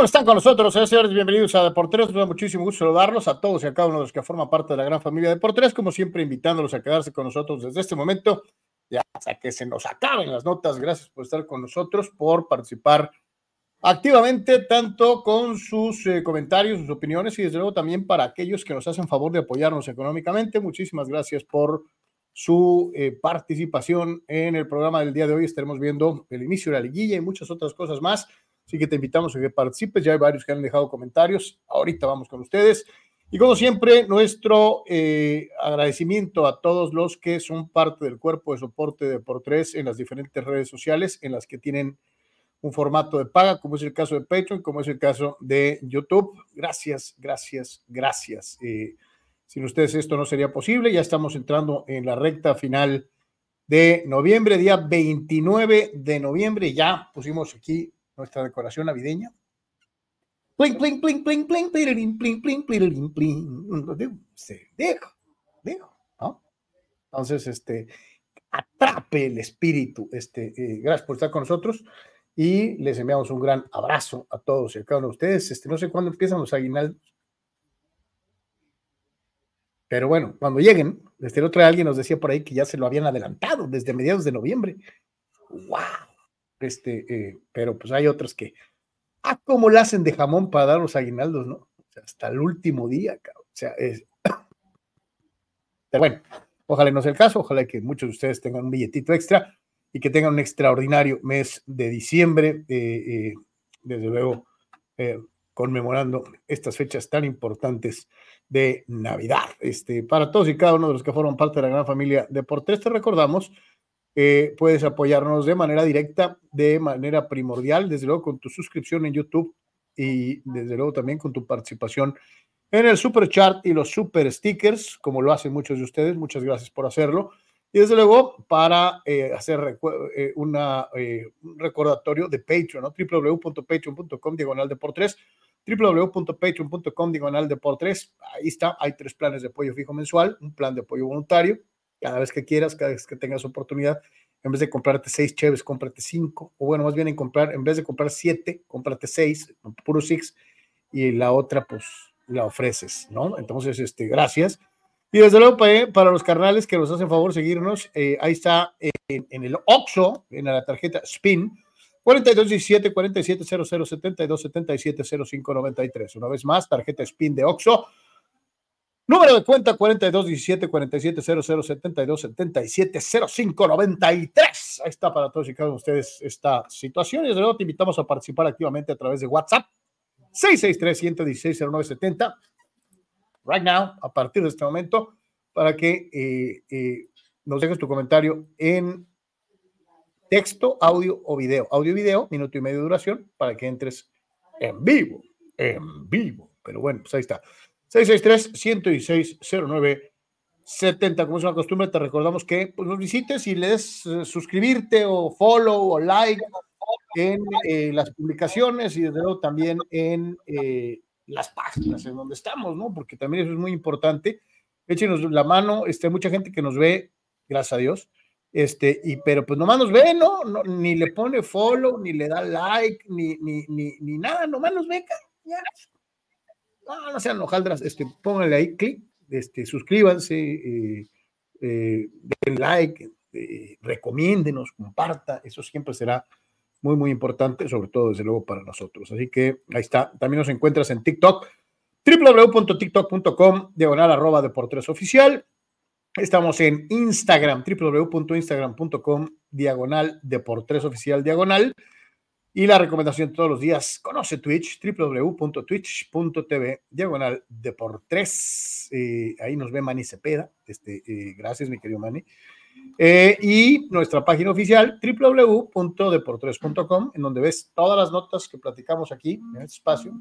¿Cómo están con nosotros, señores? Bienvenidos a Deportes. Nos da muchísimo gusto saludarlos a todos y a cada uno de los que forman parte de la gran familia de Deportes, como siempre, invitándolos a quedarse con nosotros desde este momento ya hasta que se nos acaben las notas. Gracias por estar con nosotros, por participar activamente, tanto con sus eh, comentarios, sus opiniones y desde luego también para aquellos que nos hacen favor de apoyarnos económicamente. Muchísimas gracias por su eh, participación en el programa del día de hoy. Estaremos viendo el inicio de la liguilla y muchas otras cosas más. Así que te invitamos a que participes. Ya hay varios que han dejado comentarios. Ahorita vamos con ustedes. Y como siempre, nuestro eh, agradecimiento a todos los que son parte del cuerpo de soporte de por tres en las diferentes redes sociales en las que tienen un formato de paga, como es el caso de Patreon, como es el caso de YouTube. Gracias, gracias, gracias. Eh, sin ustedes esto no sería posible. Ya estamos entrando en la recta final de noviembre, día 29 de noviembre. Ya pusimos aquí nuestra decoración navideña. Pling, pling, pling, pling, pling, pling, pling, pling, pling, pling. Dejo, dejo, ¿no? Entonces, este, atrape el espíritu. Este, eh, gracias por estar con nosotros y les enviamos un gran abrazo a todos y a cada uno de ustedes. Este, no sé cuándo empiezan los aguinaldos. Pero bueno, cuando lleguen, desde el otro alguien nos decía por ahí que ya se lo habían adelantado desde mediados de noviembre. ¡Wow! Este, eh, pero pues hay otros que, ah, ¿cómo le hacen de jamón para dar los aguinaldos, no? Hasta el último día, cabrón. O sea, es. Pero bueno, ojalá no sea el caso, ojalá que muchos de ustedes tengan un billetito extra y que tengan un extraordinario mes de diciembre, eh, eh, desde luego conmemorando estas fechas tan importantes de Navidad. Este, para todos y cada uno de los que forman parte de la gran familia de por te recordamos eh, puedes apoyarnos de manera directa, de manera primordial, desde luego con tu suscripción en YouTube y desde luego también con tu participación en el super chat y los super stickers, como lo hacen muchos de ustedes. Muchas gracias por hacerlo. Y desde luego para eh, hacer eh, un recordatorio de Patreon, ¿no? www.patreon.com diagonal de por tres, www.patreon.com diagonal de por tres. Ahí está, hay tres planes de apoyo fijo mensual, un plan de apoyo voluntario cada vez que quieras, cada vez que tengas oportunidad, en vez de comprarte seis cheves, cómprate cinco, o bueno, más bien en comprar, en vez de comprar siete, cómprate seis, puro six, y la otra, pues, la ofreces, ¿no? Entonces, este, gracias. Y desde luego, para, los carnales que nos hacen favor seguirnos, eh, ahí está en, el OXO, en la tarjeta SPIN, 4217 4700 72 77 0593. Una vez más, tarjeta SPIN de OXO, Número de cuenta 4217 47 00 72 77 05 93. Ahí está para todos y cada uno de ustedes esta situación. Y desde luego te invitamos a participar activamente a través de WhatsApp 663 116 0970 right now, a partir de este momento, para que eh, eh, nos dejes tu comentario en texto, audio o video. Audio y video, minuto y medio de duración, para que entres en vivo, en vivo. Pero bueno, pues ahí está. 663-116-09. 70, como es una costumbre, te recordamos que pues, nos visites y le eh, suscribirte o follow o like en eh, las publicaciones y desde luego también en eh, las páginas en donde estamos, ¿no? Porque también eso es muy importante. Échenos la mano, este, mucha gente que nos ve, gracias a Dios, este, y pero pues nomás nos ve, ¿no? no ni le pone follow, ni le da like, ni, ni, ni, ni nada, nomás nos ve, ya. No, no sean hojaldras, este, pónganle ahí clic, este, suscríbanse, eh, eh, den like, eh, recomiéndenos, comparta, eso siempre será muy, muy importante, sobre todo, desde luego, para nosotros. Así que ahí está. También nos encuentras en TikTok, www.tiktok.com, diagonal arroba deportes oficial. Estamos en Instagram, www.instagram.com, diagonal deportes oficial, diagonal. Y la recomendación todos los días, conoce Twitch, www.twitch.tv, diagonal de por tres. Eh, ahí nos ve Manny Cepeda. Este, eh, gracias, mi querido Manny. Eh, y nuestra página oficial, www.deportres.com, en donde ves todas las notas que platicamos aquí en este espacio,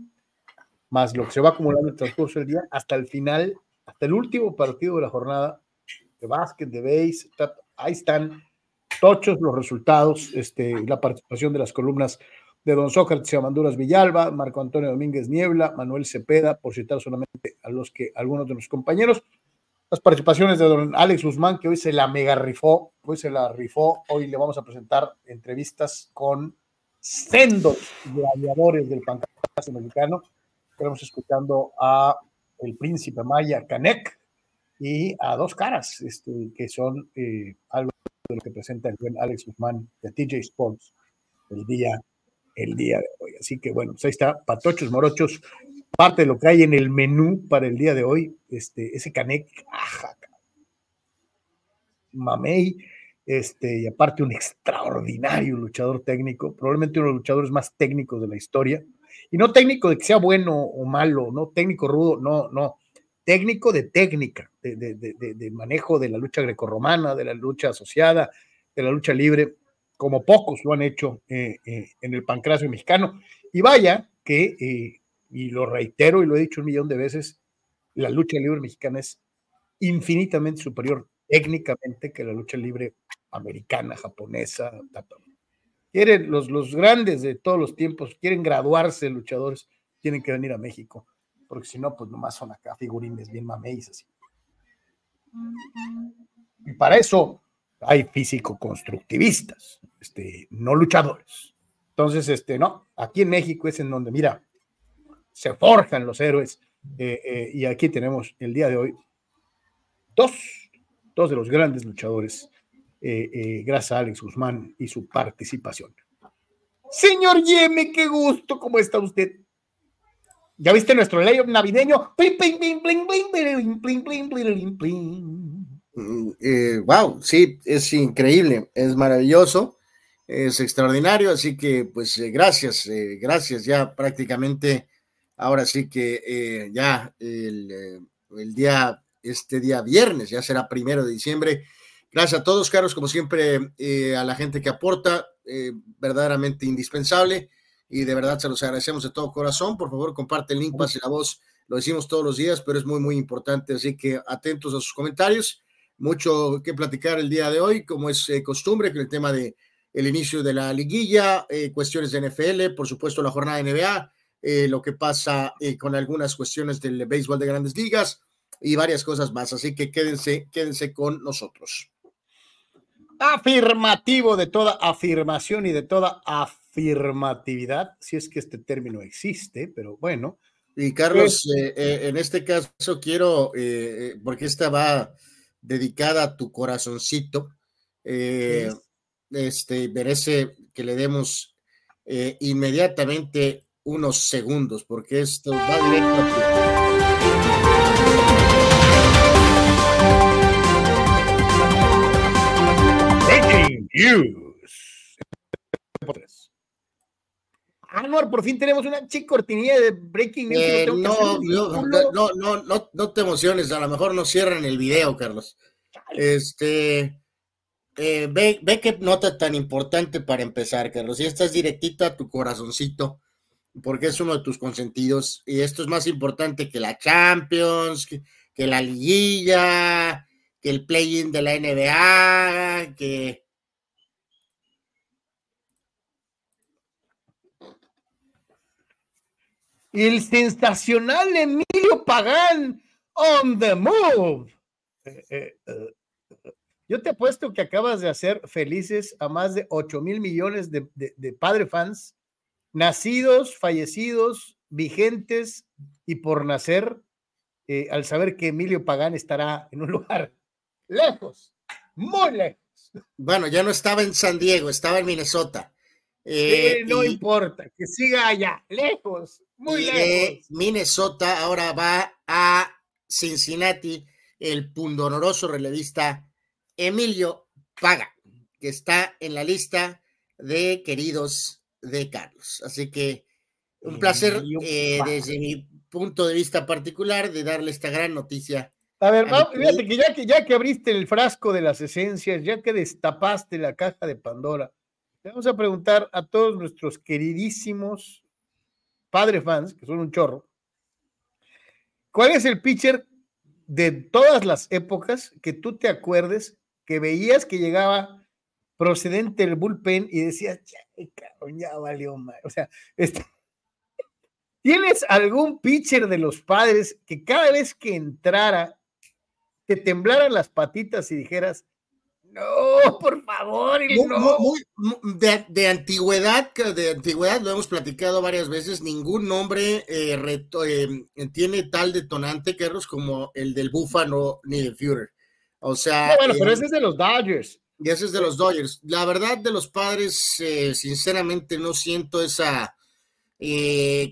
más lo que se va acumulando en el transcurso del día, hasta el final, hasta el último partido de la jornada de básquet, de base. Ahí están tochos los resultados, este, la participación de las columnas de Don Sócrates Amanduras Villalba, Marco Antonio Domínguez Niebla, Manuel Cepeda, por citar solamente a los que algunos de los compañeros. Las participaciones de don Alex Guzmán, que hoy se la mega rifó, hoy se la rifó, hoy le vamos a presentar entrevistas con sendos gladiadores del pancracio mexicano. Estamos escuchando a el príncipe Maya Canek y a dos caras, este, que son eh, algo de lo que presenta el buen Alex Guzmán de TJ Sports el día, el día de hoy. Así que bueno, pues ahí está, patochos, morochos, parte de lo que hay en el menú para el día de hoy, este, ese Canek, ajá, mamey, este, y aparte un extraordinario luchador técnico, probablemente uno de los luchadores más técnicos de la historia, y no técnico de que sea bueno o malo, no técnico rudo, no, no, técnico de técnica, de, de, de, manejo de la lucha grecorromana, de la lucha asociada, de la lucha libre, como pocos lo han hecho eh, eh, en el pancracio mexicano. Y vaya que, eh, y lo reitero y lo he dicho un millón de veces, la lucha libre mexicana es infinitamente superior técnicamente que la lucha libre americana, japonesa. Quieren los, los grandes de todos los tiempos, quieren graduarse luchadores, tienen que venir a México porque si no, pues nomás son acá figurines bien mameis así. Y para eso hay físico-constructivistas, este, no luchadores. Entonces, este, no, aquí en México es en donde, mira, se forjan los héroes. Eh, eh, y aquí tenemos el día de hoy dos, dos de los grandes luchadores, eh, gracias a Alex Guzmán y su participación. Señor Yeme, qué gusto, ¿cómo está usted? ¿Ya viste nuestro layout navideño? wow, sí, es increíble, es maravilloso, es extraordinario, así que pues eh, gracias, eh, gracias, ya prácticamente, ahora sí que eh, ya el, el, día, este día viernes, ya será primero de diciembre. Gracias a todos, Carlos, como siempre, a la gente que aporta, verdaderamente indispensable y de verdad se los agradecemos de todo corazón. Por favor, comparte el link, pase la voz. Lo decimos todos los días, pero es muy, muy importante. Así que atentos a sus comentarios. Mucho que platicar el día de hoy, como es eh, costumbre, que el tema de el inicio de la liguilla, eh, cuestiones de NFL, por supuesto la jornada de NBA, eh, lo que pasa con algunas cuestiones del béisbol de grandes ligas y varias cosas más. Así que quédense, quédense con nosotros. Afirmativo de toda afirmación y de toda afirmación afirmatividad, si es que este término existe, pero bueno. Y Carlos, pues eh, eh, en este caso quiero, eh, porque esta va dedicada a tu corazoncito, este, merece que le demos inmediatamente unos segundos, porque esto va directo a Anuar, por fin tenemos una chica cortinilla de Breaking News. Eh, no, no, no, no, no, te emociones, a lo mejor no cierran el video, Carlos. Este, eh, ve, ve qué nota tan importante para empezar, Carlos. Y estás directito a tu corazoncito, porque es uno de tus consentidos. Y esto es más importante que la Champions, que, que la liguilla, que el play-in de la NBA, que el sensacional Emilio Pagán on the move. Eh, eh, eh, yo te apuesto que acabas de hacer felices a más de 8 mil millones de, de, padre fans, nacidos, fallecidos, vigentes y por nacer, al saber que Emilio Pagán estará en un lugar lejos, muy lejos. Bueno, ya no estaba en San Diego, estaba en Minnesota. no importa, que siga allá, lejos, muy lejos. Minnesota ahora va a Cincinnati el pundonoroso relevista Emilio Paga, que está en la lista de queridos de Carlos. Así que un placer eh, desde mi punto de vista particular de darle esta gran noticia. A ver, fíjate que ya, que ya que abriste el frasco de las esencias, ya que destapaste la caja de Pandora, vamos a preguntar a todos nuestros queridísimos padre fans, que son un chorro, ¿cuál es el pitcher de todas las épocas que tú te acuerdes que veías que llegaba procedente del bullpen y decías, ya, ya valió mal? O sea, este, ¿tienes algún pitcher de los padres que cada vez que entrara te temblaran las patitas y dijeras, no, por favor. de, antigüedad, de antigüedad, lo hemos platicado varias veces, ningún nombre eh, eh, tiene tal detonante, Carlos, como el del Búfalo ni el Führer. O sea. bueno, pero ese es de los Dodgers. Y ese es de los Dodgers. La verdad, de los padres, eh, sinceramente, no siento esa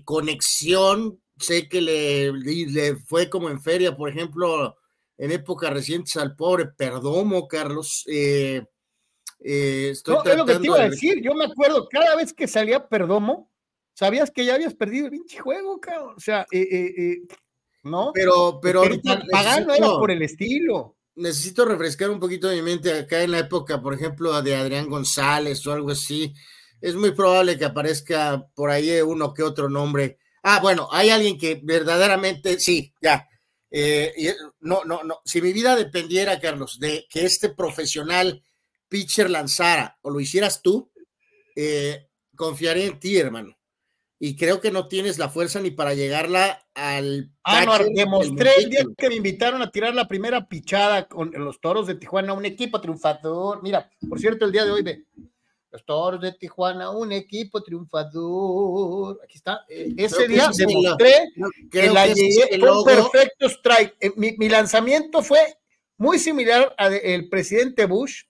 conexión. Sé que le, le fue como en feria, por ejemplo en épocas recientes al pobre Perdomo, Carlos. Eh, eh, estoy no, es lo que te iba a decir. Yo me acuerdo, cada vez que salía Perdomo, sabías que ya habías perdido el pinche juego, cabrón. O sea, eh, ¿no? Pero, pero ahorita. Pagar no era por el estilo. Necesito refrescar un poquito mi mente acá en la época, por ejemplo, de Adrián González o algo así. Es muy probable que aparezca por ahí uno que otro nombre. Ah, bueno, hay alguien que verdaderamente, sí, ya, eh, eh, no, no, no. Si mi vida dependiera, Carlos, de que este profesional pitcher lanzara o lo hicieras tú, eh, confiaré en ti, hermano. Y creo que no tienes la fuerza ni para llegarla al. Ah, no, demostré el día que me invitaron a tirar la primera pichada con los toros de Tijuana, un equipo triunfador. Mira, por cierto, el día de hoy ve los Toros de Tijuana, un equipo triunfador. Aquí está. Eh, ese día demostré que, la llegué, fue un perfecto strike. Eh, mi, lanzamiento fue muy similar al presidente Bush,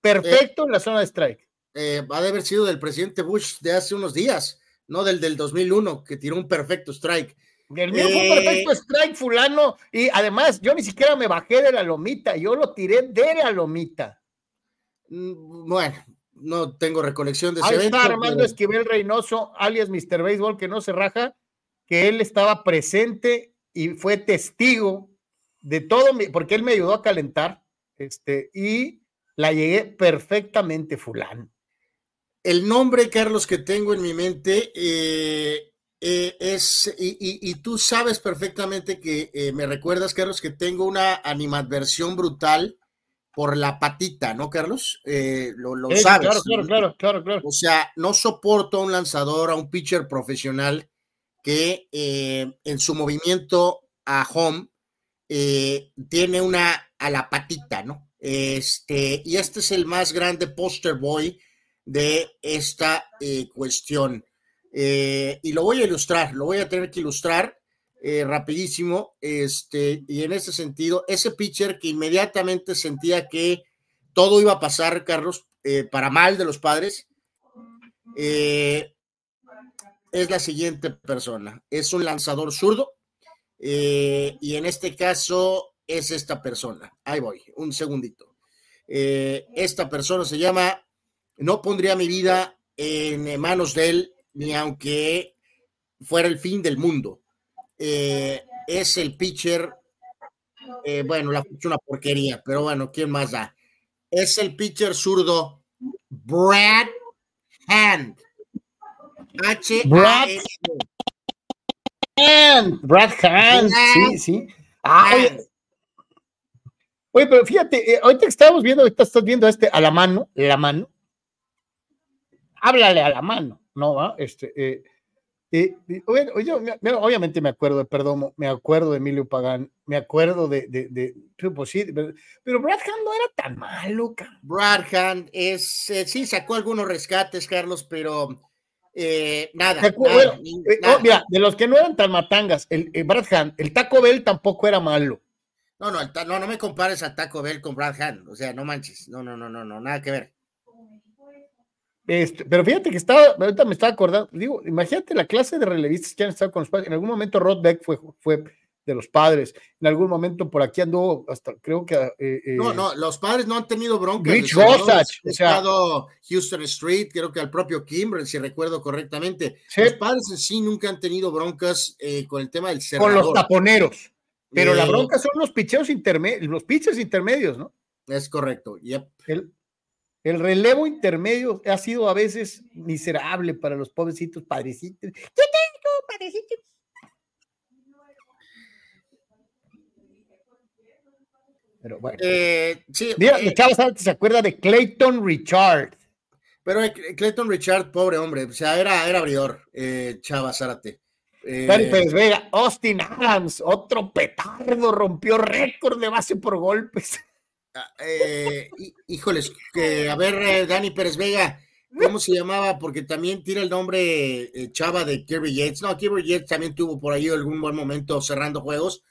perfecto en la zona de strike. Eh, ha de haber sido del presidente Bush de hace unos días, no del del 2001, que tiró un perfecto strike. El mío fue un perfecto strike, fulano, y además yo ni siquiera me bajé de la lomita, yo lo tiré de la lomita. Mm, bueno, no tengo recolección de ese Ahí está Armando Esquivel Reynoso, alias Mr. Baseball, que no se raja, que él estaba presente y fue testigo de todo, porque él me ayudó a calentar, este, y la llegué perfectamente fulano. El nombre, Carlos, que tengo en mi mente eh, eh, es, y, tú sabes perfectamente que eh, me recuerdas, Carlos, que tengo una animadversión brutal por la patita, ¿no, Carlos? Eh, lo, sabes. Claro, claro, claro, claro, O sea, no soporto a un lanzador, a un pitcher profesional que eh, en su movimiento a home eh, tiene una a la patita, ¿no? Este, y este es el más grande poster boy de esta cuestión. y lo voy a ilustrar, lo voy a tener que ilustrar eh, rapidísimo, este, y en ese sentido, ese pitcher que inmediatamente sentía que todo iba a pasar, Carlos, eh, para mal de los padres, eh, es la siguiente persona. Es un lanzador zurdo, y en este caso es esta persona. Ahí voy, un segundito. esta persona se llama, no pondría mi vida en manos de él ni aunque fuera el fin del mundo. Eh, es el pitcher, eh, bueno, la es una porquería, pero bueno, ¿quién más da? Es el pitcher zurdo Brad Hand. H Brad Hand. Brad Hand, sí, sí. Ah, oye, pero fíjate, eh, ahorita que estábamos viendo, ahorita estás viendo este a la mano, la mano. Háblale a la mano, ¿no? ¿Va? Este, eh, eh, obviamente me acuerdo de Perdomo, me acuerdo de Emilio Pagán, me acuerdo de, de, de pues sí, pero Brad Hand no era tan malo. Brad Hand es, sí, sacó algunos rescates, Carlos, pero nada. Oh, mira, de los que no eran tan matangas, el, Brad Hand, el Taco Bell tampoco era malo. No, no, no, no me compares a Taco Bell con Brad Hand, o sea, no manches, no, no, no, no, no, nada que ver. Este, pero fíjate que estaba, ahorita me estaba acordando, digo, imagínate la clase de relevistas que han estado con los padres. En algún momento Rod Beck fue, fue de los padres. En algún momento por aquí anduvo hasta creo que. Eh, eh, no, no, los padres no han tenido broncas. Rich Rosach. O sea, Houston Street, creo que al propio Kimbrel, si recuerdo correctamente. Los padres en sí nunca han tenido broncas eh, con el tema del cerrador. Con los taponeros. Pero la bronca son los picheos intermedios, los pitches intermedios, ¿no? Es correcto. Yep. El, el relevo intermedio ha sido a veces miserable para los pobrecitos padrecitos. Yo tengo padrecitos. Pero bueno. Eh, sí, Mira, eh, Chavos se acuerda de Clayton Richard. Pero eh, Clayton Richard, pobre hombre, o sea, era, era abridor, eh, Chava Zárate. Eh, Vega, Austin Adams, otro petardo, rompió récord de base por golpes. Ah, eh, híjoles, que, a ver, eh, Dani Pérez Vega, ¿cómo se llamaba? Porque también tira el nombre eh, Chava de Kirby Yates. No, Kirby Yates también tuvo por ahí algún buen momento cerrando juegos.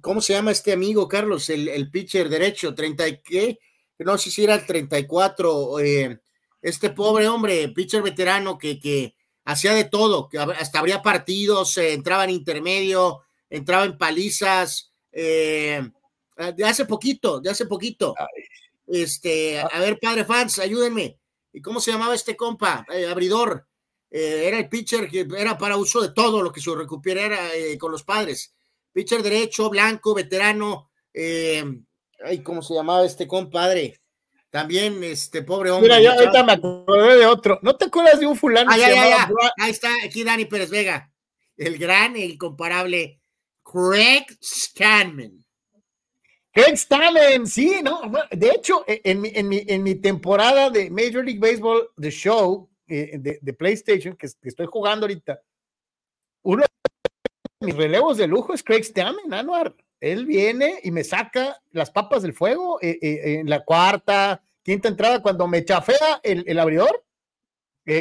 ¿Cómo se llama este amigo, Carlos? El, pitcher derecho, 30 y qué? No sé si era el 34. este pobre hombre, pitcher veterano que, que hacía de todo, que hasta habría partidos, entraba en intermedio, entraba en palizas. De hace poquito, de hace poquito. Este, ah. a ver, padre fans, ayúdenme. ¿Y cómo se llamaba este compa? Eh, abridor. Eh, era el pitcher que era para uso de todo lo que se recuperara eh, con los padres. Pitcher derecho, blanco, veterano. ay, ¿cómo se llamaba este compadre? También, este pobre hombre. Mira, yo ahorita me acordé de otro. ¿No te acuerdas de un fulano? Ah, ya, ya, Ahí está, aquí Dani Pérez Vega. El gran e incomparable Craig Scanman. Craig Stalin, sí, ¿no? De hecho, e, en mi, en mi, en mi temporada de Major League Baseball, The Show, eh, de, PlayStation, que, estoy jugando ahorita, uno de mis relevos de lujo es Craig Stalin, Anuar. Él viene y me saca las papas del fuego eh, eh, en la cuarta, quinta entrada, cuando me chafea el, el abridor.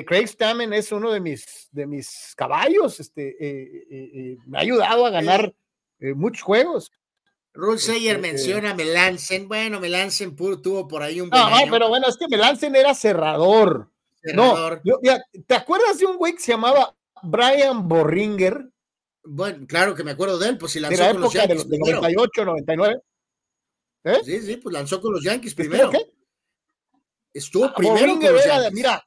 Craig Stammen es uno de mis, de mis caballos, este, me ha ayudado a ganar muchos juegos. Rule Sayer este, menciona a Melansen. Bueno, Melansen tuvo por ahí un. No, pero bueno, es que Melansen era cerrador. cerrador. No, ¿te acuerdas de un güey que se llamaba Brian Borringer? Bueno, claro que me acuerdo de él, pues si lanzó con los Yankees. De, 98, 99. ¿Eh? Sí, sí, pues lanzó con los Yankees primero. ¿Qué? Estuvo ah, primero con los Yankees. mira,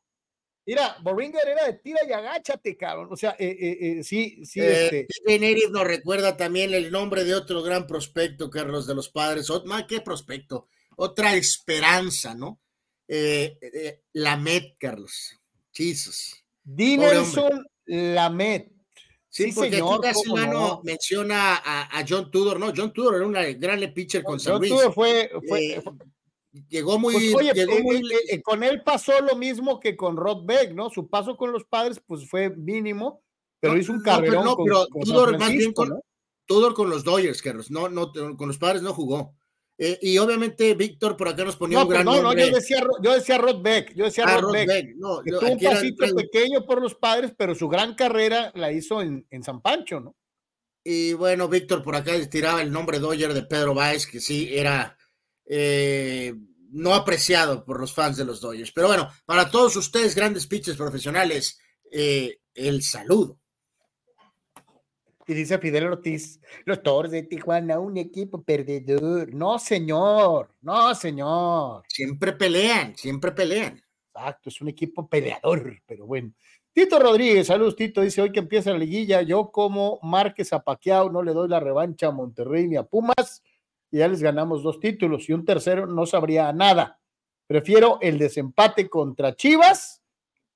Mira, Boringer era de tira y agáchate, cabrón. O sea, eh, eh, eh sí, sí. Eh, este... nos recuerda también el nombre de otro gran prospecto, Carlos, de los padres. Otma, ¿qué prospecto? Otra esperanza, ¿no? Lamet, Carlos. Jesus. Dinelson Lamet. Sí, sí, porque señor, aquí no? menciona a, John Tudor, ¿no? John Tudor era un gran pitcher con San John Tudor fue, fue, llegó muy, pues, llegó muy... Eh, eh, con él pasó lo mismo que con Rod Beck, ¿no? Su paso con los padres pues fue mínimo, pero hizo un carrerón no, pero con, Tudor más bien con, Tudor con los Dodgers, Carlos, no, no, con los padres no jugó. Eh, y obviamente Víctor por acá nos ponía un gran no, nombre. No, yo decía, yo decía Rod Beck, yo decía ah, Rod, Beck, No, que tuvo un pasito pequeño por los padres, pero su gran carrera la hizo en, en San Pancho, ¿no? Y bueno, Víctor por acá tiraba el nombre Dodger de Pedro Báez, que sí era eh, no apreciado por los fans de los Dodgers. Pero bueno, para todos ustedes, grandes pitchers profesionales, eh, el saludo. Y dice Fidel Ortiz, los Toros de Tijuana, un equipo perdedor. No, señor, no, señor. Siempre pelean, siempre pelean. Exacto, es un equipo peleador, pero bueno. Tito Rodríguez, saludos Tito, dice hoy que empieza la liguilla, yo como Márquez a Paquiao no le doy la revancha a Monterrey ni a Pumas, y ya les ganamos dos títulos y un tercero no sabría nada. Prefiero el desempate contra Chivas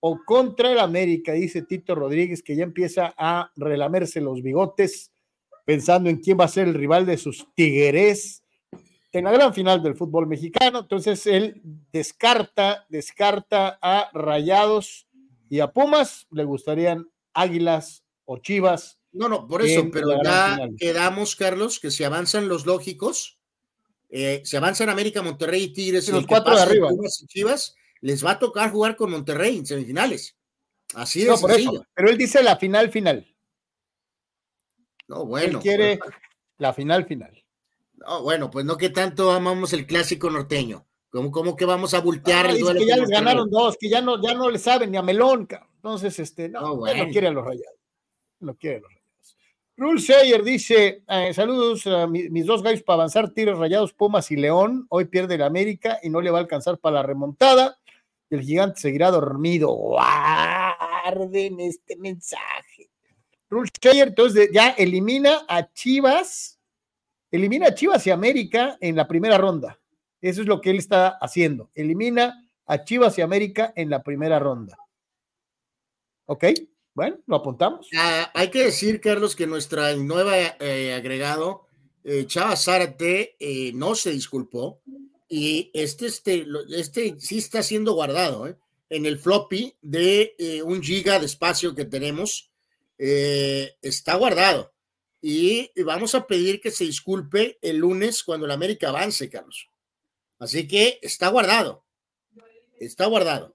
o contra el América, dice Tito Rodríguez, que ya empieza a relamerse los bigotes pensando en quién va a ser el rival de sus Tigres en la gran final del fútbol mexicano. Entonces él descarta, descarta a Rayados y a Pumas. Le gustarían Águilas o Chivas. No, no, por eso, pero ya quedamos, Carlos, que si avanzan los lógicos, eh, si avanzan América, Monterrey y Tigres, y los cuatro de arriba. Y Chivas, les va a tocar jugar con Monterrey en semifinales. Así de no, pero él dice la final final. No, bueno. Él quiere pues, la final final. No, bueno, pues no que tanto amamos el clásico norteño. ¿Cómo, cómo que vamos a voltear el duelo? Que ya les ganaron dos, que ya no, ya no le saben ni a Melón. Entonces, este, no, no, quiere a los rayados. No quiere a los rayados. Rule Sayer dice: eh, Saludos a mis dos gallos para avanzar, tiros rayados, Pumas y León. Hoy pierde el América y no le va a alcanzar para la remontada. El gigante seguirá dormido. Guarden este mensaje. Rule Sayer, entonces ya elimina a Chivas elimina a Chivas y América en la primera ronda. Eso es lo que él está haciendo. Elimina a Chivas y América en la primera ronda. ¿Ok? Bueno, lo apuntamos. Ah, hay que decir, Carlos, que nuestra nueva eh, agregado, eh, Chava Zárate, eh, no se disculpó y este, este, este sí está siendo guardado en el floppy de un giga de espacio que tenemos. está guardado y vamos a pedir que se disculpe el lunes cuando el América avance, Carlos. Así que está guardado. Está guardado.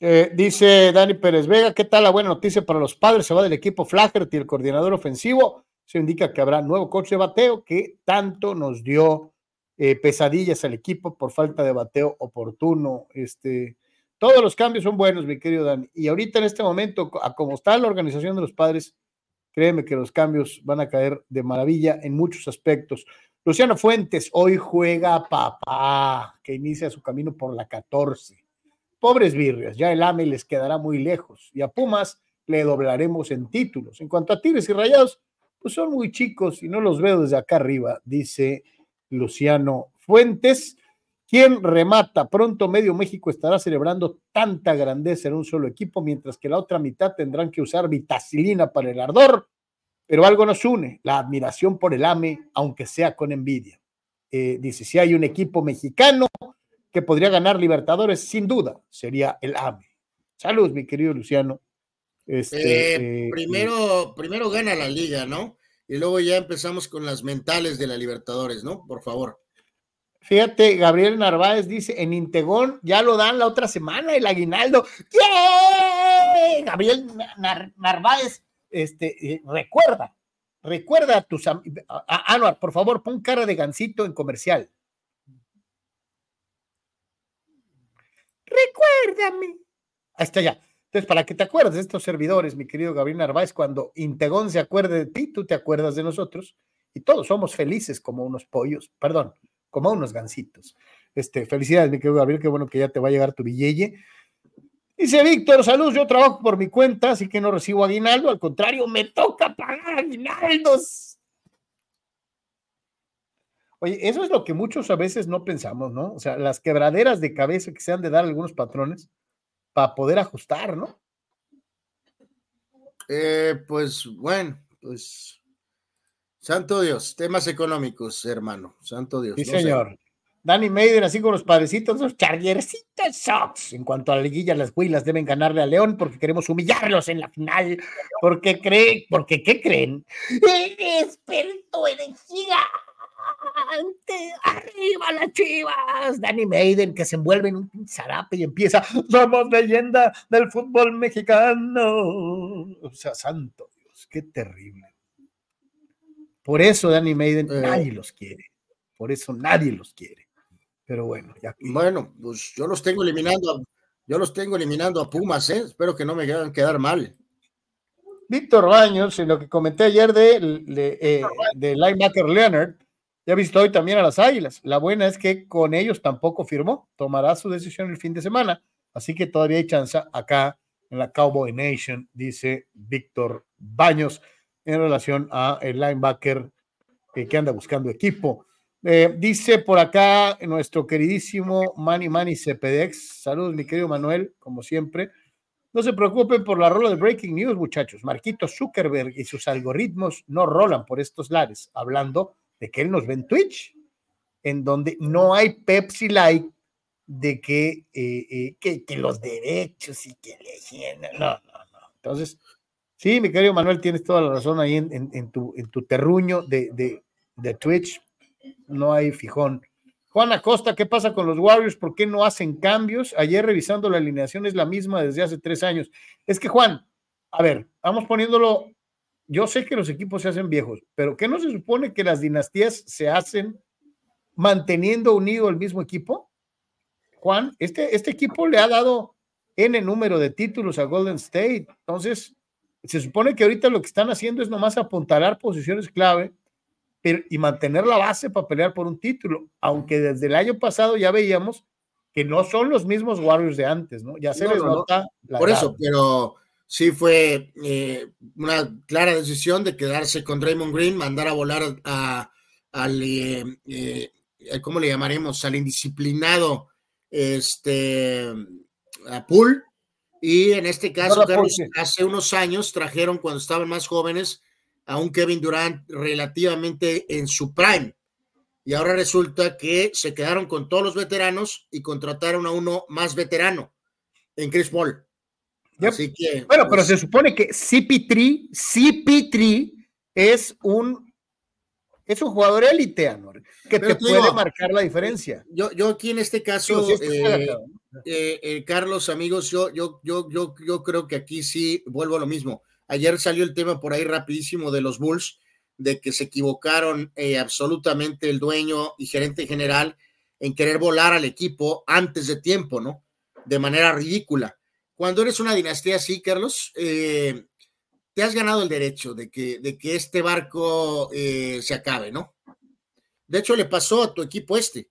Eh, dice Dani Pérez Vega, ¿qué tal la buena noticia para los padres? Se va del equipo Flaherty, el coordinador ofensivo. Se indica que habrá nuevo coche de bateo que tanto nos dio eh, pesadillas al equipo por falta de bateo oportuno. Este, todos los cambios son buenos, mi querido Dani. Y ahorita en este momento, a como está la organización de los padres, Créeme que los cambios van a caer de maravilla en muchos aspectos. Luciano Fuentes, hoy juega papá, que inicia su camino por la 14. Pobres birrias, ya el AME les quedará muy lejos y a Pumas le doblaremos en títulos. En cuanto a Tigres y Rayados, pues son muy chicos y no los veo desde acá arriba, dice Luciano Fuentes. ¿Quién remata? Pronto medio México estará celebrando tanta grandeza en un solo equipo, mientras que la otra mitad tendrán que usar vitacilina para el ardor. Pero algo nos une, la admiración por el AME, aunque sea con envidia. Eh, dice, si hay un equipo mexicano que podría ganar Libertadores, sin duda, sería el AME. Saludos, mi querido Luciano. Este, eh, eh, primero, primero gana la liga, ¿no? Y luego ya empezamos con las mentales de la Libertadores, ¿no? Por favor. Fíjate, Gabriel Narváez dice, en Integón ya lo dan la otra semana el aguinaldo. Gabriel Narváez, este, eh, recuerda, recuerda a tus Anuar, por favor, pon cara de gancito en comercial. Recuérdame. Ahí está ya. Entonces, para que te acuerdes de estos servidores, mi querido Gabriel Narváez, cuando Integón se acuerde de ti, tú te acuerdas de nosotros y todos somos felices como unos pollos, perdón, como unos gancitos. Este, felicidades, mi querido Gabriel, qué bueno que ya te va a llegar tu billete. Dice Víctor, salud, yo trabajo por mi cuenta, así que no recibo aguinaldo, al contrario, me toca pagar aguinaldos. Oye, eso es lo que muchos a veces no pensamos, ¿no? O sea, las quebraderas de cabeza que se han de dar algunos patrones para poder ajustar, ¿no? Eh, pues bueno, pues Santo Dios, temas económicos, hermano. Santo Dios. Sí, señor. Danny Maiden, así con los padrecitos, los chargercitos Sox. En cuanto a la liguilla, las huilas deben ganarle a León porque queremos humillarlos en la final. Porque creen, porque ¿qué creen? experto en. Arriba las chivas. Danny Maiden que se envuelve en un zarape y empieza. Somos leyenda del fútbol mexicano. O sea, santo Dios, qué terrible. Por eso Danny Maiden eh. nadie los quiere. Por eso nadie los quiere. Pero bueno, ya. Bueno, pues yo los tengo eliminando, yo los tengo eliminando a Pumas, ¿eh? Espero que no me hagan quedar mal. Víctor Baños, en lo que comenté ayer de, de, eh, de linebacker Leonard, ya visto hoy también a las Águilas. La buena es que con ellos tampoco firmó. Tomará su decisión el fin de semana. Así que todavía hay chance acá en la Cowboy Nation, dice Víctor Baños, en relación a el linebacker que anda buscando equipo. Eh, dice por acá nuestro queridísimo Manny Manny CPDX. Saludos, mi querido Manuel, como siempre. No se preocupen por la rola de Breaking News, muchachos. Marquito Zuckerberg y sus algoritmos no rolan por estos lares, hablando de que él nos ve en Twitch, en donde no hay Pepsi Light de que, eh, eh, que, los derechos y que le No, no, no. Entonces, sí, mi querido Manuel, tienes toda la razón ahí en, tu, en tu terruño de, de, de Twitch. No hay fijón. Juan Acosta, ¿qué pasa con los Warriors? ¿Por qué no hacen cambios? Ayer revisando la alineación es la misma desde hace tres años. Es que Juan, a ver, vamos poniéndolo, yo sé que los equipos se hacen viejos, pero ¿qué no se supone que las dinastías se hacen manteniendo unido el mismo equipo? Juan, este, este equipo le ha dado N número de títulos a Golden State, entonces se supone que ahorita lo que están haciendo es nomás apuntalar posiciones clave y mantener la base para pelear por un título, aunque desde el año pasado ya veíamos que no son los mismos Warriors de antes, ¿no? Ya se les nota. por eso, pero sí fue eh, una clara decisión de quedarse con Draymond Green, mandar a volar a, al, eh, eh, ¿cómo le llamaremos? Al indisciplinado este, a Pool. Y en este caso, hace unos años trajeron, cuando estaban más jóvenes, a un Kevin Durant relativamente en su prime. Y ahora resulta que se quedaron con todos los veteranos y contrataron a uno más veterano en Chris Paul. Así que. Bueno, pero pues se supone que CP3, CP3 es un es un jugador élite, Anor, que te puede marcar la diferencia. Yo, yo aquí en este caso, eh, eh, eh, Carlos, amigos, yo, yo, yo, yo, yo creo que aquí sí vuelvo a lo mismo. Ayer salió el tema por ahí rapidísimo de los Bulls, de que se equivocaron eh, absolutamente el dueño y gerente general en querer volar al equipo antes de tiempo, ¿no? De manera ridícula. Cuando eres una dinastía así, Carlos, eh, te has ganado el derecho de que, de que este barco eh, se acabe, ¿no? De hecho, le pasó a tu equipo este.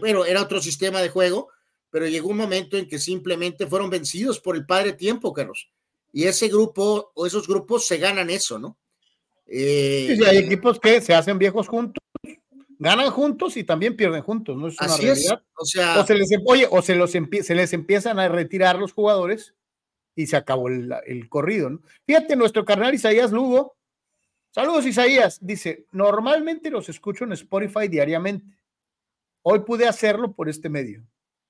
bueno, era otro sistema de juego, pero llegó un momento en que simplemente fueron vencidos por el padre tiempo, Carlos y ese grupo o esos grupos se ganan eso, ¿no? Eh, sí, hay equipos que se hacen viejos juntos, ganan juntos y también pierden juntos, ¿no? Es una así realidad. o sea, o se les, em, oye, o se, los se les empiezan a retirar los jugadores y se acabó el, el corrido, ¿no? Fíjate, nuestro carnal Isaías Lugo, saludos Isaías, dice, normalmente los escucho en Spotify diariamente. Hoy pude hacerlo por este medio.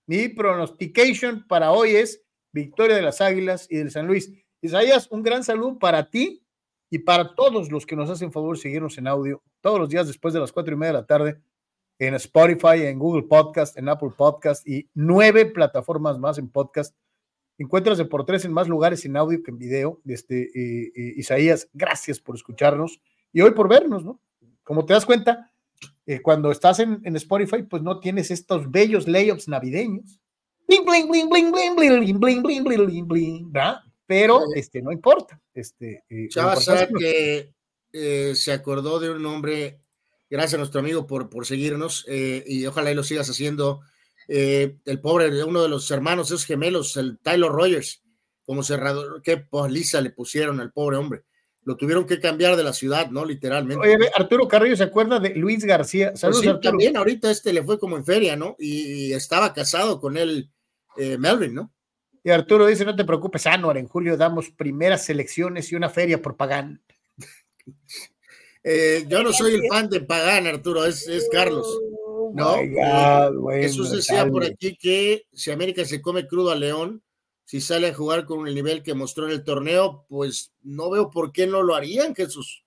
Mi pronostication para hoy es victoria de las Águilas y del San Luis. Isaías, un gran saludo para ti y para todos los que nos hacen favor seguirnos en audio todos los días después de las cuatro y media de la tarde en Spotify, en Google Podcast, en Apple Podcast y nueve plataformas más en podcast. Encuentras de por tres en más lugares en audio que en video. Este, eh, eh, Isaías, gracias por escucharnos y hoy por vernos, ¿no? Como te das cuenta, eh, cuando estás en, Spotify, pues no tienes estos bellos layups navideños. Bling, bling, bling, bling, bling, bling, bling, bling, bling, bling, ¿verdad? Pero este, no importa. Este, eh, que eh, se acordó de un nombre, gracias a nuestro amigo por, por seguirnos, eh, y ojalá y lo sigas haciendo, el pobre uno de los hermanos, esos gemelos, el Tyler Rogers, como cerrador, qué poliza le pusieron al pobre hombre. Lo tuvieron que cambiar de la ciudad, ¿no? Literalmente. Oye, Arturo Carrillo se acuerda de Luis García. Pues Saludos, Arturo. También ahorita este le fue como en feria, ¿no? Y, estaba casado con él, Melvin, ¿no? Y Arturo dice, no te preocupes, Anuar, en julio damos primeras selecciones y una feria por Pagán. Eh, yo no soy el fan de Pagán, Arturo, es, Carlos. Oh ¿no? Jesús decía por aquí que si América se come crudo a León, si sale a jugar con el nivel que mostró en el torneo, pues no veo por qué no lo harían, Jesús.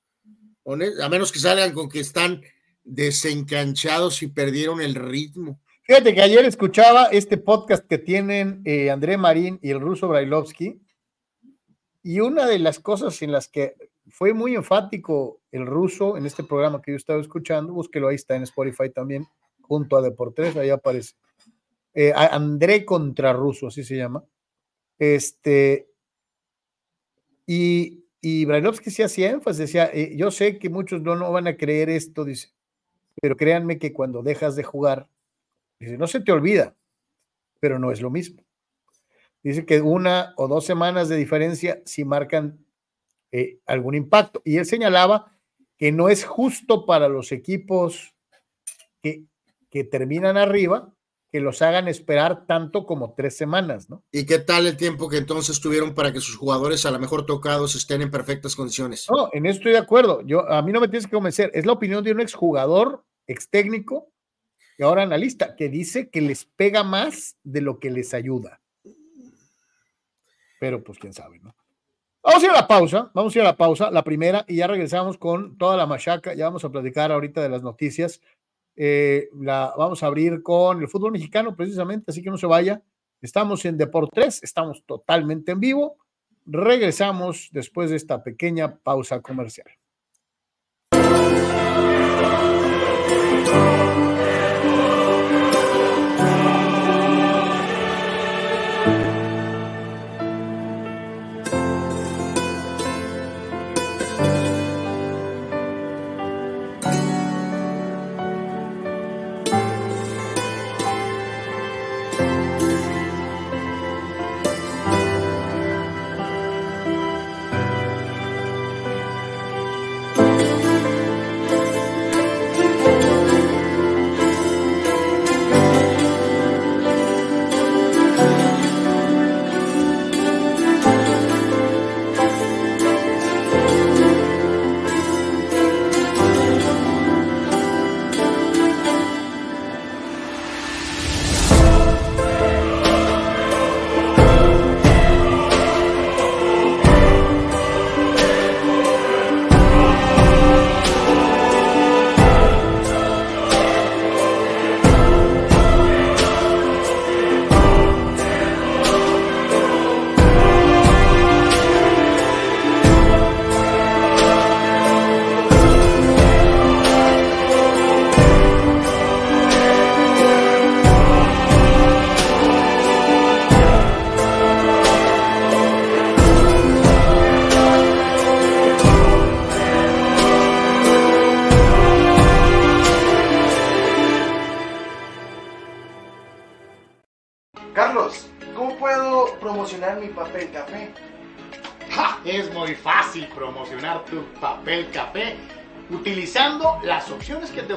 A menos que salgan con que están desencanchados y perdieron el ritmo. Fíjate que ayer escuchaba este podcast que tienen eh, André Marín y el ruso Brailovsky, y una de las cosas en las que fue muy enfático el ruso en este programa que yo estaba escuchando, búsquelo ahí está en Spotify también, junto a Deportes, ahí aparece. Eh, André contra ruso, así se llama. Este, y, y Brailovsky sí hacía énfasis, decía, eh, yo sé que muchos no, no van a creer esto, dice, pero créanme que cuando dejas de jugar, Dice, no se te olvida, pero no es lo mismo. Dice que una o dos semanas de diferencia sí marcan eh, algún impacto. Y él señalaba que no es justo para los equipos que, que terminan arriba que los hagan esperar tanto como tres semanas, ¿no? ¿Y qué tal el tiempo que entonces tuvieron para que sus jugadores a lo mejor tocados estén en perfectas condiciones? No, en eso estoy de acuerdo. Yo, a mí no me tienes que convencer. Es la opinión de un exjugador, ex técnico y ahora analista, que dice que les pega más de lo que les ayuda. Pero pues quién sabe, ¿no? Vamos a ir a la pausa, vamos a ir a la pausa, la primera, y ya regresamos con toda la machaca. Ya vamos a platicar ahorita de las noticias. Eh, la vamos a abrir con el fútbol mexicano, precisamente, así que no se vaya. Estamos en Deport 3, estamos totalmente en vivo. Regresamos después de esta pequeña pausa comercial.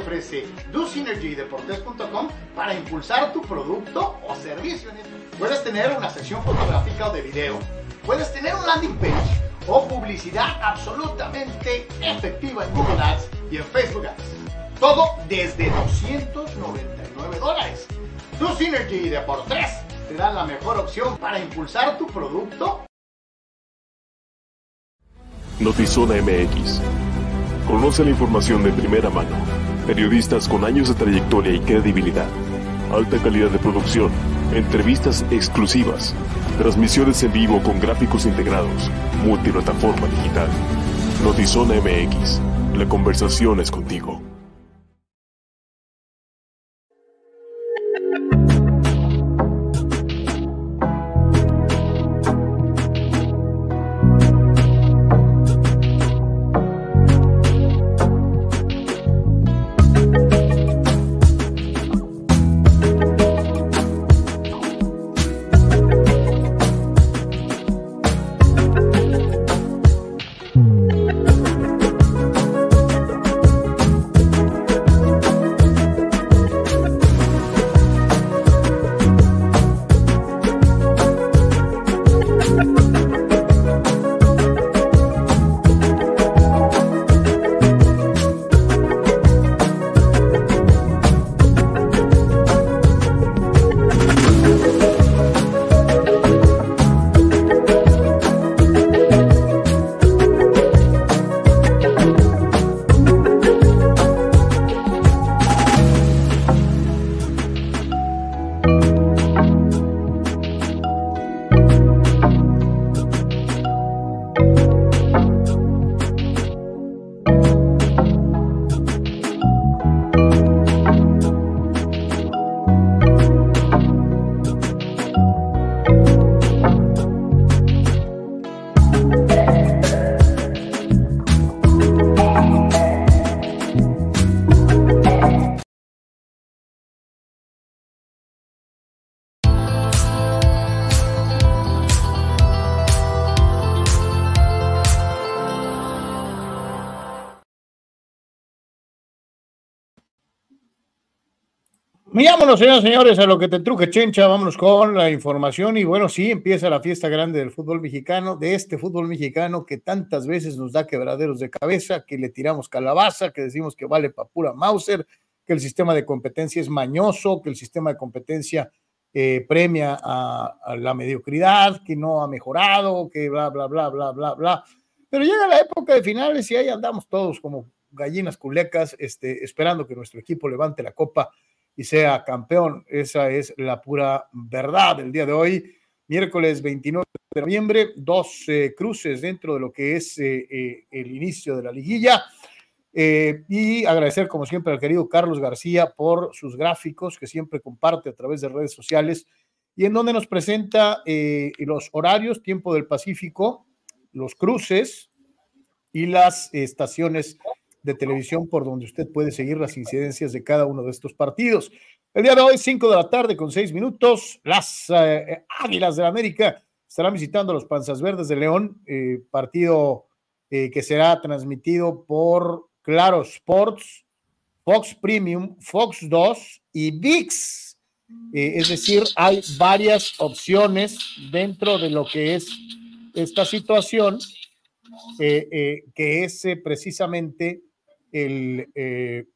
Ofrece DoSynergyDeportes.com para impulsar tu producto o servicio. Puedes tener una sección fotográfica o de video, puedes tener un landing page o publicidad absolutamente efectiva en Google Ads y en Facebook Ads. Todo desde 299 dólares. DoSynergy Deportes te da la mejor opción para impulsar tu producto. Notizona MX. Conoce la información de primera mano. Periodistas con años de trayectoria y credibilidad. Alta calidad de producción. Entrevistas exclusivas. Transmisiones en vivo con gráficos integrados. Multiplataforma digital. Notizona MX. La conversación es contigo. Vámonos, señores, señores, a lo que te truje, chencha. Vámonos con la información. Y bueno, sí, empieza la fiesta grande del fútbol mexicano, de este fútbol mexicano que tantas veces nos da quebraderos de cabeza, que le tiramos calabaza, que decimos que vale para pura Mauser, que el sistema de competencia es mañoso, que el sistema de competencia eh, premia a, a, la mediocridad, que no ha mejorado, que bla, bla, bla, bla, bla, bla. Pero llega la época de finales y ahí andamos todos como gallinas culecas, este, esperando que nuestro equipo levante la copa y sea campeón. Esa es la pura verdad del día de hoy. Miércoles 29 de noviembre, dos cruces dentro de lo que es eh, eh, el inicio de la liguilla. Eh, y agradecer, como siempre, al querido Carlos García por sus gráficos que siempre comparte a través de redes sociales y en donde nos presenta los horarios, tiempo del Pacífico, los cruces y las estaciones de televisión por donde usted puede seguir las incidencias de cada uno de estos partidos. El día de hoy, 5 de la tarde con 6 minutos, las eh, Águilas de la América estarán visitando a los Panzas Verdes de León, eh, partido eh, que será transmitido por Claro Sports, Fox Premium, Fox 2 y VIX. es decir, hay varias opciones dentro de lo que es esta situación, que es precisamente eh,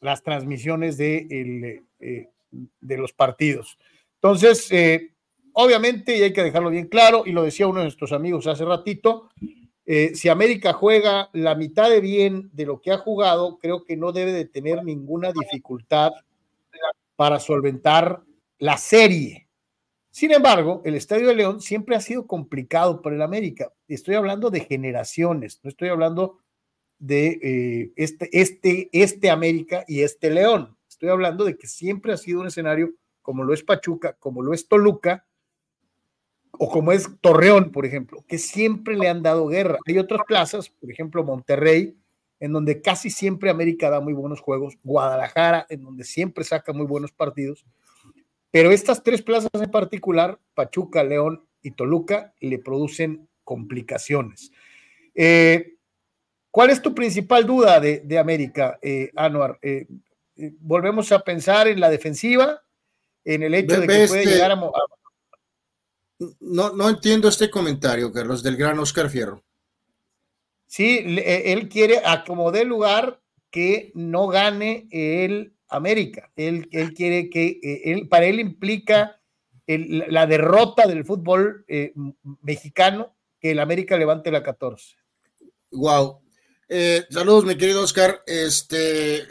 las transmisiones de, el, eh, de los partidos. Entonces, eh, obviamente, y hay que dejarlo bien claro, y lo decía uno de nuestros amigos hace ratito, si América juega la mitad de bien de lo que ha jugado, creo que no debe de tener ninguna dificultad para solventar la serie. Sin embargo, el Estadio de León siempre ha sido complicado para el América. Estoy hablando de generaciones, no estoy hablando de eh, este, este, este América y este León. Estoy hablando de que siempre ha sido un escenario como lo es Pachuca, como lo es Toluca, o como es Torreón, por ejemplo, que siempre le han dado guerra. Hay otras plazas, por ejemplo, Monterrey, en donde casi siempre América da muy buenos juegos, Guadalajara, en donde siempre saca muy buenos partidos, pero estas tres plazas en particular, Pachuca, León y Toluca, le producen complicaciones. Eh, ¿Cuál es tu principal duda de, de América, eh, Anuar? Eh, eh, ¿Volvemos a pensar en la defensiva? ¿En el hecho de que puede este, llegar a... No, no entiendo este comentario, Carlos, del gran Oscar Fierro. Sí, eh, él quiere acomodar lugar que no gane el América. Él, él quiere que, él, para él implica el, la derrota del fútbol mexicano que el América levante la 14. Wow, eh, saludos, mi querido Oscar. Este,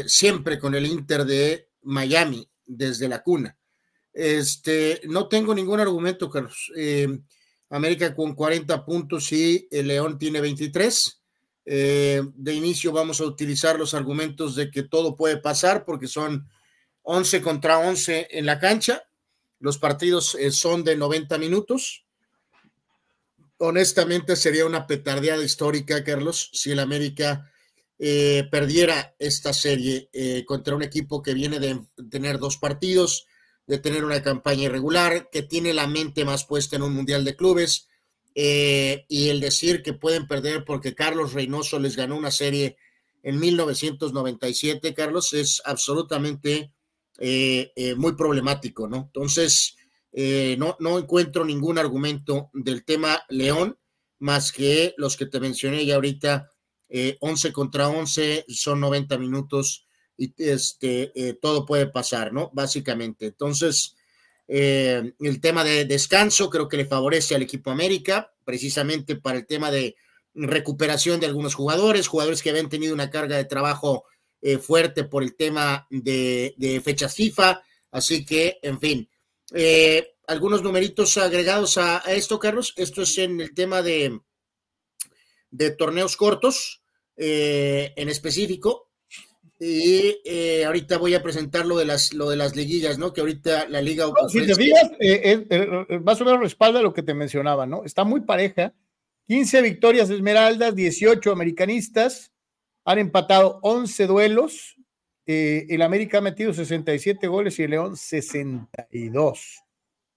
eh, siempre con el Inter de Miami, desde la cuna. Este, no tengo ningún argumento, Carlos. Eh, América con 40 puntos y el León tiene 23. Eh, de inicio vamos a utilizar los argumentos de que todo puede pasar porque son 11 contra 11 en la cancha. Los partidos son de 90 minutos honestamente sería una petardeada histórica, Carlos, si el América eh, perdiera esta serie eh, contra un equipo que viene de tener dos partidos, de tener una campaña irregular, que tiene la mente más puesta en un mundial de clubes, eh, y el decir que pueden perder porque Carlos Reynoso les ganó una serie en 1997, Carlos, es absolutamente eh, muy problemático, ¿no? Entonces, eh, no, no encuentro ningún argumento del tema León, más que los que te mencioné ya ahorita, eh, 11 contra 11, son 90 minutos y este, eh, todo puede pasar, ¿no? Básicamente. Entonces, eh, el tema de descanso creo que le favorece al equipo América, precisamente para el tema de recuperación de algunos jugadores, jugadores que habían tenido una carga de trabajo eh, fuerte por el tema de, de fechas FIFA, así que, en fin, eh, algunos numeritos agregados a, a, esto, Carlos. Esto es en el tema de, de torneos cortos, eh, en específico. Y eh, ahorita voy a presentar lo de las, lo de las liguillas, ¿no? Que ahorita la liga. No, si te fijas, eh, más o menos respalda lo que te mencionaba, ¿no? Está muy pareja. 15 victorias Esmeraldas, 18 americanistas, han empatado 11 duelos, eh, el América ha metido 67 goles y el León 62.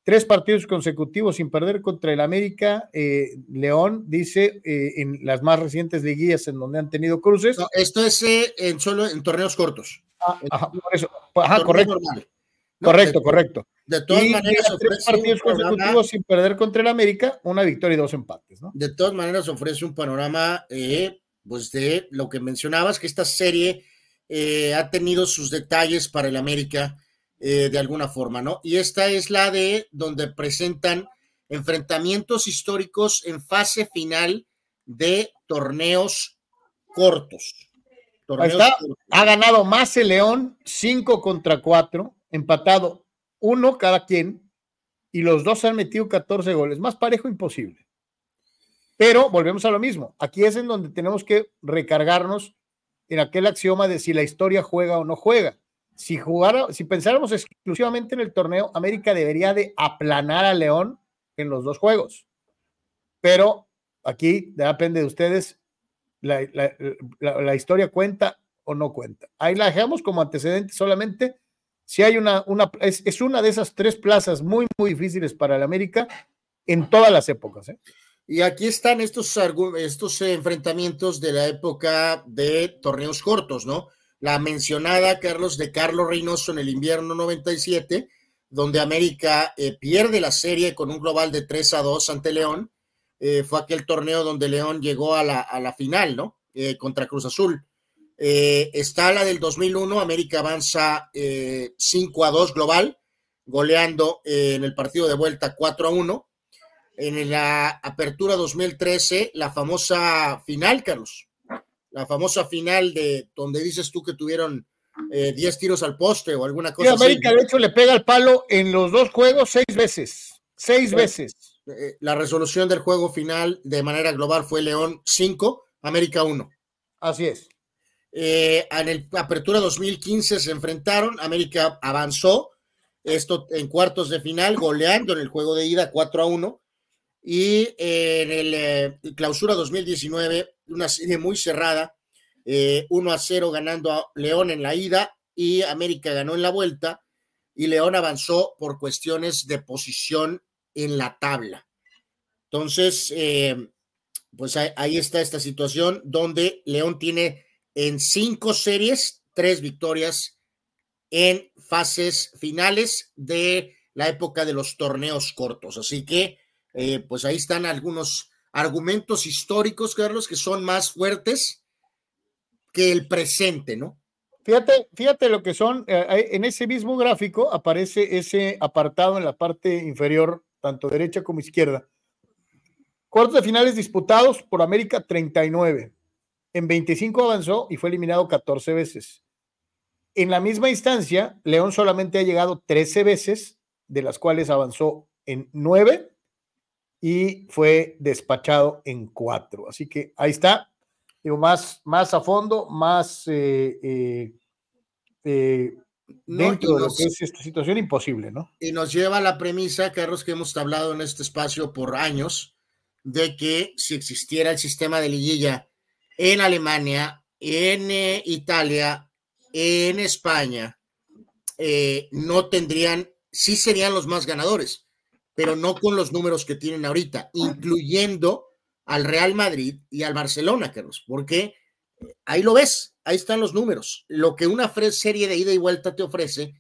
Tres partidos consecutivos sin perder contra el América. Eh, León dice eh, en las más recientes liguillas en donde han tenido cruces. No, esto es en solo en torneos cortos. Ah, ajá, por eso. Ajá, correcto. Correcto, de, correcto. De todas y maneras, ofrece tres partidos consecutivos sin perder contra el América, una victoria y dos empates, ¿no? De todas maneras, ofrece un panorama, pues de lo que mencionabas, que esta serie eh, ha tenido sus detalles para el América eh, de alguna forma, ¿no? Y esta es la de donde presentan enfrentamientos históricos en fase final de torneos cortos. Torneos está, cortos. Ha ganado más el León, 5 contra 4, empatado uno cada quien, y los dos han metido 14 goles. Más parejo imposible. Pero volvemos a lo mismo. Aquí es en donde tenemos que recargarnos en aquel axioma de si la historia juega o no juega si jugara, si pensáramos exclusivamente en el torneo, América debería de aplanar a León en los dos juegos. Pero aquí depende de ustedes, la, la, la, historia cuenta o no cuenta. Ahí la dejamos como antecedente solamente. Si hay una, una es, es, una de esas tres plazas muy, muy difíciles para el América en todas las épocas. ¿eh? Y aquí están estos, estos enfrentamientos de la época de torneos cortos, ¿no? la mencionada Carlos de Carlos Reynoso en el invierno 97, donde América eh, pierde la serie con un global de 3 a 2 ante León. Eh, fue aquel torneo donde León llegó a la, a la final, ¿no? Eh, contra Cruz Azul. está la del 2001, América avanza 5 a 2 global, goleando en el partido de vuelta 4 a 1. En la apertura 2013, la famosa final, Carlos, la famosa final de donde dices tú que tuvieron 10 eh, tiros al poste o alguna cosa. Sí, América, de hecho, le pega el palo en los dos juegos seis veces. Seis veces. Eh, la resolución del juego final de manera global fue León 5, América 1. Así es. Eh, en el Apertura 2015 se enfrentaron, América avanzó, esto en cuartos de final, goleando en el juego de ida 4 a 1. Y en el Clausura 2019 una serie muy cerrada, eh, 1 a 0 ganando a León en la ida y América ganó en la vuelta y León avanzó por cuestiones de posición en la tabla. Entonces, eh, pues ahí, está esta situación donde León tiene en cinco series tres victorias en fases finales de la época de los torneos cortos. Así que, eh, pues ahí están algunos argumentos históricos, Carlos, que son más fuertes que el presente, ¿no? Fíjate, fíjate lo que son, eh, en ese mismo gráfico aparece ese apartado en la parte inferior, tanto derecha como izquierda. Cuartos de finales disputados por América 39. En 25 avanzó y fue eliminado 14 veces. En la misma instancia, León solamente ha llegado 13 veces, de las cuales avanzó en 9 y fue despachado en cuatro. Así que ahí está, digo, más, más a fondo, más eh, eh, eh, dentro de lo que es esta situación imposible, ¿no? Y nos lleva a la premisa, Carlos, que hemos hablado en este espacio por años, de que si existiera el sistema de liguilla en Alemania, en Italia, en España, no tendrían, sí serían los más ganadores pero no con los números que tienen ahorita, incluyendo al Real Madrid y al Barcelona, Carlos, porque ahí lo ves, ahí están los números. Lo que una serie de ida y vuelta te ofrece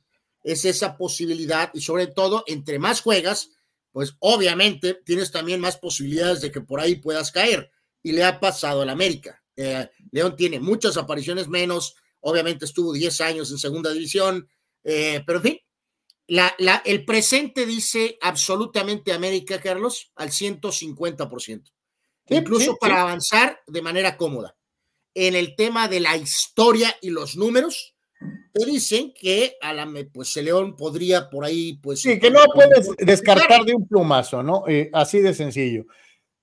es esa posibilidad y sobre todo, entre más juegas, pues obviamente tienes también más posibilidades de que por ahí puedas caer. Y le ha pasado al América. Eh, León tiene muchas apariciones menos, obviamente estuvo 10 años en segunda división, eh, pero en fin, la, la, el presente dice absolutamente América, Carlos, al 150%. Sí, incluso sí, para sí. avanzar de manera cómoda. En el tema de la historia y los números, te dicen que a la, pues León podría por ahí, pues. Sí, que no puedes descartar de un plumazo, ¿no? Eh, así de sencillo.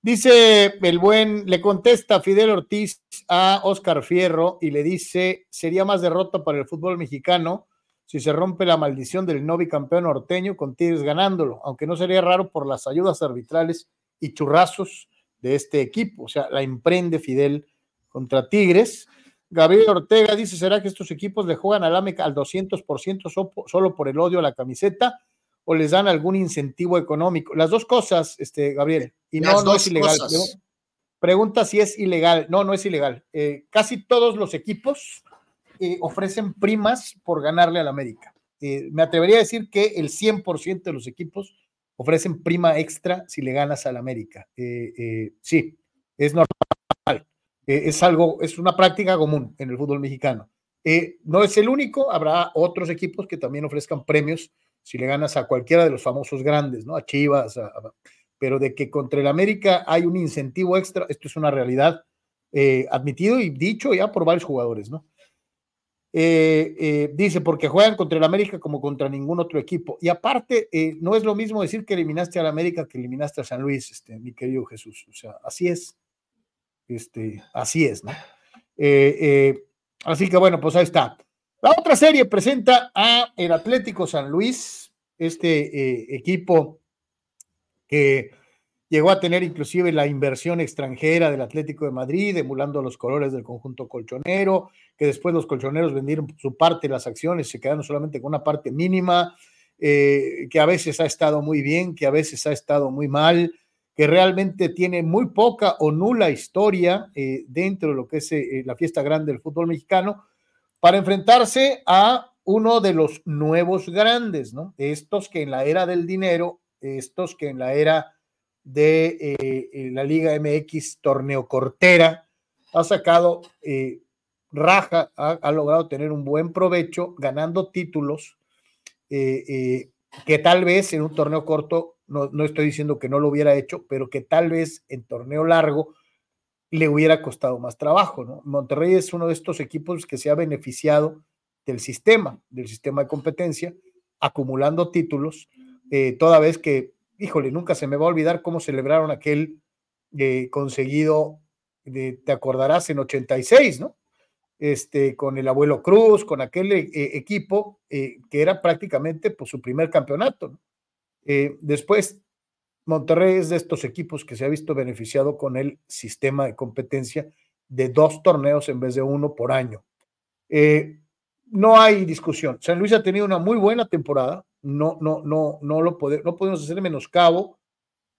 Dice el buen, le contesta Fidel Ortiz a Oscar Fierro y le dice: sería más derrota para el fútbol mexicano si se rompe la maldición del no bicampeón norteño con Tigres ganándolo, aunque no sería raro por las ayudas arbitrales y churrazos de este equipo. O sea, la emprende Fidel contra Tigres. Gabriel Ortega dice, ¿será que estos equipos le juegan al AMEC al 200% solo por el odio a la camiseta o les dan algún incentivo económico? Las dos cosas, este, Gabriel. Y no, no es ilegal. Pregunta si es ilegal. No, no es ilegal. Eh, casi todos los equipos eh, ofrecen primas por ganarle al América. Eh, me atrevería a decir que el 100% de los equipos ofrecen prima extra si le ganas al América. sí, es normal. es algo, es una práctica común en el fútbol mexicano. no es el único, habrá otros equipos que también ofrezcan premios si le ganas a cualquiera de los famosos grandes, ¿no? A Chivas, pero de que contra el América hay un incentivo extra, esto es una realidad eh, admitido y dicho ya por varios jugadores, ¿no? Eh, eh, dice, porque juegan contra el América como contra ningún otro equipo. Y aparte, no es lo mismo decir que eliminaste al América que eliminaste a San Luis, este, mi querido Jesús. O sea, así es. Este, así es, ¿no? así que bueno, pues ahí está. La otra serie presenta a el Atlético San Luis, este eh, equipo que llegó a tener inclusive la inversión extranjera del Atlético de Madrid, emulando los colores del conjunto colchonero, que después los colchoneros vendieron su parte de las acciones, se quedaron solamente con una parte mínima, eh, que a veces ha estado muy bien, que a veces ha estado muy mal, que realmente tiene muy poca o nula historia eh, dentro de lo que es la fiesta grande del fútbol mexicano, para enfrentarse a uno de los nuevos grandes, ¿no? Estos que en la era del dinero, estos que en la era de eh, la Liga MX Torneo Cortera ha sacado eh, raja, ha, logrado tener un buen provecho ganando títulos eh, que tal vez en un torneo corto, no, no estoy diciendo que no lo hubiera hecho, pero que tal vez en torneo largo le hubiera costado más trabajo. Monterrey es uno de estos equipos que se ha beneficiado del sistema, del sistema de competencia, acumulando títulos, toda vez que, híjole, nunca se me va a olvidar cómo celebraron aquel eh, conseguido, te acordarás, en 86, ¿no? Este, con el abuelo Cruz, con aquel eh, equipo que era prácticamente pues, su primer campeonato. después Monterrey es de estos equipos que se ha visto beneficiado con el sistema de competencia de dos torneos en vez de uno por año. Eh, no hay discusión. San Luis ha tenido una muy buena temporada. No, no, no, no lo no podemos hacer menoscabo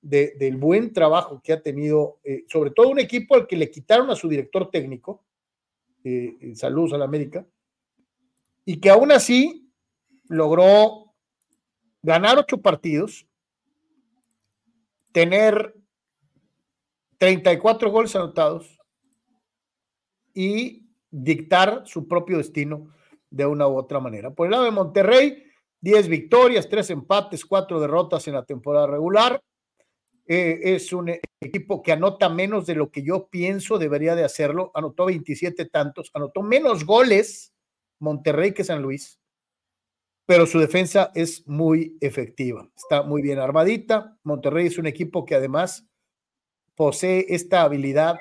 de, del buen trabajo que ha tenido, eh, sobre todo un equipo al que le quitaron a su director técnico, eh, Saludos a la América, y que aún así logró ganar ocho partidos, tener 34 goles anotados y dictar su propio destino de una u otra manera. Por el lado de Monterrey, 10 victorias, 3 empates, 4 derrotas en la temporada regular. Eh, es un equipo que anota menos de lo que yo pienso debería de hacerlo. Anotó 27 tantos, anotó menos goles Monterrey que San Luis pero su defensa es muy efectiva, está muy bien armadita. Monterrey es un equipo que además posee esta habilidad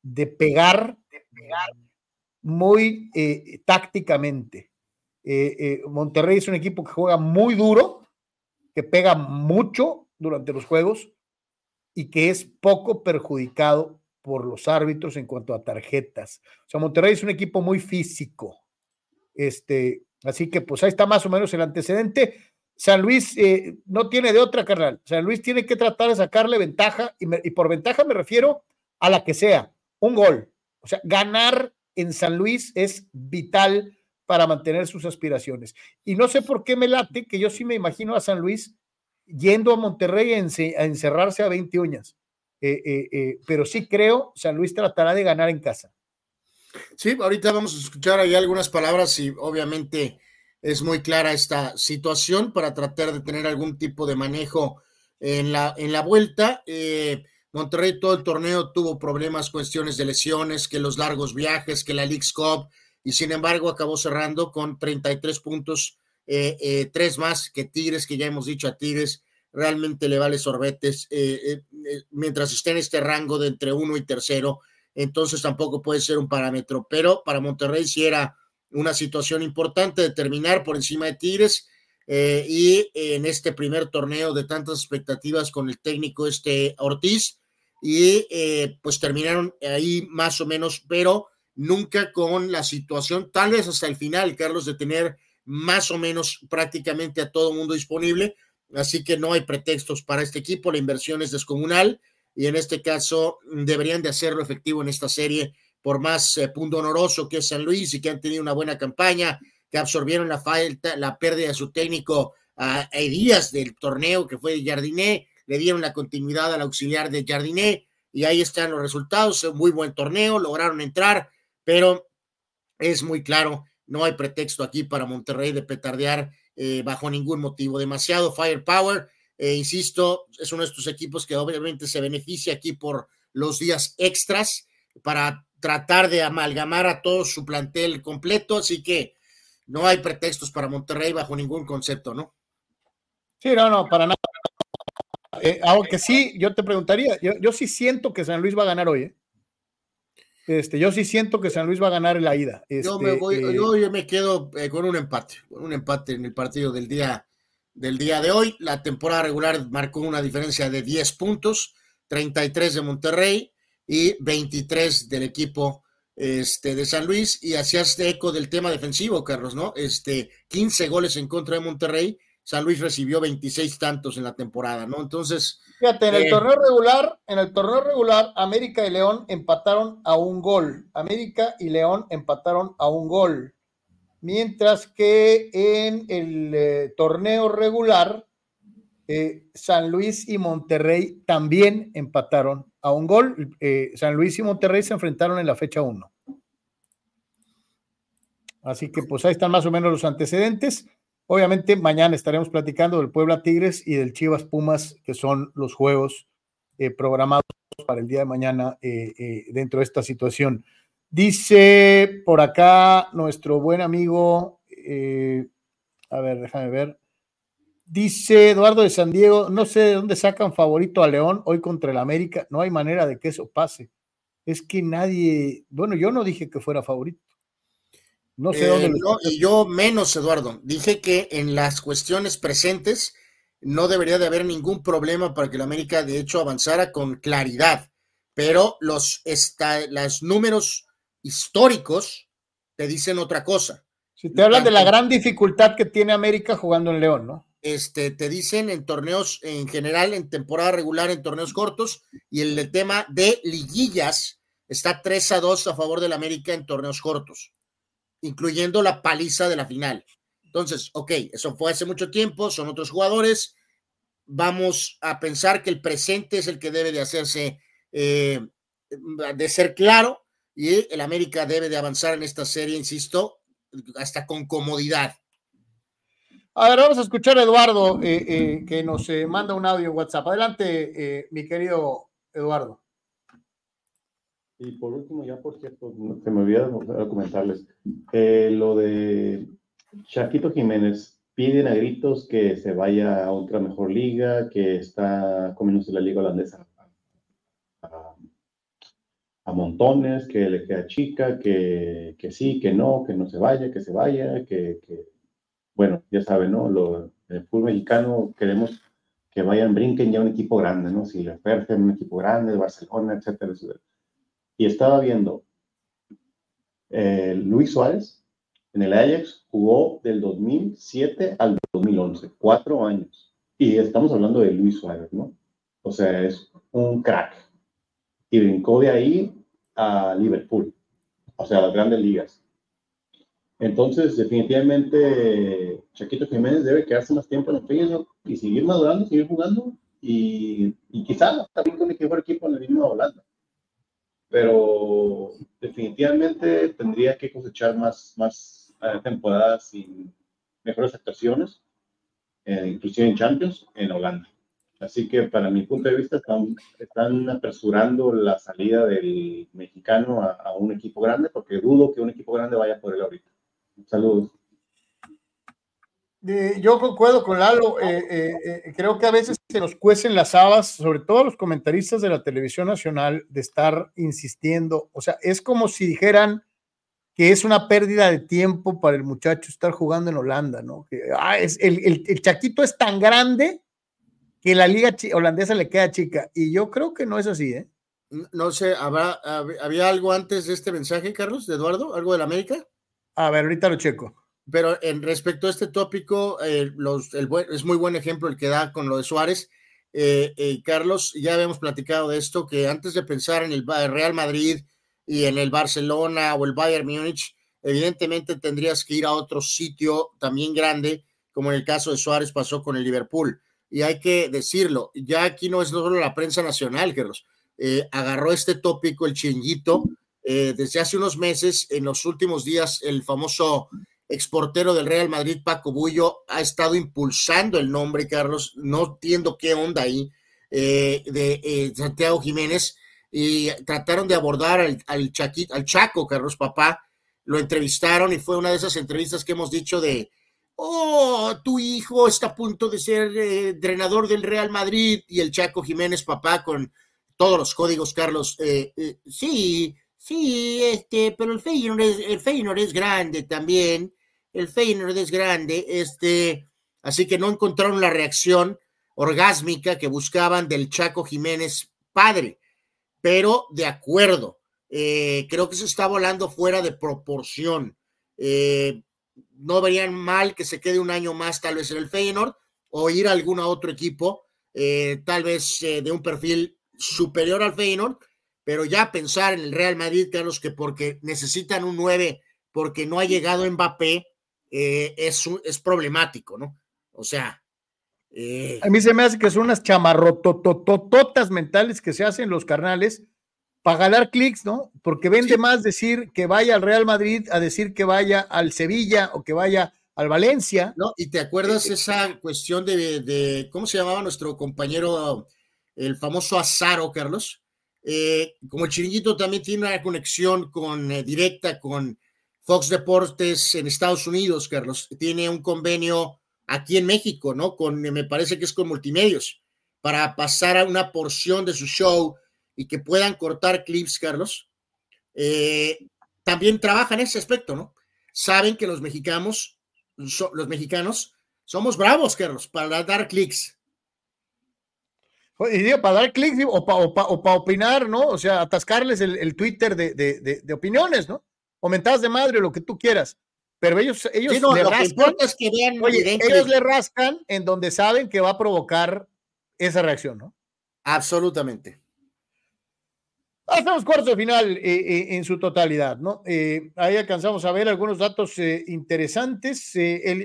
de pegar, muy eh, tácticamente. Eh, eh, Monterrey es un equipo que juega muy duro, que pega mucho durante los juegos y que es poco perjudicado por los árbitros en cuanto a tarjetas. O sea, Monterrey es un equipo muy físico. Este, Así que pues ahí está más o menos el antecedente. San Luis eh, no tiene de otra, carnal. San Luis tiene que tratar de sacarle ventaja y, por ventaja me refiero a la que sea, un gol. O sea, ganar en San Luis es vital para mantener sus aspiraciones. Y no sé por qué me late que yo sí me imagino a San Luis yendo a Monterrey a, encerrarse a 20 uñas. Eh, eh, pero sí creo, San Luis tratará de ganar en casa. Sí, ahorita vamos a escuchar ahí algunas palabras y obviamente es muy clara esta situación para tratar de tener algún tipo de manejo en la, en la vuelta. Eh, Monterrey todo el torneo tuvo problemas, cuestiones de lesiones, que los largos viajes, que la League's Cup, y sin embargo acabó cerrando con 33 puntos, eh, eh, tres más que Tigres, que ya hemos dicho a Tigres, realmente le vale sorbetes, mientras esté en este rango de entre uno y tercero, entonces tampoco puede ser un parámetro, pero para Monterrey sí era una situación importante de terminar por encima de Tigres eh, y en este primer torneo de tantas expectativas con el técnico este Ortiz y eh, pues terminaron ahí más o menos, pero nunca con la situación, tal vez hasta el final, Carlos, de tener más o menos prácticamente a todo mundo disponible, así que no hay pretextos para este equipo, la inversión es descomunal y en este caso deberían de hacerlo efectivo en esta serie por más eh, punto honoroso que es San Luis y que han tenido una buena campaña, que absorbieron la falta, la pérdida de su técnico a, días del torneo que fue de Jardiné, le dieron la continuidad al auxiliar de Jardiné y ahí están los resultados, muy buen torneo, lograron entrar, pero es muy claro, no hay pretexto aquí para Monterrey de petardear eh, bajo ningún motivo, demasiado firepower, eh, insisto, es uno de estos equipos que obviamente se beneficia aquí por los días extras para tratar de amalgamar a todo su plantel completo, así que no hay pretextos para Monterrey bajo ningún concepto, ¿no? Sí, no, no, para nada. Eh, aunque sí, yo te preguntaría, yo, sí siento que San Luis va a ganar hoy, ¿eh? Este, yo sí siento que San Luis va a ganar en la ida. yo, me este, voy, eh, yo, me quedo con un empate, con un empate en el partido del día, del día de hoy. La temporada regular marcó una diferencia de 10 puntos, 33 de Monterrey, y 23 del equipo este, de San Luis. Y hacías eco del tema defensivo, Carlos, ¿no? Este, 15 goles en contra de Monterrey. San Luis recibió 26 tantos en la temporada, ¿no? Entonces. Fíjate, en el eh, torneo regular, en el torneo regular, América y León empataron a un gol. América y León empataron a un gol. Mientras que en el eh, torneo regular, eh, San Luis y Monterrey también empataron a un gol. San Luis y Monterrey se enfrentaron en la fecha 1. Así que pues ahí están más o menos los antecedentes. Obviamente mañana estaremos platicando del Puebla Tigres y del Chivas Pumas, que son los juegos eh, programados para el día de mañana dentro de esta situación. Dice por acá nuestro buen amigo, a ver, déjame ver, Dice Eduardo de San Diego, no sé de dónde sacan favorito a León hoy contra el América. No hay manera de que eso pase. Es que nadie, bueno, yo no dije que fuera favorito. No sé dónde. Eh, y yo menos, Eduardo. Dije que en las cuestiones presentes no debería de haber ningún problema para que el América, de hecho, avanzara con claridad. Pero los, los números históricos te dicen otra cosa. Si te hablan de la gran dificultad que tiene América jugando en León, ¿no? este, te dicen en torneos en general, en temporada regular, en torneos cortos, y el, tema de liguillas está 3 a 2 a favor del América en torneos cortos, incluyendo la paliza de la final. Entonces, ok, eso fue hace mucho tiempo, son otros jugadores. Vamos a pensar que el presente es el que debe de hacerse, eh, de ser claro, y el América debe de avanzar en esta serie, insisto, hasta con comodidad a ver, vamos a escuchar a Eduardo, eh, eh, que nos eh, manda un audio en WhatsApp. Adelante, mi querido Eduardo. Y por último, ya por cierto, se me olvidó comentarles, lo de Chaquito Jiménez, piden a gritos que se vaya a otra mejor liga, que está comiéndose la liga holandesa a, montones, que le queda chica, que, que, sí, que no, que no se vaya, que se vaya, que, que bueno, ya saben, ¿no? Lo, el fútbol mexicano queremos que vayan, brinquen ya un equipo grande, ¿no? Si le Fergen, un equipo grande, Barcelona, etcétera, etcétera. Y estaba viendo, eh, Luis Suárez en el Ajax jugó del 2007 al 2011, cuatro años. Y estamos hablando de Luis Suárez, ¿no? O sea, es un crack. Y brincó de ahí a Liverpool, o sea, a las grandes ligas. Entonces, definitivamente, Chaquito Jiménez debe quedarse más tiempo en el pequeño y seguir madurando, seguir jugando y, y quizás también con el mejor equipo en la misma Holanda. Pero definitivamente tendría que cosechar más, más eh, temporadas y mejores actuaciones, eh, inclusive en Champions, en Holanda. Así que para mi punto de vista están, están apresurando la salida del mexicano a, a, un equipo grande porque dudo que un equipo grande vaya por él ahorita. Saludos. Yo concuerdo con Lalo, eh, eh, eh, creo que a veces se nos cuecen las habas, sobre todo los comentaristas de la televisión nacional, de estar insistiendo, o sea, es como si dijeran que es una pérdida de tiempo para el muchacho estar jugando en Holanda, ¿no? Que, ah, es, el, el, Chaquito es tan grande que la liga holandesa le queda chica, y yo creo que no es así, ¿eh? No sé, ¿habrá, ¿había algo antes de este mensaje, Carlos, de Eduardo? ¿Algo de la América? A ver, ahorita lo checo. Pero en respecto a este tópico, eh, los, el es muy buen ejemplo el que da con lo de Suárez. Eh, eh, Carlos, ya habíamos platicado de esto, que antes de pensar en el Real Madrid, y en el Barcelona o el Bayern Múnich, evidentemente tendrías que ir a otro sitio también grande, como en el caso de Suárez pasó con el Liverpool. Y hay que decirlo, ya aquí no es solo la prensa nacional, Carlos, eh, agarró este tópico el chinguito eh, desde hace unos meses, en los últimos días, el famoso exportero del Real Madrid, Paco Bullo, ha estado impulsando el nombre, Carlos, no entiendo qué onda ahí, eh, de Santiago Jiménez, y trataron de abordar al, al, al Chaco, Carlos Papá, lo entrevistaron y fue una de esas entrevistas que hemos dicho de, oh, tu hijo está a punto de ser eh, entrenador del Real Madrid y el Chaco Jiménez, papá, con todos los códigos, Carlos. Eh, eh, sí, sí, este, pero el Feyenoord es, el Feyenoord es grande también, el Feyenoord es grande, este, así que no encontraron la reacción orgásmica que buscaban del Chaco Jiménez padre, pero de acuerdo, creo que se está volando fuera de proporción. Eh, no verían mal que se quede un año más tal vez en el Feyenoord o ir a algún otro equipo, eh, tal vez eh, de un perfil superior al Feyenoord, pero ya pensar en el Real Madrid, Carlos, que porque necesitan un 9, porque no ha llegado Mbappé, eh, es, es problemático, ¿no? O sea... a mí se me hace que son unas chamarrototototas mentales que se hacen los carnales para ganar clics, ¿no? Porque vende más decir que vaya al Real Madrid a decir que vaya al Sevilla o que vaya al Valencia. ¿No? Y te acuerdas eh, esa cuestión de, ¿cómo se llamaba nuestro compañero, el famoso Azaro, Carlos? Eh, como el chiringuito también tiene una conexión con, eh, directa con Fox Deportes en Estados Unidos, Carlos, tiene un convenio aquí en México, ¿no? Con, me parece que es con Multimedios, para pasar a una porción de su show y que puedan cortar clips, Carlos, eh, también trabajan en ese aspecto, ¿no? Saben que los mexicanos, los mexicanos, somos bravos, Carlos, para dar clics. Y digo, para dar clics o para opinar, ¿no? O sea, atascarles el, Twitter de, opiniones, ¿no? Comentadas de madre, lo que tú quieras. Pero ellos, ellos le rascan. que ellos le rascan en donde saben que va a provocar esa reacción, ¿no? Absolutamente. Hacemos cuartos de final eh, eh, en su totalidad, ¿no? Eh, ahí alcanzamos a ver algunos datos interesantes.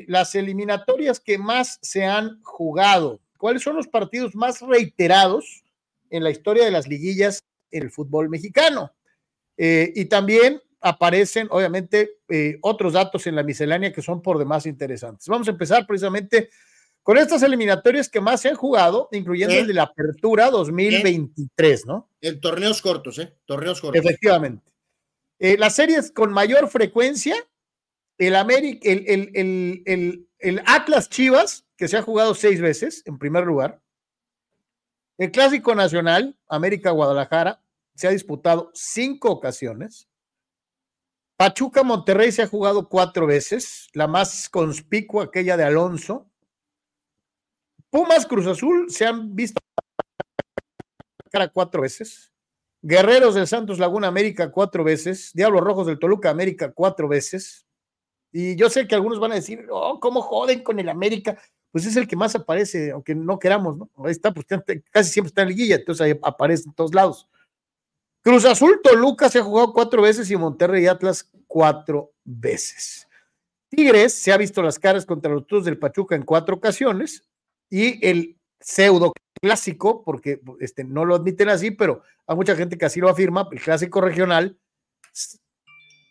las eliminatorias que más se han jugado. ¿Cuáles son los partidos más reiterados en la historia de las liguillas en el fútbol mexicano? y también aparecen, obviamente, otros datos en la miscelánea que son por demás interesantes. Vamos a empezar precisamente con estas eliminatorias que más se han jugado, incluyendo el de la Apertura 2023, ¿no? En torneos cortos, ¿eh? Torneos cortos. Efectivamente. Eh, las series con mayor frecuencia, el, América, el, el, Atlas Chivas, que se ha jugado seis veces, en primer lugar. El Clásico Nacional, América Guadalajara, se ha disputado cinco ocasiones. Pachuca Monterrey se ha jugado cuatro veces, la más conspicua, aquella de Alonso, Pumas Cruz Azul se han visto cuatro veces. Guerreros del Santos Laguna América cuatro veces. Diablos Rojos del Toluca América cuatro veces. Y yo sé que algunos van a decir, oh, ¿cómo joden con el América? Pues es el que más aparece, aunque no queramos, ¿no? Ahí está, pues casi siempre está en liguilla, entonces ahí aparece en todos lados. Cruz Azul, Toluca se ha jugado cuatro veces y Monterrey y Atlas cuatro veces. Tigres se ha visto las caras contra los Toros del Pachuca en cuatro ocasiones y el pseudo clásico, porque este, no lo admiten así, pero hay mucha gente que así lo afirma, el clásico regional,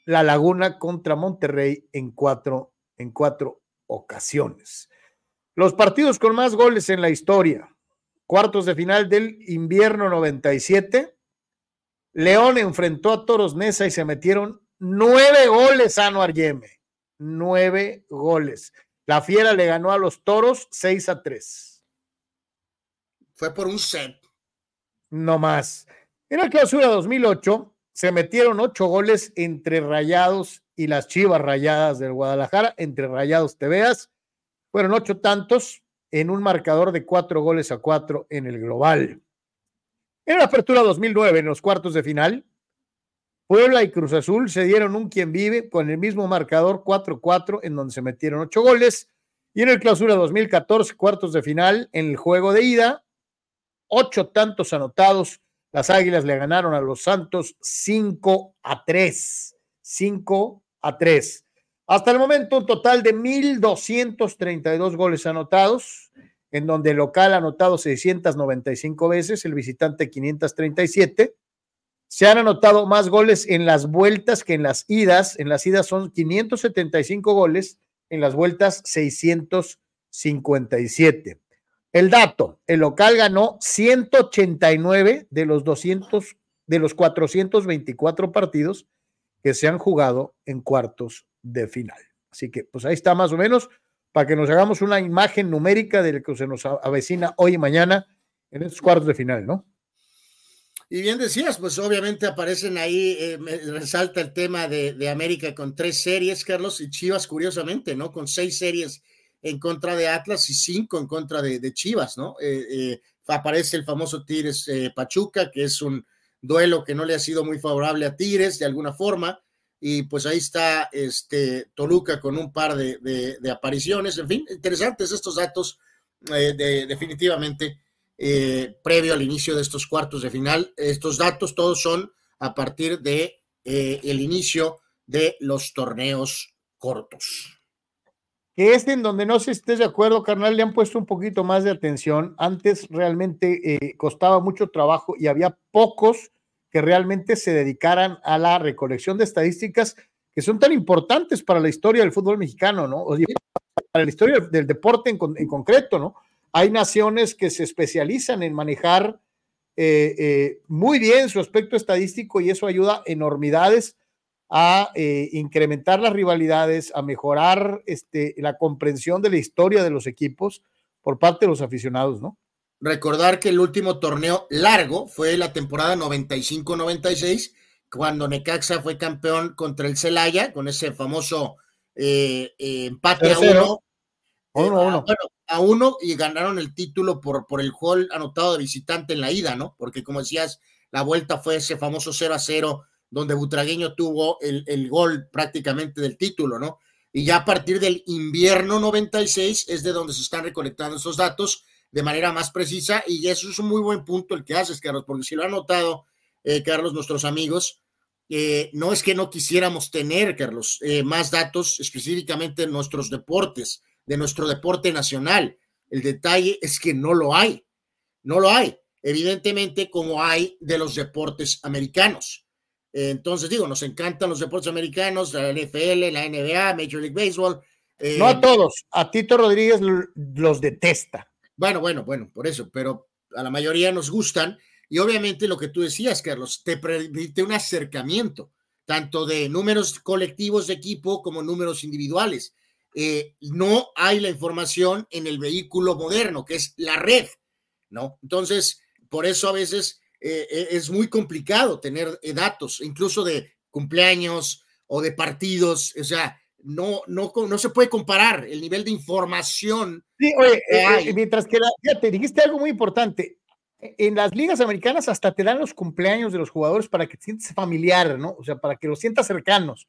La Laguna contra Monterrey en cuatro, en cuatro ocasiones. Los partidos con más goles en la historia. Cuartos de final del invierno 97. León enfrentó a Toros Nesa y se metieron nueve goles a Anuar Yeme. Nueve goles. La Fiera le ganó a los Toros 6 a 3. Fue por un set. No más. En la clausura 2008 se metieron ocho goles entre Rayados y las Chivas Rayadas del Guadalajara, entre Rayados Teveas. Fueron ocho tantos en un marcador de cuatro goles a cuatro en el global. En la apertura 2009, en los cuartos de final, Puebla y Cruz Azul se dieron un quien vive con el mismo marcador 4-4 en donde se metieron ocho goles. Y en el clausura 2014, cuartos de final, en el juego de ida, ocho tantos anotados. Las Águilas le ganaron a los Santos 5 a 3. 5 a 3. Hasta el momento, un total de 1.232 goles anotados, en donde el local ha anotado 695 veces, el visitante 537. Se han anotado más goles en las vueltas que en las idas. En las idas son 575 goles, en las vueltas 657. El dato, el local ganó 189 de los 200 de los 424 partidos que se han jugado en cuartos de final. Así que pues ahí está más o menos para que nos hagamos una imagen numérica de lo que se nos avecina hoy y mañana en estos cuartos de final, ¿no? Y bien decías, pues obviamente aparecen ahí, eh, resalta el tema de, América con tres series, Carlos, y Chivas, curiosamente, ¿no? Con seis series en contra de Atlas y cinco en contra de, Chivas, ¿no? Eh, eh, aparece el famoso Tigres Pachuca, que es un duelo que no le ha sido muy favorable a Tigres de alguna forma, y pues ahí está este Toluca con un par de, apariciones, en fin, interesantes estos datos, definitivamente eh, previo al inicio de estos cuartos de final. Estos datos todos son a partir de eh, el inicio de los torneos cortos. Que es en donde no se estés de acuerdo, carnal, le han puesto un poquito más de atención. Antes realmente eh, costaba mucho trabajo y había pocos que realmente se dedicaran a la recolección de estadísticas que son tan importantes para la historia del fútbol mexicano, ¿no? O para la historia del deporte en, en concreto, ¿no? Hay naciones que se especializan en manejar eh, eh, muy bien su aspecto estadístico y eso ayuda enormidades a eh, incrementar las rivalidades, a mejorar este, la comprensión de la historia de los equipos por parte de los aficionados, ¿no? Recordar que el último torneo largo fue la temporada 95-96, cuando Necaxa fue campeón contra el Celaya, con ese famoso empate a uno. Uno, uno. Bueno, a uno y ganaron el título por, por el gol anotado de visitante en la ida, ¿no? Porque como decías, la vuelta fue ese famoso 0 a 0 donde Butragueño tuvo el, el gol prácticamente del título, ¿no? Y ya a partir del invierno 96 es de donde se están recolectando esos datos de manera más precisa y eso es un muy buen punto el que haces, Carlos, porque si lo han notado, eh, Carlos, nuestros amigos, eh, no es que no quisiéramos tener, Carlos, eh, más datos específicamente en nuestros deportes, de nuestro deporte nacional. El detalle es que no lo hay, no lo hay, evidentemente como hay de los deportes americanos. Entonces digo, nos encantan los deportes americanos, la NFL, la NBA, Major League Baseball. No a todos, a Tito Rodríguez los detesta. Bueno, bueno, bueno, por eso, pero a la mayoría nos gustan y obviamente lo que tú decías, Carlos, te permite un acercamiento, tanto de números colectivos de equipo como números individuales. Eh, no hay la información en el vehículo moderno, que es la red, ¿no? Entonces, por eso a veces eh, eh, es muy complicado tener datos, incluso de cumpleaños o de partidos, o sea, no, no, no se puede comparar el nivel de información. Sí, oye, mientras que la, te dijiste algo muy importante. En las ligas americanas hasta te dan los cumpleaños de los jugadores para que te sientas familiar, ¿no? O sea, para que los sientas cercanos.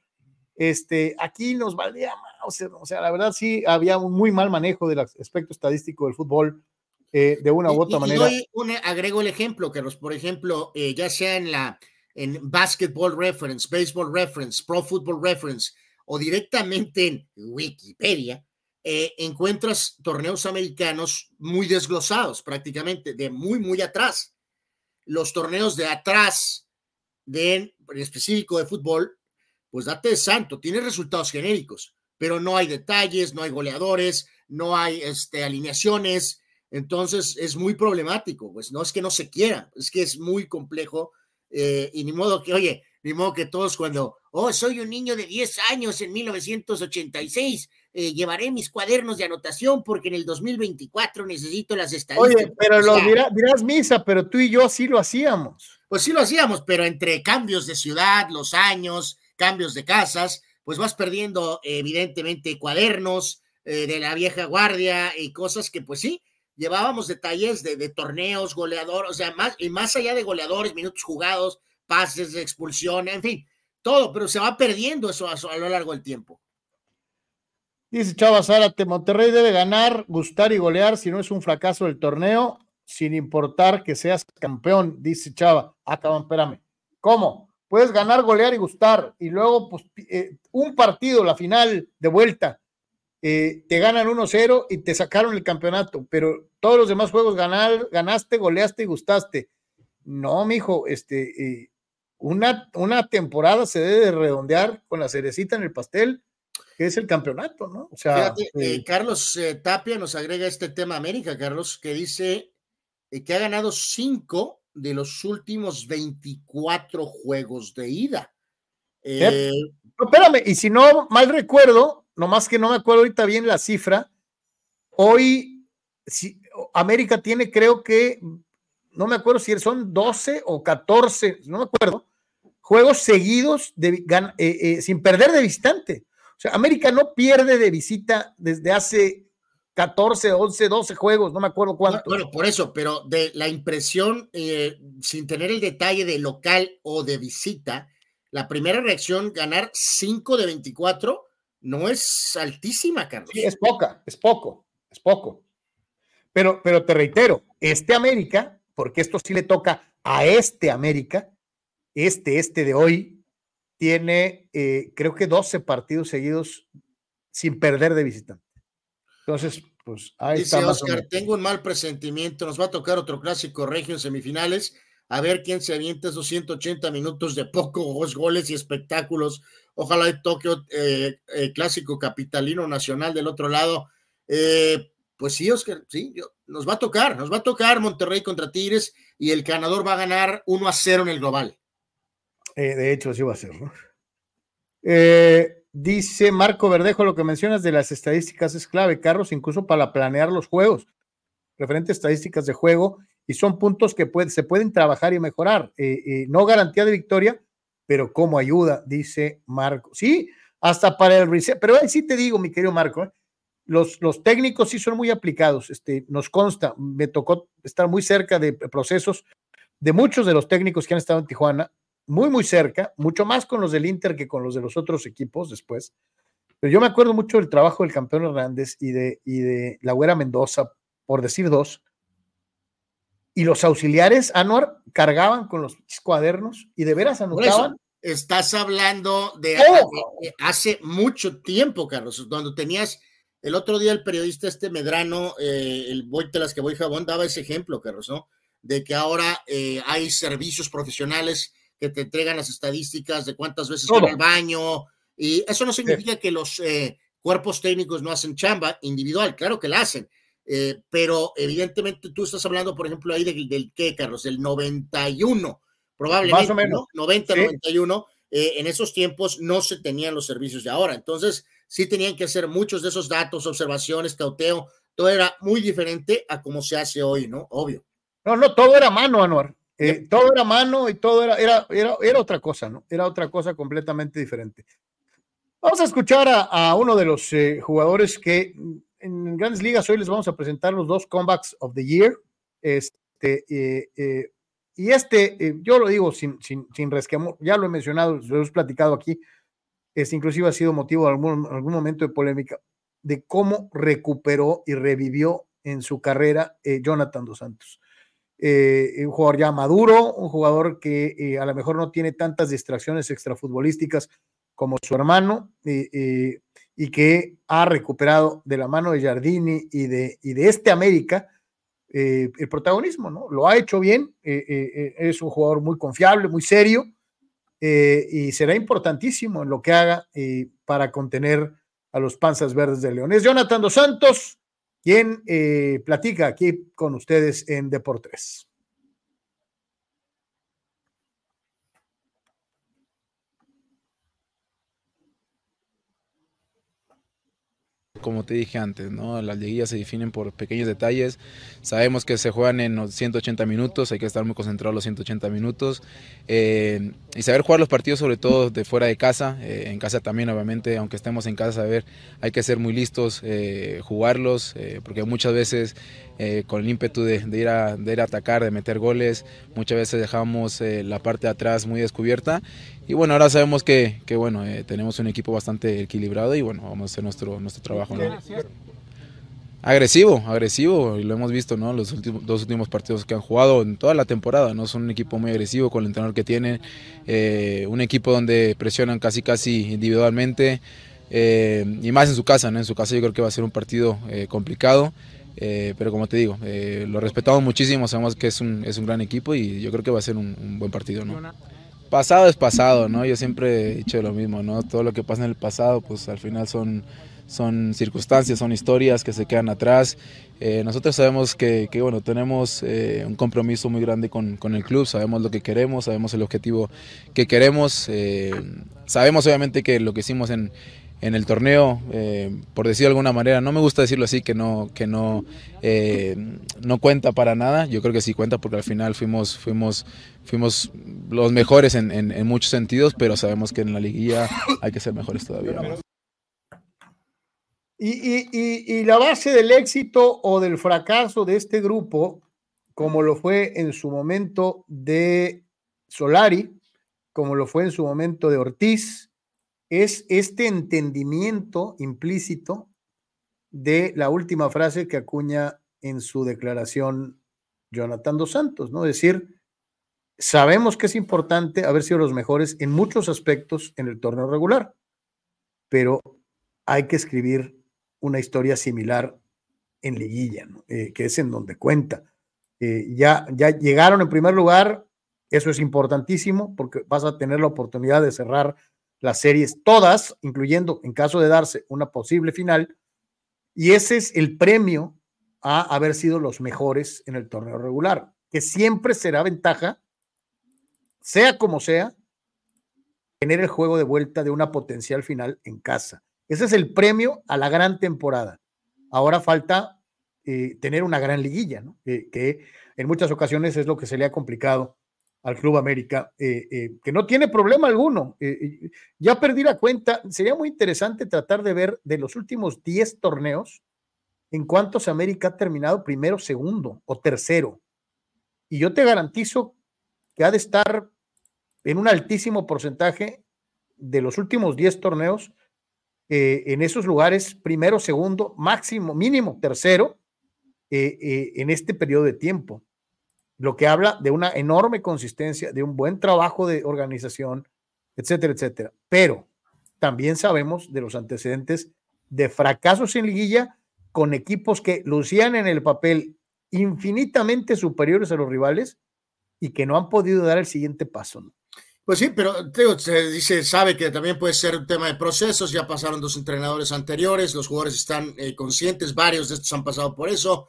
Este, aquí nos valía más, o sea, la verdad sí había un muy mal manejo del aspecto estadístico del fútbol eh, de una u otra manera. Y hoy agrego el ejemplo, Carlos, por ejemplo, eh, ya sea en la en Basketball Reference, Baseball Reference, Pro Football Reference o directamente en Wikipedia, eh, encuentras torneos americanos muy desglosados, prácticamente de muy, muy atrás. Los torneos de atrás, de, en específico de fútbol, pues date de santo, tiene resultados genéricos, pero no hay detalles, no hay goleadores, no hay este, alineaciones, entonces es muy problemático, pues no es que no se quiera, es que es muy complejo eh, y ni modo que, oye, ni modo que todos cuando, oh, soy un niño de 10 años en 1986, eh, llevaré mis cuadernos de anotación porque en el 2024 necesito las estadísticas. Oye, pero lo dirás misa, pero tú y yo sí lo hacíamos. Pues sí lo hacíamos, pero entre cambios de ciudad, los años, cambios de casas, pues vas perdiendo evidentemente cuadernos eh, de la vieja guardia y cosas que pues sí, llevábamos detalles de, torneos, goleadores, o sea, más, y más allá de goleadores, minutos jugados, pases de expulsión, en fin, todo, pero se va perdiendo eso a, lo largo del tiempo. Dice Chava Zárate, Monterrey debe ganar, gustar y golear, si no es un fracaso del torneo. sin importar que seas campeón, dice Chava. Ah, cabrón, espérame. ¿Cómo? Puedes ganar, golear y gustar. Y luego, pues, eh, un partido, la final de vuelta, eh, te ganan 1-0 y te sacaron el campeonato, pero todos los demás juegos ganar, ganaste, goleaste y gustaste. No, mijo, este, eh, una, una temporada se debe redondear con la cerecita en el pastel, que es el campeonato, ¿no? O sea, Carlos Tapia nos agrega este tema América, Carlos, que dice que ha ganado cinco de los últimos 24 juegos de ida. Eh, espérame, y si no mal recuerdo, nomás que no me acuerdo ahorita bien la cifra, hoy si, América tiene creo que, no me acuerdo si son 12 o 14, no me acuerdo, juegos seguidos de, eh, eh, sin perder de visitante. O sea, América no pierde de visita desde hace 14, 11, 12 juegos, no me acuerdo cuánto. Bueno, por eso, pero de la impresión, eh, sin tener el detalle de local o de visita, la primera reacción, ganar 5 de 24, no es altísima, Carlos. Sí, es poca, es poco, es poco. Pero, pero te reitero, este América, porque esto sí le toca a este América, este, este de hoy, tiene eh, creo que 12 partidos seguidos sin perder de visitante. Entonces, pues ahí Dice Oscar, tengo un mal presentimiento, nos va a tocar otro clásico regio en semifinales, a ver quién se avienta esos 180 minutos de pocos goles y espectáculos. Ojalá el Tokio, eh, eh, clásico capitalino nacional del otro lado. Eh, pues sí, Oscar, sí, nos va a tocar, nos va a tocar Monterrey contra Tigres y el ganador va a ganar 1 a 0 en el global. de hecho, sí va a ser, ¿no? Eh, Dice Marco Verdejo, lo que mencionas de las estadísticas es clave, Carlos, incluso para planear los juegos, referentes estadísticas de juego, y son puntos que se pueden trabajar y mejorar. Eh, eh, no garantía de victoria, pero como ayuda, dice Marco. Sí, hasta para el reset, pero ahí sí te digo, mi querido Marco, ¿eh? Los, los técnicos sí son muy aplicados, este, nos consta, me tocó estar muy cerca de procesos de muchos de los técnicos que han estado en Tijuana, muy, muy cerca, mucho más con los del Inter que con los de los otros equipos después. Pero yo me acuerdo mucho del trabajo del campeón Hernández y de, y de la Güera Mendoza, por decir dos. Y los auxiliares, Anuar, cargaban con los cuadernos y de veras anotaban. estás hablando de, hace mucho tiempo, Carlos, cuando tenías el otro día el periodista este Medrano, eh, el Voy las que voy jabón, daba ese ejemplo, Carlos, ¿no? De que ahora eh, hay servicios profesionales que te entregan las estadísticas de cuántas veces van al baño, y eso no significa que los eh, cuerpos técnicos no hacen chamba individual, claro que la hacen, eh, pero evidentemente tú estás hablando, por ejemplo, ahí del, del ¿qué, Carlos? Del 91, probablemente, Más o menos. 90, 91, eh, en esos tiempos no se tenían los servicios de ahora, entonces sí tenían que hacer muchos de esos datos, observaciones, cauteo, todo era muy diferente a como se hace hoy, ¿no? Obvio. No, no, todo era mano, Anuar. Eh, todo era mano y todo era, era, era, otra cosa, ¿no? Era otra cosa completamente diferente. Vamos a escuchar a, uno de los eh, jugadores que en grandes ligas hoy les vamos a presentar los dos comebacks of the year. Este, eh, y este, yo lo digo sin, sin, sin resquemo, ya lo he mencionado, lo he platicado aquí, es inclusive ha sido motivo de algún, algún momento de polémica, de cómo recuperó y revivió en su carrera Jonathan Dos Santos. Eh, un jugador ya maduro, un jugador que eh, a lo mejor no tiene tantas distracciones extrafutbolísticas como su hermano eh, y que ha recuperado de la mano de Jardini y de, y de este América el protagonismo, ¿no? Lo ha hecho bien, es un jugador muy confiable, muy serio y será importantísimo en lo que haga para contener a los panzas verdes de León. Es Jonathan Dos Santos, quien eh, platica aquí con ustedes en Deportes. Como te dije antes, las liguillas se definen por pequeños detalles. Sabemos que se juegan en los 180 minutos, hay que estar muy concentrados los 180 minutos eh, y saber jugar los partidos, sobre todo de fuera de casa. Eh, en casa también, obviamente, aunque estemos en casa, hay que ser muy listos, eh, jugarlos, porque muchas veces con el ímpetu de, ir de, ir a, atacar, de meter goles, muchas veces dejamos la parte de atrás muy descubierta y bueno, ahora sabemos que, que bueno, eh, tenemos un equipo bastante equilibrado y bueno, vamos a hacer nuestro, nuestro trabajo. Agresivo, agresivo, y lo hemos visto, ¿no? Los últimos, dos últimos partidos que han jugado en toda la temporada, ¿no? Son un equipo muy agresivo con el entrenador que tiene, eh, un equipo donde presionan casi casi individualmente, eh, y más en su casa, ¿no? En su casa yo creo que va a ser un partido eh, complicado, pero como te digo, lo respetamos muchísimo, sabemos que es un, es un gran equipo y yo creo que va a ser un, un buen partido, ¿no? Pasado es pasado, ¿no? Yo siempre he dicho lo mismo, ¿no? Todo lo que pasa en el pasado, pues al final son son circunstancias, son historias que se quedan atrás. Eh, nosotros sabemos que, bueno, tenemos eh, un compromiso muy grande con, el club, sabemos lo que queremos, sabemos el objetivo que queremos, eh, sabemos obviamente que lo que hicimos en, el torneo, por decir de alguna manera, no me gusta decirlo así, que no, que no, no cuenta para nada, yo creo que sí cuenta porque al final fuimos, fuimos, fuimos los mejores en, en muchos sentidos, pero sabemos que en la liguilla hay que ser mejores todavía. Y, la base del éxito o del fracaso de este grupo, como lo fue en su momento de Solari, como lo fue en su momento de Ortiz, es este entendimiento implícito de la última frase que acuña en su declaración Jonathan dos Santos, ¿no? Es decir, sabemos que es importante haber sido los mejores en muchos aspectos en el torneo regular, pero hay que escribir una historia similar en liguilla, eh, que es en donde cuenta. Eh, ya, ya llegaron en primer lugar, eso es importantísimo porque vas a tener la oportunidad de cerrar las series todas, incluyendo en caso de darse una posible final, y ese es el premio a haber sido los mejores en el torneo regular, que siempre será ventaja, sea como sea, tener el juego de vuelta de una potencial final en casa. Ese es el premio a la gran temporada. Ahora falta eh, tener una gran liguilla, ¿no? que en muchas ocasiones es lo que se le ha complicado al Club América, eh, eh, que no tiene problema alguno. ya perdí la cuenta, sería muy interesante tratar de ver de los últimos 10 torneos en cuántos América ha terminado primero, segundo o tercero. Y yo te garantizo que ha de estar en un altísimo porcentaje de los últimos 10 torneos eh, en esos lugares, primero, segundo, máximo, mínimo, tercero, eh, eh, en este periodo de tiempo. Lo que habla de una enorme consistencia, de un buen trabajo de organización, etcétera, etcétera. Pero también sabemos de los antecedentes de fracasos en liguilla con equipos que lucían en el papel infinitamente superiores a los rivales y que no han podido dar el siguiente paso. Pues sí, pero se dice, sabe que también puede ser un tema de procesos, ya pasaron dos entrenadores anteriores, los jugadores están eh, conscientes, varios de estos han pasado por eso,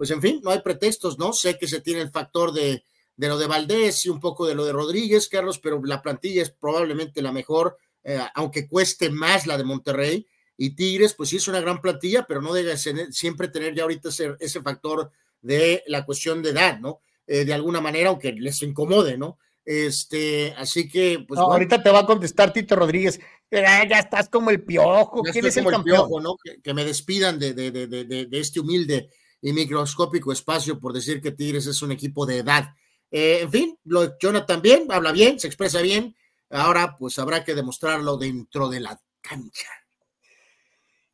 pues en fin, no hay pretextos, ¿no? Sé que se tiene el factor de, de lo de Valdés y un poco de lo de Rodríguez, Carlos, pero la plantilla es probablemente la mejor, eh, aunque cueste más la de Monterrey, y Tigres, pues sí es una gran plantilla, pero no debe siempre tener ya ahorita ese, ese factor de la cuestión de edad, ¿no? Eh, de alguna manera, aunque les incomode, ¿no? Este, así que, pues. Ahorita te va a contestar Tito Rodríguez. ya estás como el piojo. ¿Quién es el campeón? ¿no? Que, me despidan de, de, de, de, este humilde y microscópico espacio por decir que Tigres es un equipo de edad. Eh, en fin, lo, Jonathan bien, habla bien, se expresa bien. Ahora, pues habrá que demostrarlo dentro de la cancha.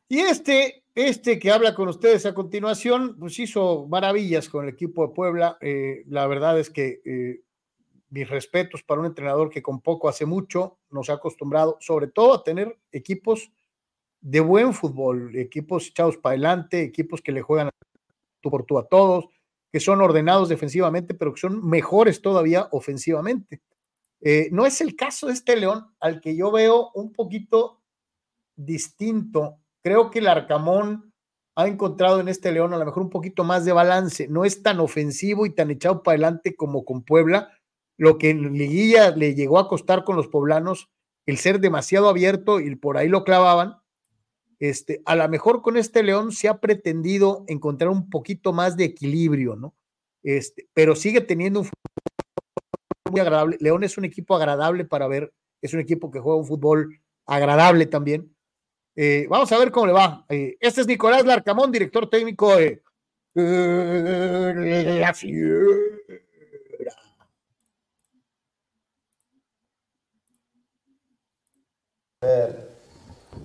Y este, este que habla con ustedes a continuación, pues hizo maravillas con el equipo de Puebla. Eh, la verdad es que eh, mis respetos para un entrenador que con poco hace mucho nos ha acostumbrado, sobre todo a tener equipos de buen fútbol, equipos echados para adelante, equipos que le juegan tú por tú a todos, que son ordenados defensivamente, pero que son mejores todavía ofensivamente. Eh, no es el caso de este León al que yo veo un poquito distinto. Creo que el Arcamón ha encontrado en este León a lo mejor un poquito más de balance. No es tan ofensivo y tan echado para adelante como con Puebla, lo que en Liguilla le llegó a costar con los poblanos, el ser demasiado abierto y por ahí lo clavaban. Este, a lo mejor con este León se ha pretendido encontrar un poquito más de equilibrio, ¿no? Este, pero sigue teniendo un fútbol muy agradable. León es un equipo agradable para ver, es un equipo que juega un fútbol agradable también. Eh, vamos a ver cómo le va. Eh, este es Nicolás Larcamón, director técnico de la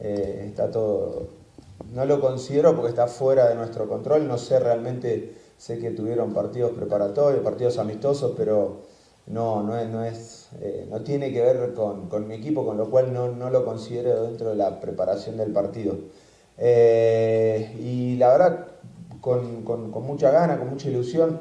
Eh, está todo no lo considero porque está fuera de nuestro control. No sé realmente, sé que tuvieron partidos preparatorios, partidos amistosos, pero no, no, es, no, es, eh, no tiene que ver con, mi equipo, con lo cual no, no, lo considero dentro de la preparación del partido. Eh, y la verdad, con, con, con, mucha gana, con mucha ilusión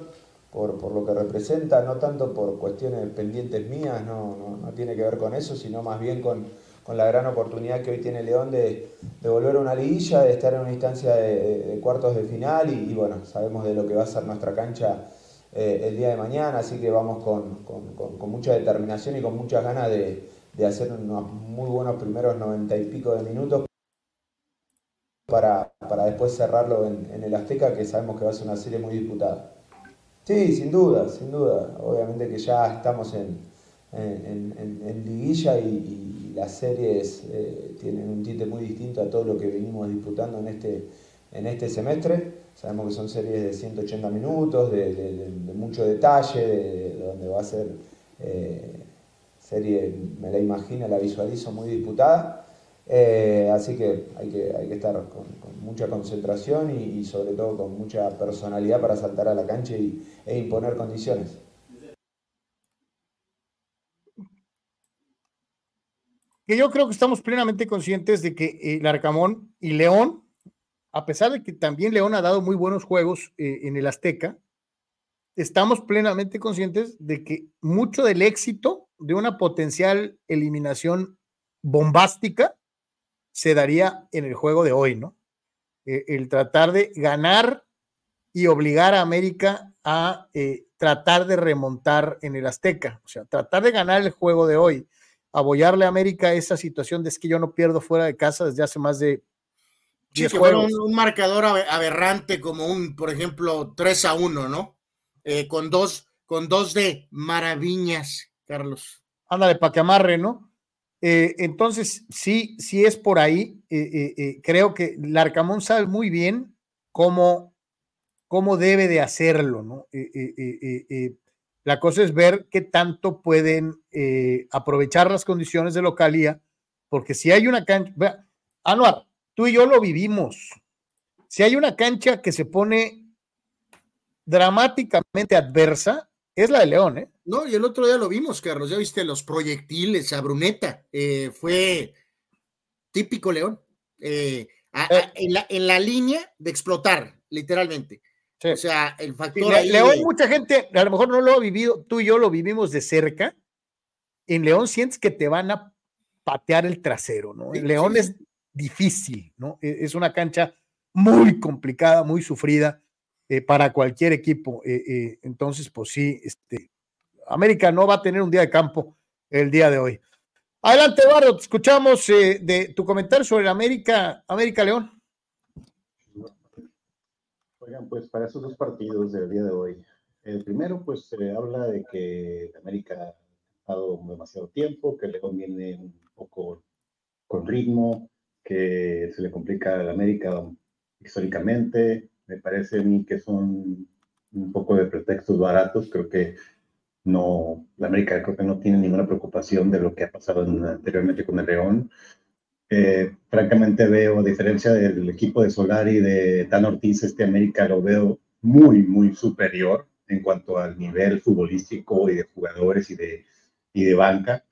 por, por, lo que representa, no tanto por cuestiones pendientes mías, no, no tiene que ver con eso, sino más bien con, con la gran oportunidad que hoy tiene León de, volver a una liguilla, de estar en una instancia de, cuartos de final y, bueno, sabemos de lo que va a ser nuestra cancha eh, el día de mañana, así que vamos con, mucha determinación y con muchas ganas de, hacer unos muy buenos primeros noventa y pico de minutos para, para después cerrarlo en, el Azteca, que sabemos que va a ser una serie muy disputada. Sí, sin duda, sin duda. Obviamente que ya estamos en liguilla y, las series eh, tienen un tinte muy distinto a todo lo que venimos disputando en este, en este semestre. Sabemos que son series de 180 minutos, de, mucho detalle, de, donde va a ser eh, serie, me la imagino, la visualizo muy disputada. Eh, así que hay, que hay que estar con, mucha concentración y, y, sobre todo con mucha personalidad para saltar a la cancha y, e imponer condiciones. Que yo creo que estamos plenamente conscientes de que eh, Larcamón y León a pesar de que también León ha dado muy buenos juegos eh, en el Azteca, estamos plenamente conscientes de que mucho del éxito de una potencial eliminación bombástica se daría en el juego de hoy, ¿no? Eh, el tratar de ganar y obligar a América a tratar de remontar en el Azteca, o sea, tratar de ganar el juego de hoy, apoyarle a América esa situación de es que yo no pierdo fuera de casa desde hace más de Sí, que fuera un, un, marcador aberrante como un, por ejemplo, 3 a 1, ¿no? Eh, con dos, con dos de maravillas, Carlos. Ándale, para que amarre, ¿no? Eh, entonces, sí, sí es por ahí. Eh, eh creo que Larcamón sabe muy bien cómo, cómo debe de hacerlo, ¿no? Eh, la cosa es ver qué tanto pueden aprovechar las condiciones de localía, porque si hay una cancha, Anuar, Tú y yo lo vivimos. Si hay una cancha que se pone dramáticamente adversa, es la de León, ¿eh? No, y el otro día lo vimos, Carlos, ya viste los proyectiles a Bruneta, eh, fue típico León, eh, a, a, eh. en, la, en, la, línea de explotar, literalmente. Sí. O sea, el factor. León, de... mucha gente, a lo mejor no lo ha vivido, tú y yo lo vivimos de cerca. En León sientes que te van a patear el trasero, ¿no? Sí, León es difícil, ¿no? E, es una cancha muy complicada, muy sufrida eh, para cualquier equipo. Eh, eh, entonces, pues sí, este, América no va a tener un día de campo el día de hoy. Adelante, Eduardo, te escuchamos de tu comentario sobre América, América León. Oigan, pues para esos dos partidos del día de hoy, el primero, pues se habla de que América ha estado demasiado tiempo, que León viene un poco con ritmo, que se le complica a la América históricamente. Me parece a mí que son un poco de pretextos baratos. Creo que no, la América creo que no tiene ninguna preocupación de lo que ha pasado en, anteriormente con el León. Francamente veo, a diferencia del equipo de Solari de Tan Ortiz, este América lo veo muy, muy superior en cuanto al nivel futbolístico y de jugadores y de, y de banca.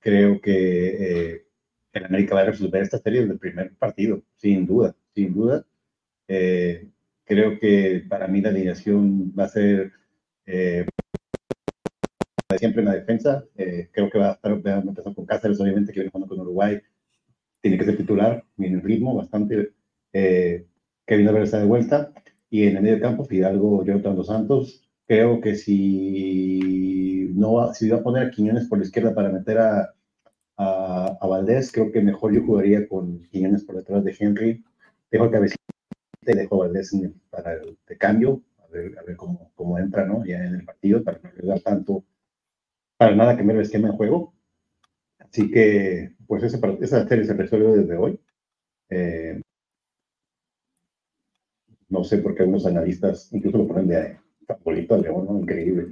Creo que eh, el América va a resolver esta serie desde el primer partido, sin duda, sin duda. Eh, creo que para mí la alineación va a ser eh, siempre en la defensa. Creo que va a estar va a empezar con Cáceres, obviamente, que viene jugando con Uruguay. Tiene que ser titular, viene el ritmo bastante. Eh, Kevin Álvarez está de vuelta. Y en el medio campo, Fidalgo, Jonathan Dos Santos. Creo que si no va, si va a poner a Quiñones por la izquierda para meter a, a, Valdés, creo que mejor yo jugaría con Quiñones por detrás de Henry. Dejo el cabecita y dejo a Valdés para el de cambio, a ver, cómo, cómo, entra ¿no? ya en el partido, para no ayudar tanto, para nada cambiar el esquema de juego. Así que, pues ese, esa serie se resuelve desde hoy. Eh, no sé por qué algunos analistas incluso lo ponen de favorito al León, ¿no? Increíble.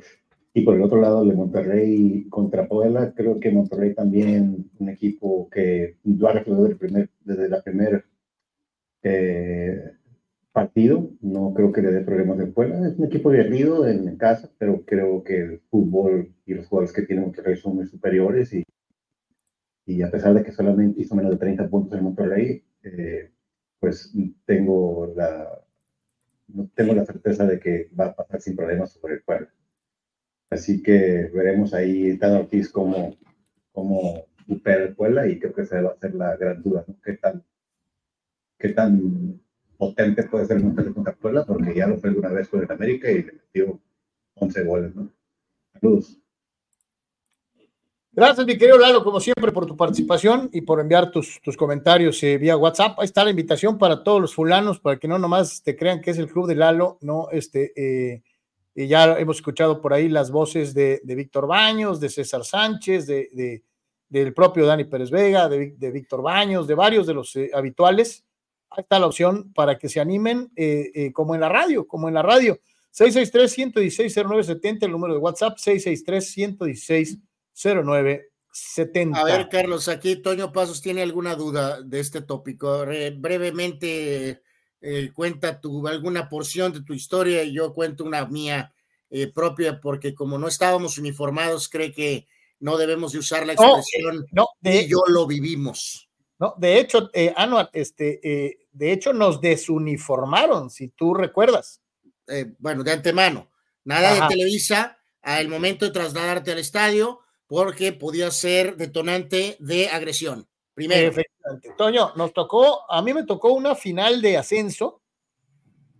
Y por el otro lado, el de Monterrey contra Puebla, creo que Monterrey también un equipo que lo ha resuelto desde, primer, desde la primera eh, partido. No creo que le dé problemas de Puebla. Es un equipo guerrido en casa, pero creo que el fútbol y los jugadores que tienen Monterrey son muy superiores y, y a pesar de que solamente hizo menos de 30 puntos en Monterrey, eh, pues tengo la, tengo la certeza de que va a pasar sin problemas sobre el Puebla. Así que veremos ahí Tano Ortiz cómo, cómo supera el Puebla y creo que esa va a ser la gran duda, ¿no? ¿Qué tan, qué tan potente puede ser Monterrey contra Puebla, porque ya lo fue alguna vez con el América y le metió 11 goles, ¿no? Saludos. Gracias, mi querido Lalo, como siempre, por tu participación y por enviar tus, tus comentarios eh, vía WhatsApp. Ahí está la invitación para todos los fulanos, para que no nomás te crean que es el club de Lalo, no, este, eh, y ya hemos escuchado por ahí las voces de, de Víctor Baños, de César Sánchez, de, de, del propio Dani Pérez Vega, de, Víctor Baños, de varios de los eh, habituales ahí está la opción para que se animen, eh, eh, como en la radio, como en la radio. 663-116-0970, el número de WhatsApp, 663-116-0970. A ver, Carlos, aquí Toño Pasos tiene alguna duda de este tópico. brevemente, eh, cuenta tu, alguna porción de tu historia y yo cuento una mía propia, porque como no estábamos uniformados, cree que no debemos de usar la expresión no, y yo lo vivimos. No, de hecho, eh, Anuar, este, eh, de hecho nos desuniformaron, si tú recuerdas. Eh, bueno, de antemano, nada de Televisa al momento de trasladarte al estadio, porque podía ser detonante de agresión. Primero. Efectivamente. Toño, nos tocó, a mí me tocó una final de ascenso,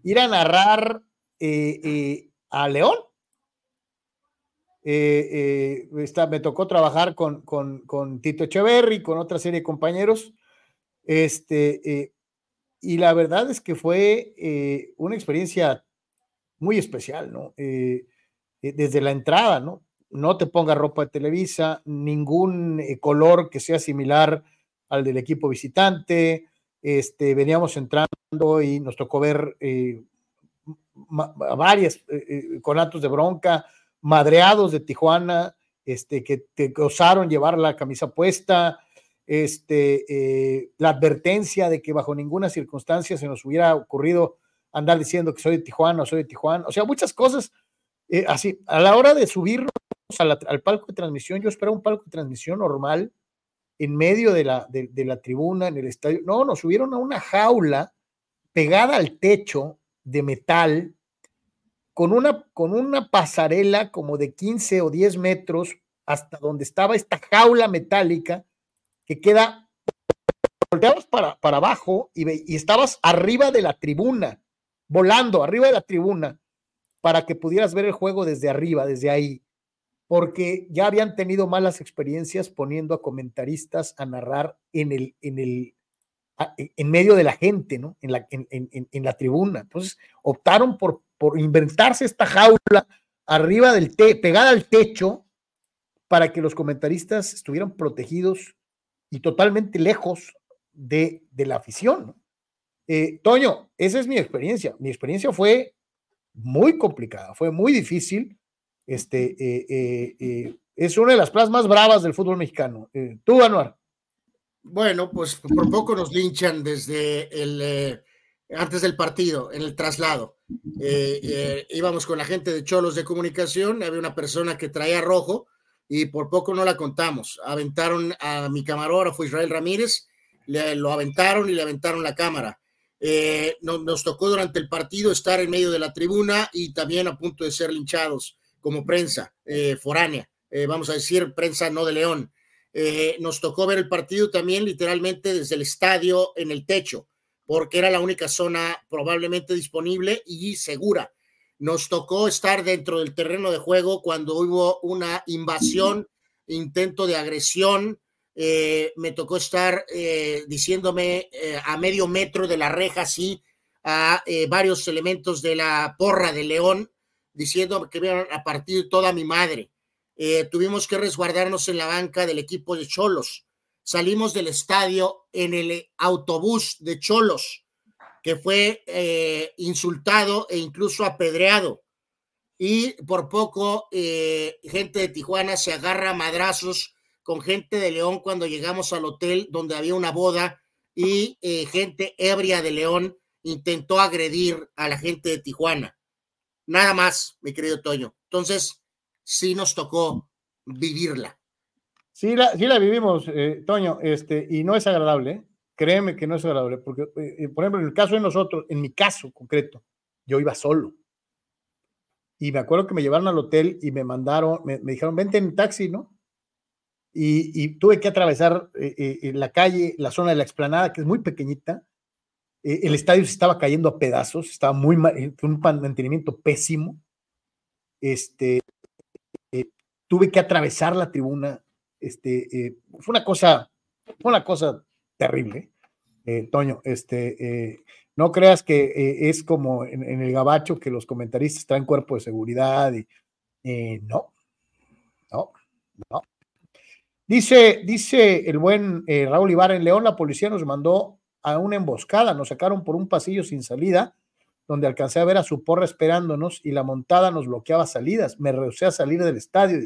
ir a narrar a León. Eh, eh, me tocó trabajar con, con, Tito Echeverry, con otra serie de compañeros. Este, eh, y la verdad es que fue una experiencia muy especial, ¿no? desde la entrada, ¿no? No te ponga ropa de Televisa, ningún color que sea similar al del equipo visitante. Este, veníamos entrando y nos tocó ver varias conatos de bronca, madreados de Tijuana, este, que te osaron llevar la camisa puesta, este, eh, la advertencia de que bajo ninguna circunstancia se nos hubiera ocurrido andar diciendo que soy de Tijuana, soy de Tijuana, o sea, muchas cosas eh, así. A la hora de subirnos al palco de transmisión, yo esperaba un palco de transmisión normal en medio de la, de, la tribuna, en el estadio. No, nos subieron a una jaula pegada al techo de metal con una, con una pasarela como de 15 o 10 metros hasta donde estaba esta jaula metálica que queda, volteabas para, para abajo y, y estabas arriba de la tribuna, volando arriba de la tribuna, para que pudieras ver el juego desde arriba, desde ahí, porque ya habían tenido malas experiencias poniendo a comentaristas a narrar en el, en el, en medio de la gente, ¿no? En la, en, en, en la tribuna. Entonces, optaron por por inventarse esta jaula arriba del te pegada al techo para que los comentaristas estuvieran protegidos y totalmente lejos de, de la afición. Eh, Toño, esa es mi experiencia. Mi experiencia fue muy complicada, fue muy difícil. Este, eh, eh, es una de las plazas más bravas del fútbol mexicano. ¿Tú, Anuar? Bueno, pues por poco nos linchan desde el antes del partido, en el traslado. Eh, eh, íbamos con la gente de Cholos de Comunicación, había una persona que traía rojo y por poco no la contamos. Aventaron a mi camarógrafo Israel Ramírez, le, lo aventaron y le aventaron la cámara. Eh, nos tocó durante el partido estar en medio de la tribuna y también a punto de ser linchados como prensa foránea, vamos a decir prensa no de León. nos tocó ver el partido también literalmente desde el estadio en el techo porque era la única zona probablemente disponible y segura. Nos tocó estar dentro del terreno de juego cuando hubo una invasión, intento de agresión. Eh, me tocó estar eh, diciéndome eh, a medio metro de la reja, sí, a varios elementos de la porra de León, diciendo que iban a partir toda mi madre. tuvimos que resguardarnos en la banca del equipo de Cholos salimos del estadio en el autobús de Cholos, que fue eh, insultado e incluso apedreado. Y por poco, eh, gente de Tijuana se agarra madrazos con gente de León cuando llegamos al hotel donde había una boda y eh, gente ebria de León intentó agredir a la gente de Tijuana. Nada más, mi querido Toño. Entonces, sí nos tocó vivirla. Sí la, sí la vivimos, eh, Toño, este, y no es agradable, ¿eh? créeme que no es agradable, porque, eh, por ejemplo, en el caso de nosotros, en mi caso concreto, yo iba solo. Y me acuerdo que me llevaron al hotel y me mandaron, me, dijeron, vente en taxi, ¿no? Y, tuve que atravesar la calle, la zona de la explanada, que es muy pequeñita. El estadio se estaba cayendo a pedazos, estaba muy mal, un mantenimiento pésimo. Este, tuve que atravesar la tribuna, este, eh, fue una cosa, fue una cosa terrible, eh, Toño, este, eh, no creas que es como en, el gabacho que los comentaristas traen cuerpo de seguridad y no, no, no. Dice, dice el buen Raúl Ibarra en León, la policía nos mandó a una emboscada, nos sacaron por un pasillo sin salida, donde alcancé a ver a su porra esperándonos y la montada nos bloqueaba salidas. Me rehusé a salir del estadio,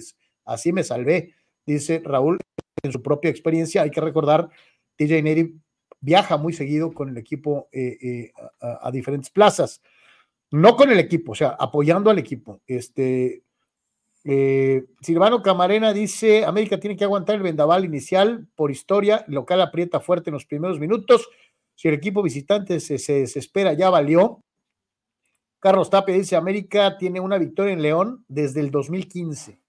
así me salvé dice Raúl, en su propia experiencia. Hay que recordar, TJ Neri viaja muy seguido con el equipo eh, eh, a, diferentes plazas. No con el equipo, o sea, apoyando al equipo. Este, eh, Silvano Camarena dice, América tiene que aguantar el vendaval inicial por historia, local aprieta fuerte en los primeros minutos. Si el equipo visitante se, se desespera, ya valió. Carlos Tapia dice, América tiene una victoria en León desde el 2015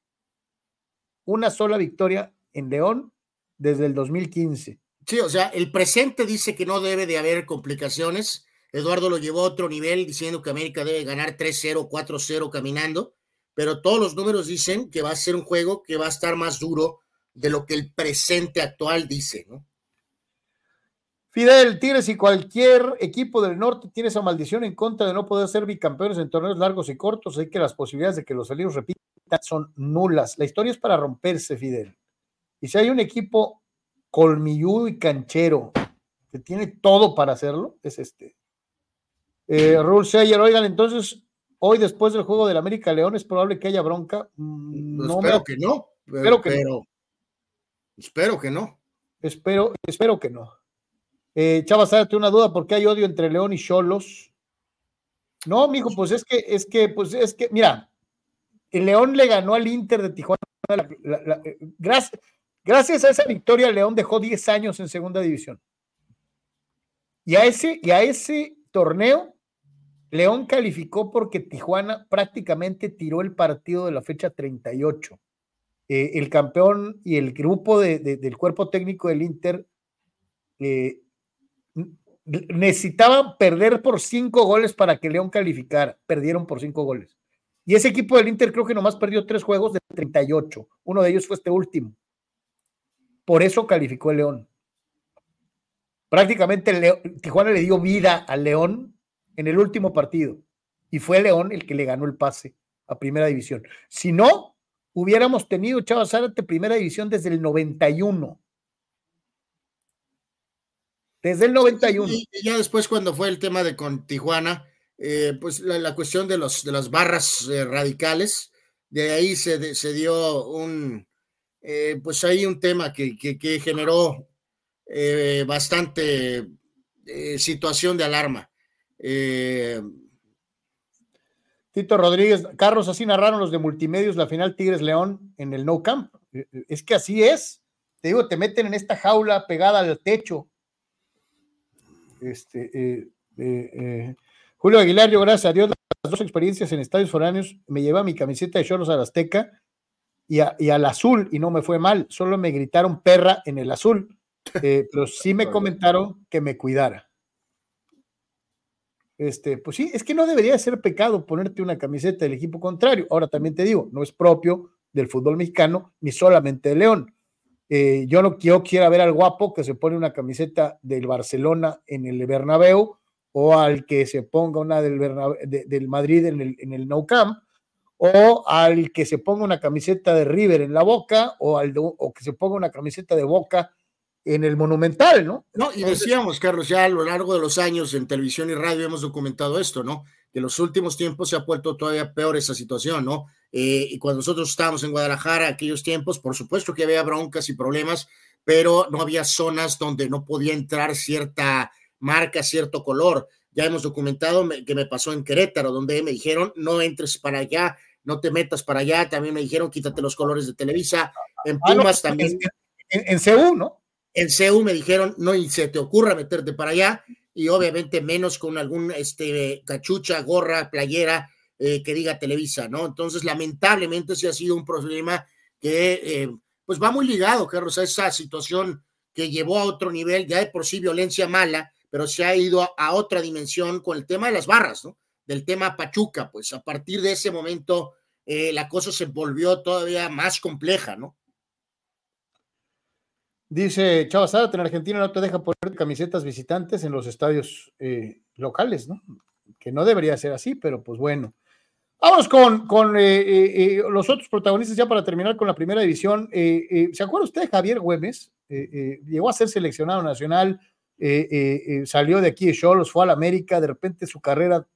una sola victoria en León desde el 2015. Sí, o sea, el presente dice que no debe de haber complicaciones. Eduardo lo llevó a otro nivel diciendo que América debe ganar 3-0, 4-0 caminando, pero todos los números dicen que va a ser un juego que va a estar más duro de lo que el presente actual dice, ¿no? Fidel, Tigres y cualquier equipo del norte tiene esa maldición en contra de no poder ser bicampeones en torneos largos y cortos, así que las posibilidades de que los salidos repitan son nulas. La historia es para romperse, Fidel. Y si hay un equipo colmilludo y canchero que tiene todo para hacerlo, es este. Eh, Rule Sayer, oigan, entonces, hoy después del juego del América León, ¿es probable que haya bronca? Mm, no espero que no. espero que no. Espero que no. Espero, espero que no. Eh, Chava, sácate una duda, ¿por qué hay odio entre León y Cholos? No, mijo, pues es que, es que, pues es que, mira, León le ganó al Inter de Tijuana. Eh, gracias, a esa victoria, León dejó 10 años en segunda división. Y a ese, y a ese torneo, León calificó porque Tijuana prácticamente tiró el partido de la fecha 38. Eh, el campeón y el grupo del cuerpo técnico del Inter eh, necesitaban perder por cinco goles para que León calificara. Perdieron por cinco goles. Y ese equipo del Inter creo que nomás perdió tres juegos de 38. Uno de ellos fue este último. Por eso calificó el León. Prácticamente Tijuana le dio vida al León en el último partido. Y fue León el que le ganó el pase a primera división. Si no, hubiéramos tenido Chava Zárate primera división desde el 91. Desde el 91. Y ya después cuando fue el tema de con Tijuana, eh, pues la, cuestión de, los, de las barras eh, radicales, de ahí se, se dio un, eh, pues ahí un tema que, que, generó bastante situación de alarma. Tito Rodríguez, Carlos, así narraron los de multimedios la final Tigres León en el No Camp. Es que así es. Te digo, te meten en esta jaula pegada al techo. Este, Julio Aguilar, yo gracias a Dios, las dos experiencias en estadios foráneos, me lleva mi camiseta de Cholos al Azteca y, al azul, y no me fue mal, solo me gritaron perra en el azul, eh, pero sí me comentaron que me cuidara. Este, pues sí, es que no debería ser pecado ponerte una camiseta del equipo contrario. Ahora también te digo, no es propio del fútbol mexicano ni solamente de León. Eh, yo no quiero, quiero ver al guapo que se pone una camiseta del Barcelona en el Bernabéu o al que se ponga una del, del Madrid en el, en el No Camp, o al que se ponga una camiseta de River en la boca, o, al o que se ponga una camiseta de boca en el Monumental, ¿no? No, y decíamos, Carlos, ya a lo largo de los años en televisión y radio hemos documentado esto, ¿no? Que en los últimos tiempos se ha puesto todavía peor esa situación, ¿no? Eh, y cuando nosotros estábamos en Guadalajara, aquellos tiempos, por supuesto que había broncas y problemas pero no había zonas donde no podía entrar cierta marca, cierto color. Ya hemos documentado que me pasó en Querétaro, donde me dijeron no entres para allá, no te metas para allá. También me dijeron quítate los colores de Televisa. En ah, Pumas también. En, en CEU, ¿no? En CEU me dijeron no y se te ocurra meterte para allá y obviamente menos con algún este, cachucha, gorra, playera eh, que diga Televisa, ¿no? Entonces, lamentablemente, sí ha sido un problema que, eh, pues, va muy ligado, Carlos, a esa situación que llevó a otro nivel, ya de por sí violencia mala, pero se ha ido a, otra dimensión con el tema de las barras, ¿no? Del tema Pachuca, pues a partir de ese momento eh, la cosa se volvió todavía más compleja, ¿no? Dice Chava Zárate, en Argentina no te deja poner camisetas visitantes en los estadios eh, locales, ¿no? Que no debería ser así, pero pues bueno. Vamos con, con eh, los otros protagonistas ya para terminar con la primera división. ¿Se acuerda usted de Javier Güemes? llegó a ser seleccionado nacional, eh, eh, eh, salió de aquí de Cholos, fue a la América, de repente su carrera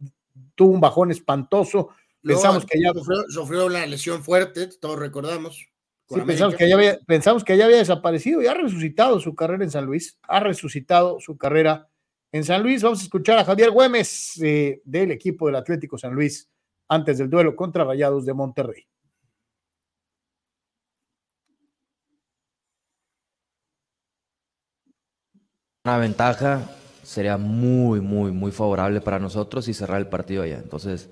tuvo un bajón espantoso. Pensamos que ya sufrió, una lesión fuerte, todos recordamos. Pensamos que, ya había, pensamos que ya había desaparecido y ha resucitado su carrera en San Luis, ha resucitado su carrera en San Luis. Vamos a escuchar a Javier Güemes del equipo del Atlético San Luis antes del duelo contra Rayados de Monterrey. Una ventaja sería muy, muy, muy favorable para nosotros y cerrar el partido allá. Entonces,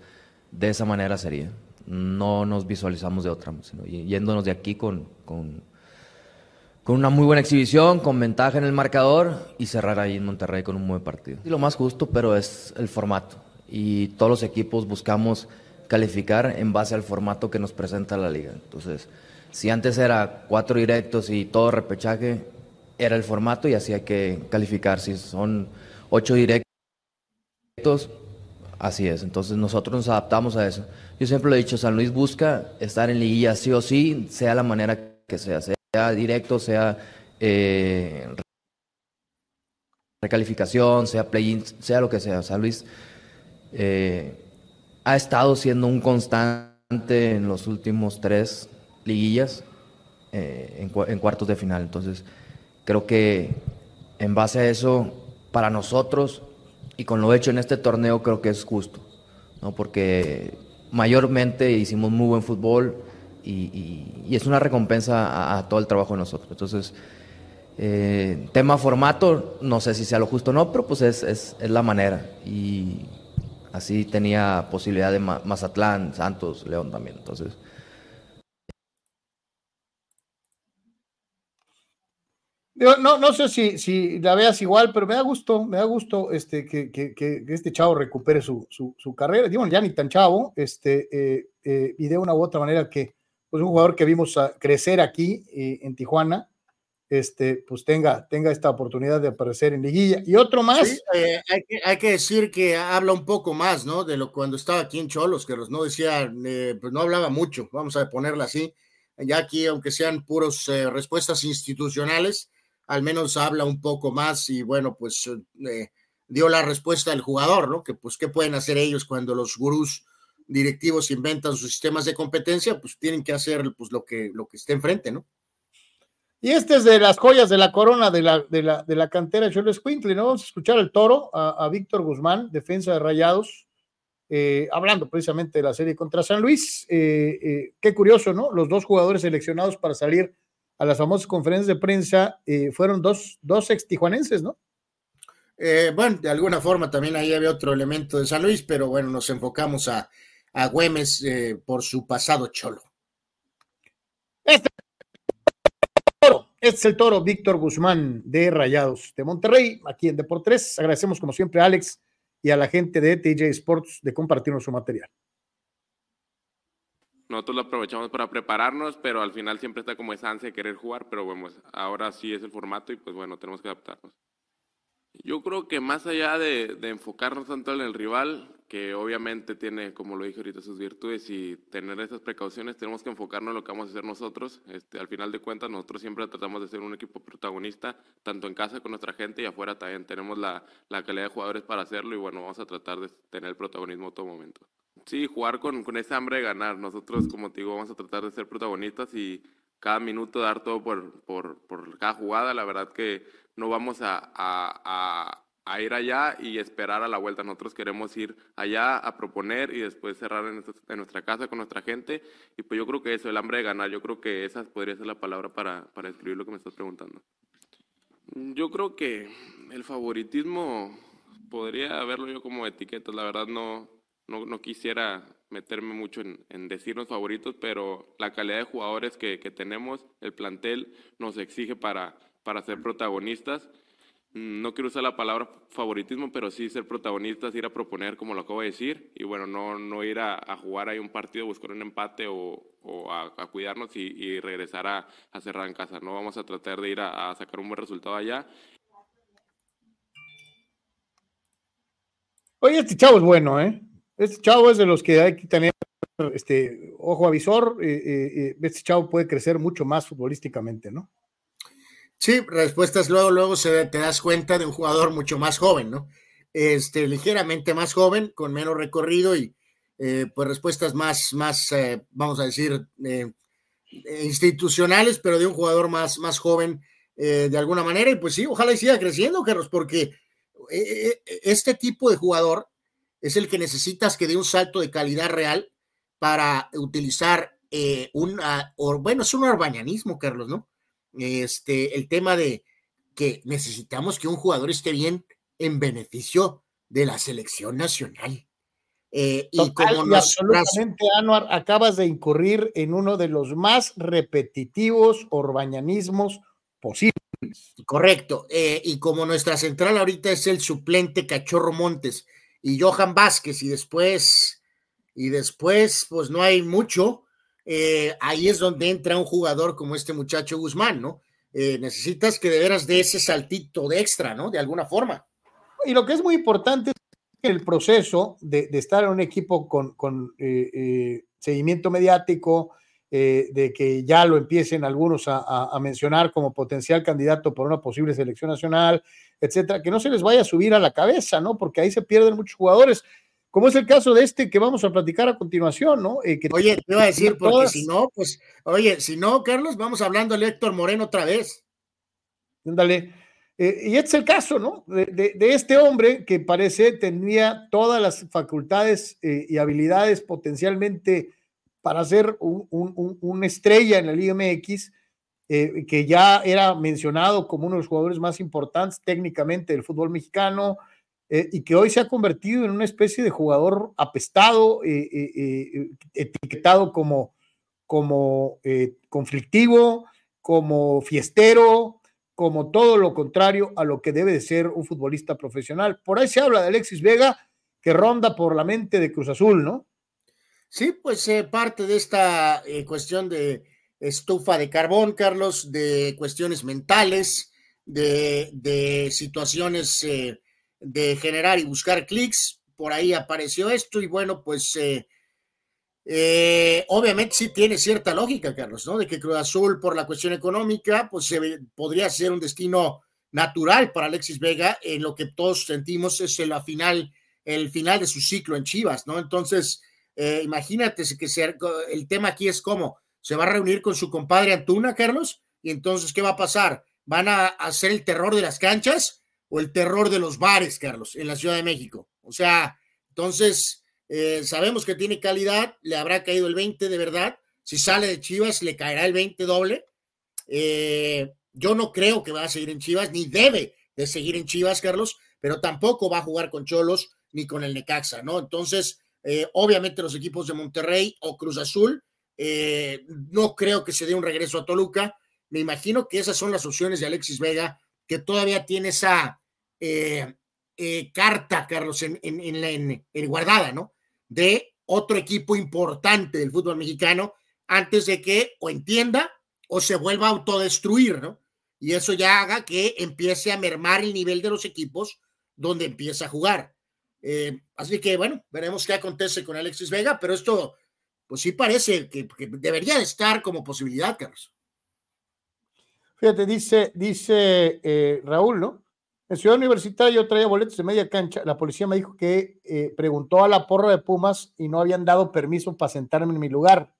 de esa manera sería. No nos visualizamos de otra, sino yéndonos de aquí con, con, con, una muy buena exhibición, con ventaja en el marcador y cerrar ahí en Monterrey con un buen partido. Y lo más justo, pero es el formato. Y todos los equipos buscamos calificar en base al formato que nos presenta la liga. Entonces, si antes era cuatro directos y todo repechaje, era el formato y así hay que calificar. Si son ocho directos, así es. Entonces nosotros nos adaptamos a eso. Yo siempre lo he dicho, San Luis busca estar en liguilla sí o sí, sea la manera que sea, sea directo, sea eh, recalificación, sea play-in, sea lo que sea. San Luis eh, ha estado siendo un constante en los últimos tres liguillas eh, en, en cuartos de final. Entonces, Creo que en base a eso, para nosotros y con lo hecho en este torneo, creo que es justo, ¿no? porque mayormente hicimos muy buen fútbol y, es una recompensa a, todo el trabajo de nosotros. Entonces, eh, tema formato, no sé si sea lo justo o no, pero pues es, es, es la manera. Y así tenía posibilidad de Mazatlán, Santos, León también. Entonces, no, no sé si, si la veas igual, pero me da gusto, me da gusto este, que, que, este chavo recupere su, su, carrera. Digo, ya ni tan chavo, este, eh, eh, y de una u otra manera que pues un jugador que vimos crecer aquí eh, en Tijuana, este, pues tenga, tenga esta oportunidad de aparecer en liguilla. Y otro más. hay, que, hay, que, decir que habla un poco más, ¿no? De lo cuando estaba aquí en Cholos, que no decía, pues no hablaba mucho, vamos a ponerla así. Ya aquí, aunque sean puros respuestas institucionales, al menos habla un poco más y bueno, pues eh, dio la respuesta al jugador, ¿no? Que pues qué pueden hacer ellos cuando los gurús directivos inventan sus sistemas de competencia, pues tienen que hacer pues lo que, lo que esté enfrente, ¿no? Y este es de las joyas de la corona de la, de la, de la cantera Choles Quintley, ¿no? Vamos a escuchar al toro, a, Víctor Guzmán, defensa de Rayados, eh, hablando precisamente de la serie contra San Luis. Eh, qué curioso, ¿no? Los dos jugadores seleccionados para salir a las famosas conferencias de prensa eh, fueron dos, dos ex tijuanenses, ¿no? Eh, bueno, de alguna forma también ahí había otro elemento de San Luis, pero bueno, nos enfocamos a, a Güemes eh, por su pasado cholo. Este, este, es el toro Víctor Guzmán de Rayados de Monterrey, aquí en Deportes. Agradecemos como siempre a Alex y a la gente de TJ Sports de compartirnos su material nosotros lo aprovechamos para prepararnos, pero al final siempre está como esa ansia de querer jugar, pero bueno, ahora sí es el formato y pues bueno, tenemos que adaptarnos. Yo creo que más allá de, enfocarnos tanto en el rival, que obviamente tiene, como lo dije ahorita, sus virtudes y tener esas precauciones, tenemos que enfocarnos en lo que vamos a hacer nosotros. Este, al final de cuentas, nosotros siempre tratamos de ser un equipo protagonista, tanto en casa con nuestra gente y afuera también tenemos la, la calidad de jugadores para hacerlo y bueno, vamos a tratar de tener el protagonismo todo momento. Sí, jugar con, con esa hambre de ganar. Nosotros, como te digo, vamos a tratar de ser protagonistas y cada minuto, dar todo por, por, por cada jugada. La verdad que no vamos a, a, a, ir allá y esperar a la vuelta. Nosotros queremos ir allá a proponer y después cerrar en, nuestra casa con nuestra gente. Y pues yo creo que eso, el hambre de ganar, yo creo que esa podría ser la palabra para, para lo que me estás preguntando. Yo creo que el favoritismo podría verlo yo como etiqueta. La verdad no, no, no quisiera meterme mucho en, en, decir los favoritos, pero la calidad de jugadores que, que, tenemos, el plantel nos exige para, para ser protagonistas. Mm, no quiero usar la palabra favoritismo, pero sí ser protagonistas, ir a proponer, como lo acabo de decir, y bueno, no, no ir a, jugar ahí un partido, buscar un empate o, o a, cuidarnos y, y regresar a, a, cerrar en casa. No vamos a tratar de ir a sacar un buen resultado allá. Oye, este chavo es bueno, ¿eh? Este chavo es de los que hay que tener este ojo avisor. Eh, eh, este chavo puede crecer mucho más futbolísticamente, ¿no? Sí, respuestas luego, luego se, te das cuenta de un jugador mucho más joven, ¿no? Este, ligeramente más joven, con menos recorrido y eh, pues respuestas más, más eh, vamos a decir, eh, institucionales, pero de un jugador más, más joven de alguna manera. Y pues sí, ojalá y siga creciendo, Carlos, porque este tipo de jugador es el que necesitas que dé un salto de calidad real para utilizar un, bueno, es un urbanismo, Carlos, ¿no? este, el tema de que necesitamos que un jugador esté bien en beneficio de la selección nacional. Eh, y como nos, absolutamente, Anuar, acabas de incurrir en uno de los más repetitivos orbañanismos posibles. Correcto. Eh, y como nuestra central ahorita es el suplente Cachorro Montes y Johan Vázquez, y después, y después, pues no hay mucho, eh, ahí es donde entra un jugador como este muchacho Guzmán, ¿no? Eh, necesitas que de veras de ese saltito de extra, ¿no? De alguna forma. Y lo que es muy importante es que el proceso de, estar en un equipo con, con eh, seguimiento mediático, de que ya lo empiecen algunos a, a, a, mencionar como potencial candidato por una posible selección nacional, etcétera, que no se les vaya a subir a la cabeza, ¿no? Porque ahí se pierden muchos jugadores como es el caso de este que vamos a platicar a continuación, ¿no? Eh, que oye, te iba a decir, porque todas... si no, pues, oye, si no, Carlos, vamos hablando de Héctor Moreno otra vez. Ándale. Eh, y este es el caso, ¿no? De, de, de, este hombre que parece tenía todas las facultades eh, y habilidades potencialmente para ser un, un, una estrella en la Liga MX, eh, que ya era mencionado como uno de los jugadores más importantes técnicamente del fútbol mexicano, eh, y que hoy se ha convertido en una especie de jugador apestado, eh, eh, etiquetado como, como conflictivo, como fiestero, como todo lo contrario a lo que debe de ser un futbolista profesional. Por ahí se habla de Alexis Vega, que ronda por la mente de Cruz Azul, ¿no? Sí, pues parte de esta cuestión de estufa de carbón, Carlos, de cuestiones mentales, de, situaciones de generar y buscar clics. Por ahí apareció esto y bueno, pues eh, eh, obviamente sí tiene cierta lógica, Carlos, ¿no? De que Cruz Azul, por la cuestión económica, pues podría ser un destino natural para Alexis Vega, en lo que todos sentimos es la final, el final de su ciclo en Chivas, ¿no? Entonces, eh, imagínate que se, el tema aquí es cómo se va a reunir con su compadre Antuna, Carlos, y entonces, ¿qué va a pasar? ¿Van a hacer el terror de las canchas? o el terror de los bares, Carlos, en la Ciudad de México. O sea, entonces, eh, sabemos que tiene calidad, le habrá caído el 20 de verdad. Si sale de Chivas, le caerá el 20 doble. Eh, yo no creo que va a seguir en Chivas, ni debe de seguir en Chivas, Carlos, pero tampoco va a jugar con Cholos ni con el Necaxa, ¿no? Entonces, eh, obviamente los equipos de Monterrey o Cruz Azul, eh, no creo que se dé un regreso a Toluca. Me imagino que esas son las opciones de Alexis Vega, que todavía tiene esa, eh, eh, carta, Carlos, en, la, en, guardada, ¿no? De otro equipo importante del fútbol mexicano antes de que o entienda o se vuelva a autodestruir, ¿no? Y eso ya haga que empiece a mermar el nivel de los equipos donde empieza a jugar. Eh, así que, bueno, veremos qué acontece con Alexis Vega, pero esto, pues sí parece que, que debería de estar como posibilidad, Carlos. Fíjate, dice, dice eh, Raúl, ¿no? En Ciudad Universitaria yo traía boletos de media cancha. La policía me dijo que eh, preguntó a la porra de Pumas y no habían dado permiso para sentarme en mi lugar,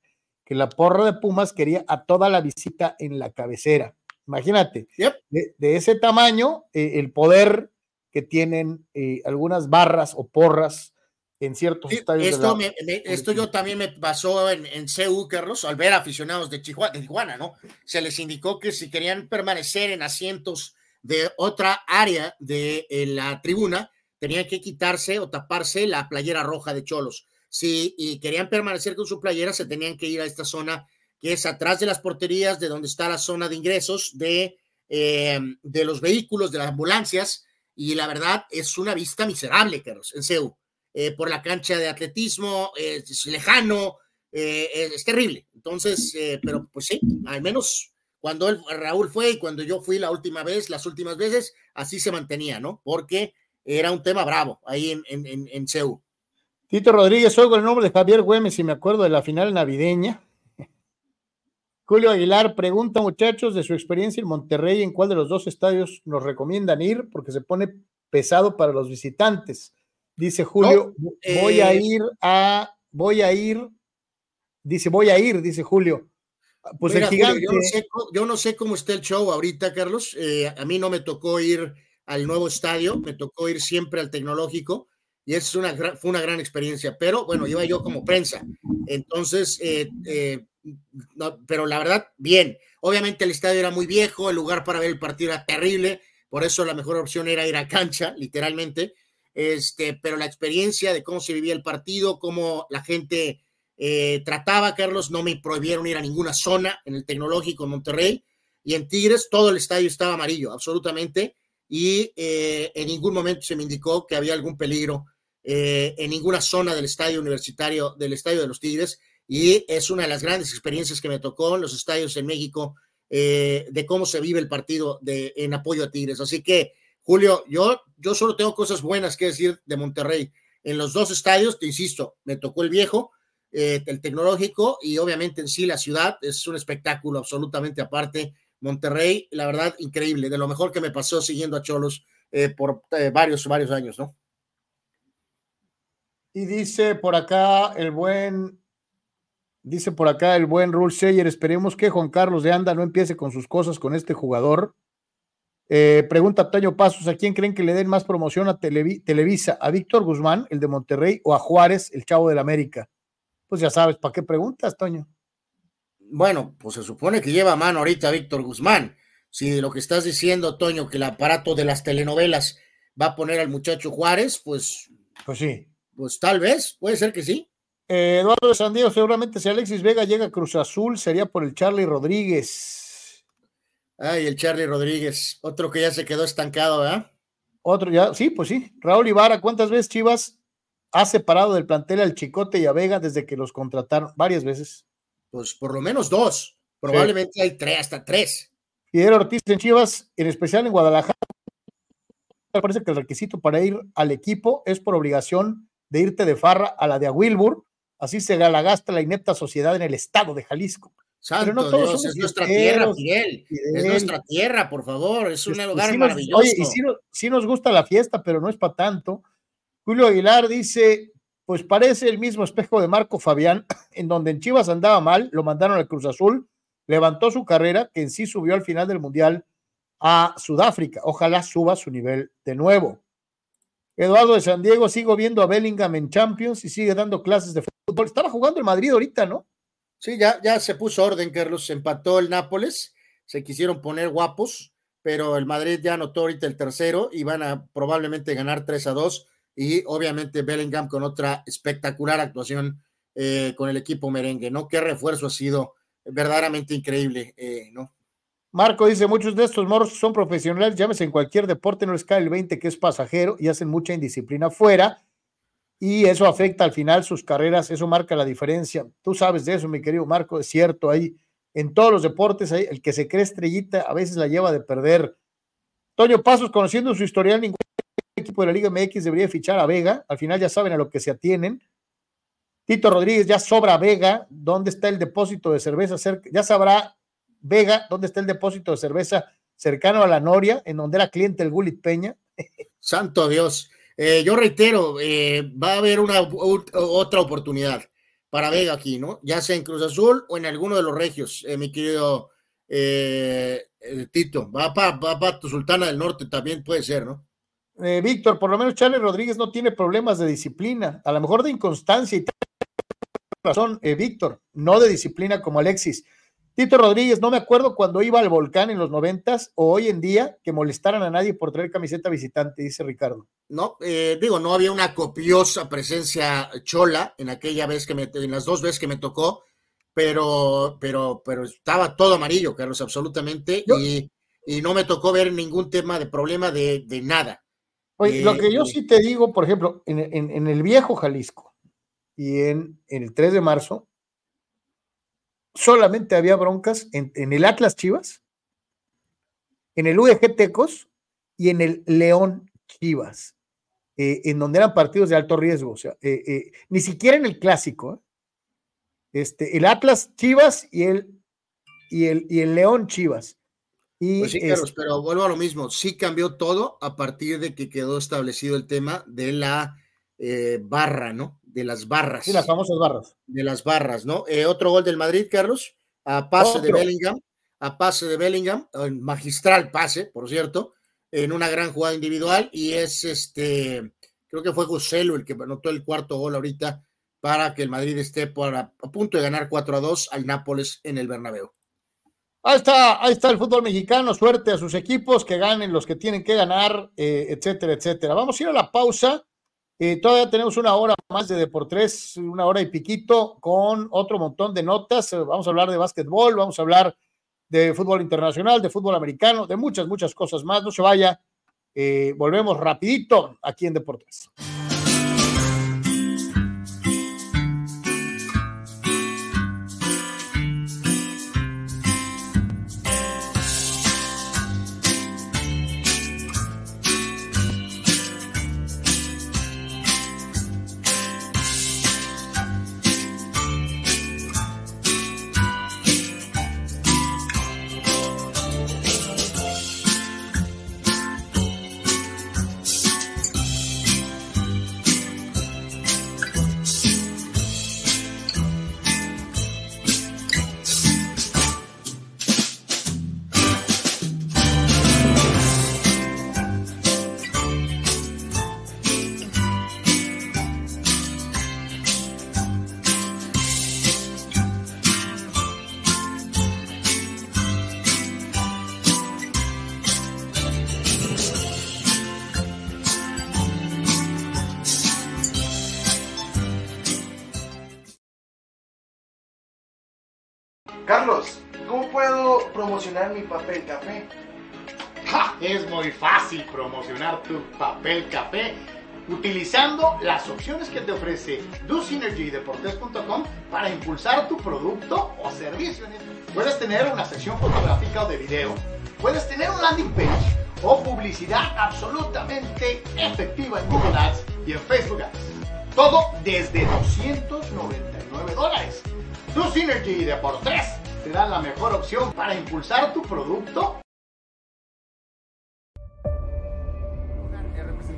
que la porra de Pumas quería a toda la visita en la cabecera. Imagínate, de, ese tamaño, eh, el poder que tienen eh, algunas barras o porras en ciertos estadios. Esto, esto yo también me pasó en, en CU, Carlos, al ver aficionados de Chihuahua, de Tijuana, ¿no? Se les indicó que si querían permanecer en asientos de otra área de la tribuna, tenían que quitarse o taparse la playera roja de Cholos. Si y querían permanecer con su playera, se tenían que ir a esta zona que es atrás de las porterías, de donde está la zona de ingresos de, eh, de los vehículos, de las ambulancias, y la verdad es una vista miserable, Carlos, en CEU. Eh, por la cancha de atletismo, es lejano, eh, es, terrible. Entonces, pero pues sí, al menos cuando Raúl fue y cuando yo fui la última vez, las últimas veces, así se mantenía, ¿no? Porque era un tema bravo ahí en, en, en. Tito Rodríguez, oigo el nombre de Javier Güemes y me acuerdo de la final navideña. Julio Aguilar pregunta, muchachos, de su experiencia en Monterrey, ¿en cuál de los dos estadios nos recomiendan ir? Porque se pone pesado para los visitantes. Dice Julio, voy a eh, ir a, voy a ir, dice, voy a ir, dice Julio. Pues el gigante. yo, no sé, cómo está el show ahorita, Carlos. Eh, a mí no me tocó ir al nuevo estadio, me tocó ir siempre al tecnológico y es una, fue una gran experiencia, pero bueno, iba yo como prensa, entonces, eh, eh, pero la verdad, bien, obviamente el estadio era muy viejo, el lugar para ver el partido era terrible, por eso la mejor opción era ir a cancha, literalmente, este, pero la experiencia de cómo se vivía el partido, cómo la gente eh, trataba, Carlos, no me prohibieron ir a ninguna zona en el tecnológico en Monterrey, y en Tigres todo el estadio estaba amarillo, absolutamente, y eh, en ningún momento se me indicó que había algún peligro eh, en ninguna zona del estadio universitario, del estadio de los Tigres, y es una de las grandes experiencias que me tocó en los estadios en México eh, de cómo se vive el partido de, en apoyo a Tigres. Así que, Julio, yo, yo solo tengo cosas buenas que decir de Monterrey. En los dos estadios, te insisto, me tocó el viejo, el tecnológico y obviamente en sí la ciudad es un espectáculo absolutamente aparte Monterrey, la verdad, increíble, de lo mejor que me pasó siguiendo a Cholos eh, por eh, varios, varios años, ¿no? Y dice por acá el buen, dice por acá el buen Rule Sayer, esperemos que Juan Carlos de Anda no empiece con sus cosas con este jugador. Eh, pregunta Toño Pasos, ¿a quién creen que le den más promoción a Televisa? ¿A Víctor Guzmán, el de Monterrey, o a Juárez, el chavo del América? Pues ya sabes, ¿para qué preguntas, Toño? bueno, pues se supone que lleva mano ahorita Víctor Guzmán. Si lo que estás diciendo, Toño, que el aparato de las telenovelas va a poner al muchacho Juárez, pues. Pues sí. Pues tal vez, puede ser que sí. Eh, Eduardo de San Diego, seguramente si Alexis Vega llega a Cruz Azul, sería por el Charlie Rodríguez. Ay, el Charlie Rodríguez, otro que ya se quedó estancado, ¿verdad? Otro ya, sí, pues sí. Raúl Ibarra, ¿cuántas veces Chivas ha separado del plantel al Chicote y a Vega desde que los contrataron? Varias veces pues por lo menos dos, probablemente hay tres, hasta tres. Fidel Ortiz en Chivas, en especial en Guadalajara, parece que el requisito para ir al equipo es por obligación de irte de farra a la de a Wilbur, así se la gasta la inepta sociedad en el estado de Jalisco. Santo Pero no todos es nuestra tierra, Fidel. Es nuestra tierra, por favor. Es un lugar maravilloso. oye, y sí nos gusta la fiesta, pero no es para tanto. Julio Aguilar dice: pues parece el mismo espejo de Marco Fabián, en donde en Chivas andaba mal, lo mandaron al Cruz Azul, levantó su carrera, que en sí subió al final del Mundial a Sudáfrica. Ojalá suba su nivel de nuevo. Eduardo de San Diego, sigo viendo a Bellingham en Champions y sigue dando clases de fútbol. Estaba jugando el Madrid ahorita, ¿no? Sí, ya, ya se puso orden, Carlos. Empató el Nápoles, se quisieron poner guapos, pero el Madrid ya anotó ahorita el tercero y van a probablemente ganar 3 a 2 y obviamente Bellingham con otra espectacular actuación eh, con el equipo merengue, ¿no? Qué refuerzo ha sido verdaderamente increíble, eh, ¿no? Marco dice, muchos de estos morros son profesionales, llámese en cualquier deporte, no les cae el 20 que es pasajero y hacen mucha indisciplina fuera y eso afecta al final sus carreras, eso marca la diferencia. Tú sabes de eso, mi querido Marco, es cierto, ahí en todos los deportes, el que se cree estrellita a veces la lleva de perder. Toño Pasos, conociendo su historial, ningún equipo de la Liga MX debería fichar a Vega. Al final ya saben a lo que se atienen. Tito Rodríguez ya sobra Vega. ¿Dónde está el depósito de cerveza? Cerca? Ya sabrá Vega dónde está el depósito de cerveza cercano a la Noria, en donde era cliente el Gulit Peña. Santo Dios. Eh, yo reitero, eh, va a haber una otra oportunidad para Vega aquí, ¿no? Ya sea en Cruz Azul o en alguno de los regios, eh, mi querido Tito. Va para va tu Sultana del Norte también puede ser, ¿no? Víctor, por lo menos Charles Rodríguez no tiene problemas de disciplina, a lo mejor de inconstancia y razón, Víctor, no de disciplina como Alexis. Tito Rodríguez, no me acuerdo cuando iba al volcán en los noventas o hoy en día que molestaran a nadie por traer camiseta visitante, dice Ricardo. No, eh, digo, no había una copiosa presencia chola en aquella vez que me, en las dos veces que me tocó, pero, pero, pero estaba todo amarillo, Carlos, absolutamente, y, y, no me tocó ver ningún tema de problema de, de nada. Oye, eh, lo que yo sí te digo, por ejemplo, en, en, en el viejo Jalisco y en, en el 3 de marzo, solamente había broncas en, en, el Atlas Chivas, en el UEG Tecos y en el León Chivas, eh, en donde eran partidos de alto riesgo. O sea, eh, eh, ni siquiera en el clásico. Este, el Atlas Chivas y el, y el, y el León Chivas. Y pues sí, Carlos, es... pero vuelvo a lo mismo. Sí cambió todo a partir de que quedó establecido el tema de la barra, ¿no? De las barras. Sí, las famosas barras. De las barras, ¿no? Eh, otro gol del Madrid, Carlos, a pase otro. de Bellingham, a pase de Bellingham, magistral pase, por cierto, en una gran jugada individual, y es este, creo que fue Joselo el que anotó el cuarto gol ahorita para que el Madrid esté por a, a punto de ganar 4 a 2 al Nápoles en el Bernabéu. Ahí está, ahí está el fútbol mexicano, suerte a sus equipos, que ganen los que tienen que ganar, eh, etcétera, etcétera. Vamos a ir a la pausa. Eh, todavía tenemos una hora más de Deportes, una hora y piquito, con otro montón de notas. Vamos a hablar de básquetbol, vamos a hablar de fútbol internacional, de fútbol americano, de muchas, muchas cosas más. No se vaya. Eh, volvemos rapidito aquí en Deportes. Papel café utilizando las opciones que te ofrece DoSynergy para impulsar tu producto o servicio. Puedes tener una sección fotográfica o de video, puedes tener un landing page o publicidad absolutamente efectiva en Google Ads y en Facebook Ads. Todo desde 299 dólares. Tu Synergy de por 3 te dan la mejor opción para impulsar tu producto.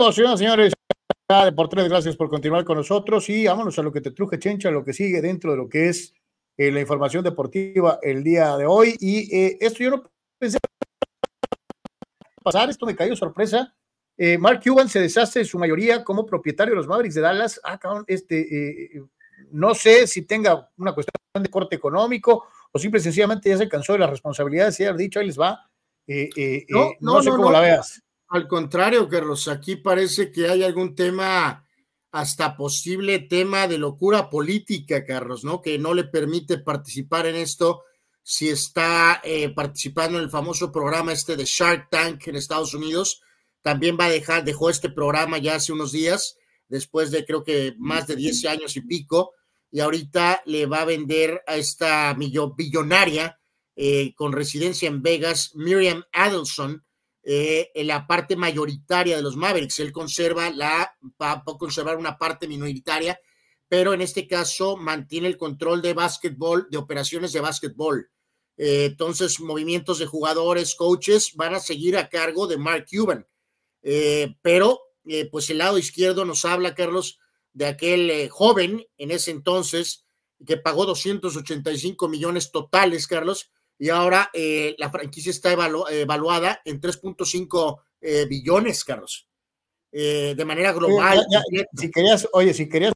Volvemos, señoras y señores. Por tres, gracias por continuar con nosotros y vámonos a lo que te truje, Chencha, lo que sigue dentro de lo que es eh, la información deportiva el día de hoy. Y eh, esto yo no pensé pasar, esto me cayó sorpresa. Eh, Mark Cuban se deshace de su mayoría como propietario de los Mavericks de Dallas. Ah, cabrón, este, no sé si tenga una cuestión de corte económico o simple y sencillamente ya se cansó de las responsabilidades y ha dicho, ahí les va. no, no, sé cómo la veas. Al contrario, Carlos, aquí parece que hay algún tema, hasta posible tema de locura política, Carlos, ¿no? Que no le permite participar en esto si está eh, participando en el famoso programa este de Shark Tank en Estados Unidos. También va a dejar, dejó este programa ya hace unos días, después de creo que más de 10 años y pico, y ahorita le va a vender a esta billonaria eh, con residencia en Vegas, Miriam Adelson, eh, en la parte mayoritaria de los Mavericks. Él conserva la, va a conservar una parte minoritaria, pero en este caso mantiene el control de básquetbol, de operaciones de básquetbol. Eh, entonces, movimientos de jugadores, coaches van a seguir a cargo de Mark Cuban. Eh, pero, pues el lado izquierdo nos habla, Carlos, de aquel joven en ese entonces que pagó 285 millones totales, Carlos, y ahora eh, la franquicia está evaluada en 3.5 eh, billones, Carlos, eh, de manera global. si querías, oye, si querías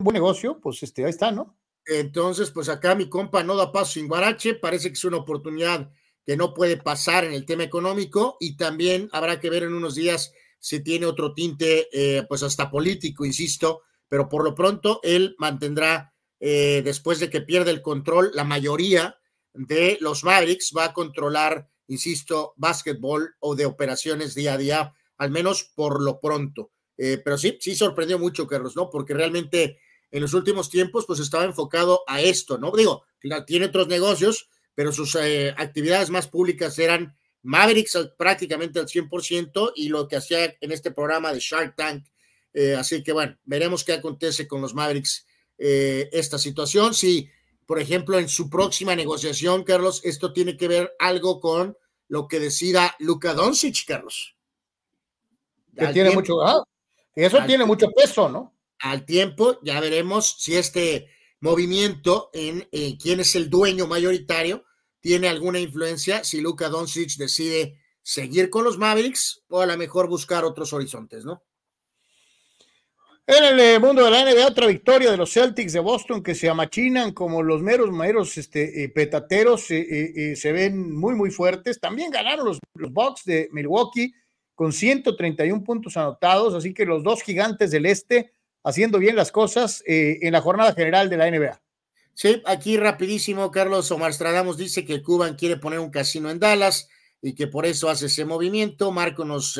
un buen negocio, pues este, ahí está, ¿no? Entonces, pues acá mi compa no da paso sin guarache, parece que es una oportunidad que no puede pasar en el tema económico y también habrá que ver en unos días si tiene otro tinte, pues hasta político, insisto, pero por lo pronto él mantendrá, después de que pierde el control, la mayoría de los Mavericks va a controlar, insisto, básquetbol o de operaciones día a día, al menos por lo pronto. Eh, pero sí, sí sorprendió mucho, Carlos, ¿no? Porque realmente en los últimos tiempos, pues estaba enfocado a esto, ¿no? Digo, tiene otros negocios, pero sus eh, actividades más públicas eran Mavericks prácticamente al 100% y lo que hacía en este programa de Shark Tank. Eh, así que bueno, veremos qué acontece con los Mavericks esta situación. Si por ejemplo, en su próxima negociación, Carlos, esto tiene que ver algo con lo que decida Luka Doncic, Carlos. Que tiene mucho, ah, eso tiene mucho peso, ¿no? Al tiempo, ya veremos si este movimiento en eh, quién es el dueño mayoritario tiene alguna influencia, si Luka Doncic decide seguir con los Mavericks o a lo mejor buscar otros horizontes, ¿no? En el eh, mundo de la NBA, otra victoria de los Celtics de Boston que se amachinan como los meros, meros este, eh, petateros, eh, se ven muy, muy fuertes. También ganaron los, los Bucks de Milwaukee con 131 puntos anotados, así que los dos gigantes del este haciendo bien las cosas en la jornada general de la NBA. Sí, aquí rapidísimo, Carlos Omar Stradamos dice que Cuban quiere poner un casino en Dallas y que por eso hace ese movimiento. Marco nos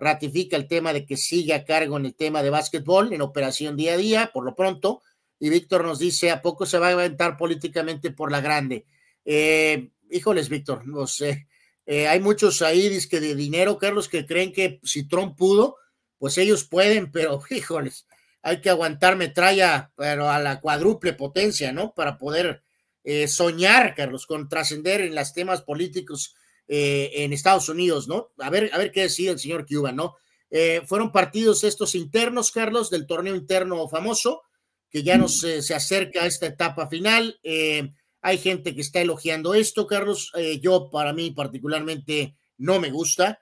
ratifica el tema de que sigue a cargo en el tema de básquetbol, en operación día a día, por lo pronto. Y Víctor nos dice, ¿a poco se va a aventar políticamente por la grande? Eh, híjoles, Víctor, no sé. Eh, hay muchos ahí que de dinero, Carlos, que creen que si Trump pudo, pues ellos pueden, pero híjoles, hay que aguantar metralla, pero a la cuádruple potencia, ¿no? Para poder eh, soñar, Carlos, con trascender en los temas políticos eh, en Estados Unidos, ¿no? A ver, a ver qué decide el señor Cuba, ¿no? Eh, fueron partidos estos internos, Carlos, del torneo interno famoso, que ya nos eh, se acerca a esta etapa final. hay gente que está elogiando esto, Carlos. yo, para mí, particularmente, no me gusta.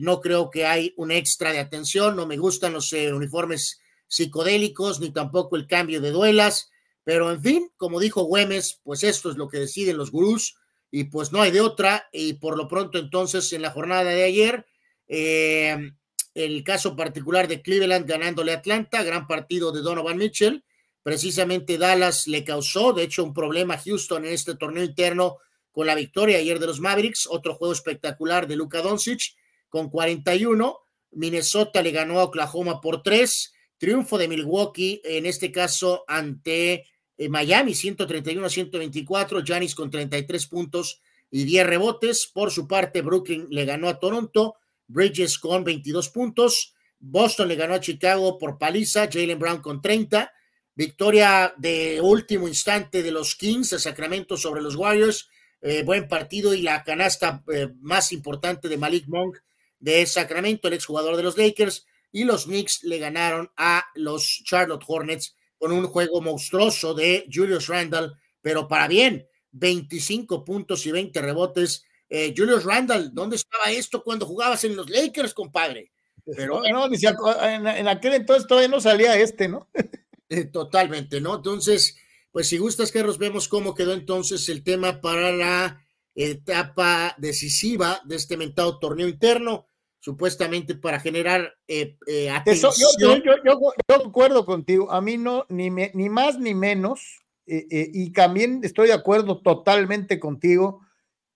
no creo que hay un extra de atención. No me gustan los uniformes psicodélicos, ni tampoco el cambio de duelas. Pero, en fin, como dijo Güemes, pues esto es lo que deciden los gurús y pues no hay de otra. Y por lo pronto entonces en la jornada de ayer, eh, el caso particular de Cleveland ganándole a Atlanta, gran partido de Donovan Mitchell. Precisamente Dallas le causó, de hecho, un problema a Houston en este torneo interno con la victoria ayer de los Mavericks. Otro juego espectacular de Luka Doncic con 41. Minnesota le ganó a Oklahoma por 3. Triunfo de Milwaukee, en este caso ante Miami 131 a 124, Janis con 33 puntos y 10 rebotes. Por su parte, Brooklyn le ganó a Toronto, Bridges con 22 puntos, Boston le ganó a Chicago por paliza, Jalen Brown con 30. Victoria de último instante de los Kings de Sacramento sobre los Warriors. Eh, buen partido y la canasta eh, más importante de Malik Monk de Sacramento, el exjugador de los Lakers, y los Knicks le ganaron a los Charlotte Hornets con un juego monstruoso de Julius Randall, pero para bien, 25 puntos y 20 rebotes. Eh, Julius Randall, ¿dónde estaba esto cuando jugabas en los Lakers, compadre? Pero no, en, aquel entonces todavía no salía este, ¿no? Eh, totalmente, ¿no? Entonces, pues si gustas, Carlos, vemos cómo quedó entonces el tema para la etapa decisiva de este mentado torneo interno, supuestamente para generar eh, eh, atención. yo, yo, yo, yo, contigo, a mí no, ni, ni más ni menos, y también estoy de acuerdo totalmente contigo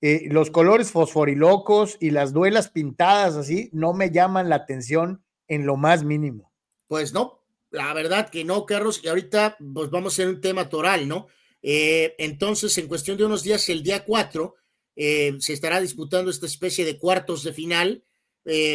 eh, los colores fosforilocos y las duelas pintadas así no me llaman la atención en lo más mínimo. Pues no, la verdad que no, Carlos, y ahorita pues vamos a hacer un tema toral, ¿no? Eh, entonces, en cuestión de unos días, el día 4, eh, se estará disputando esta especie de cuartos de final,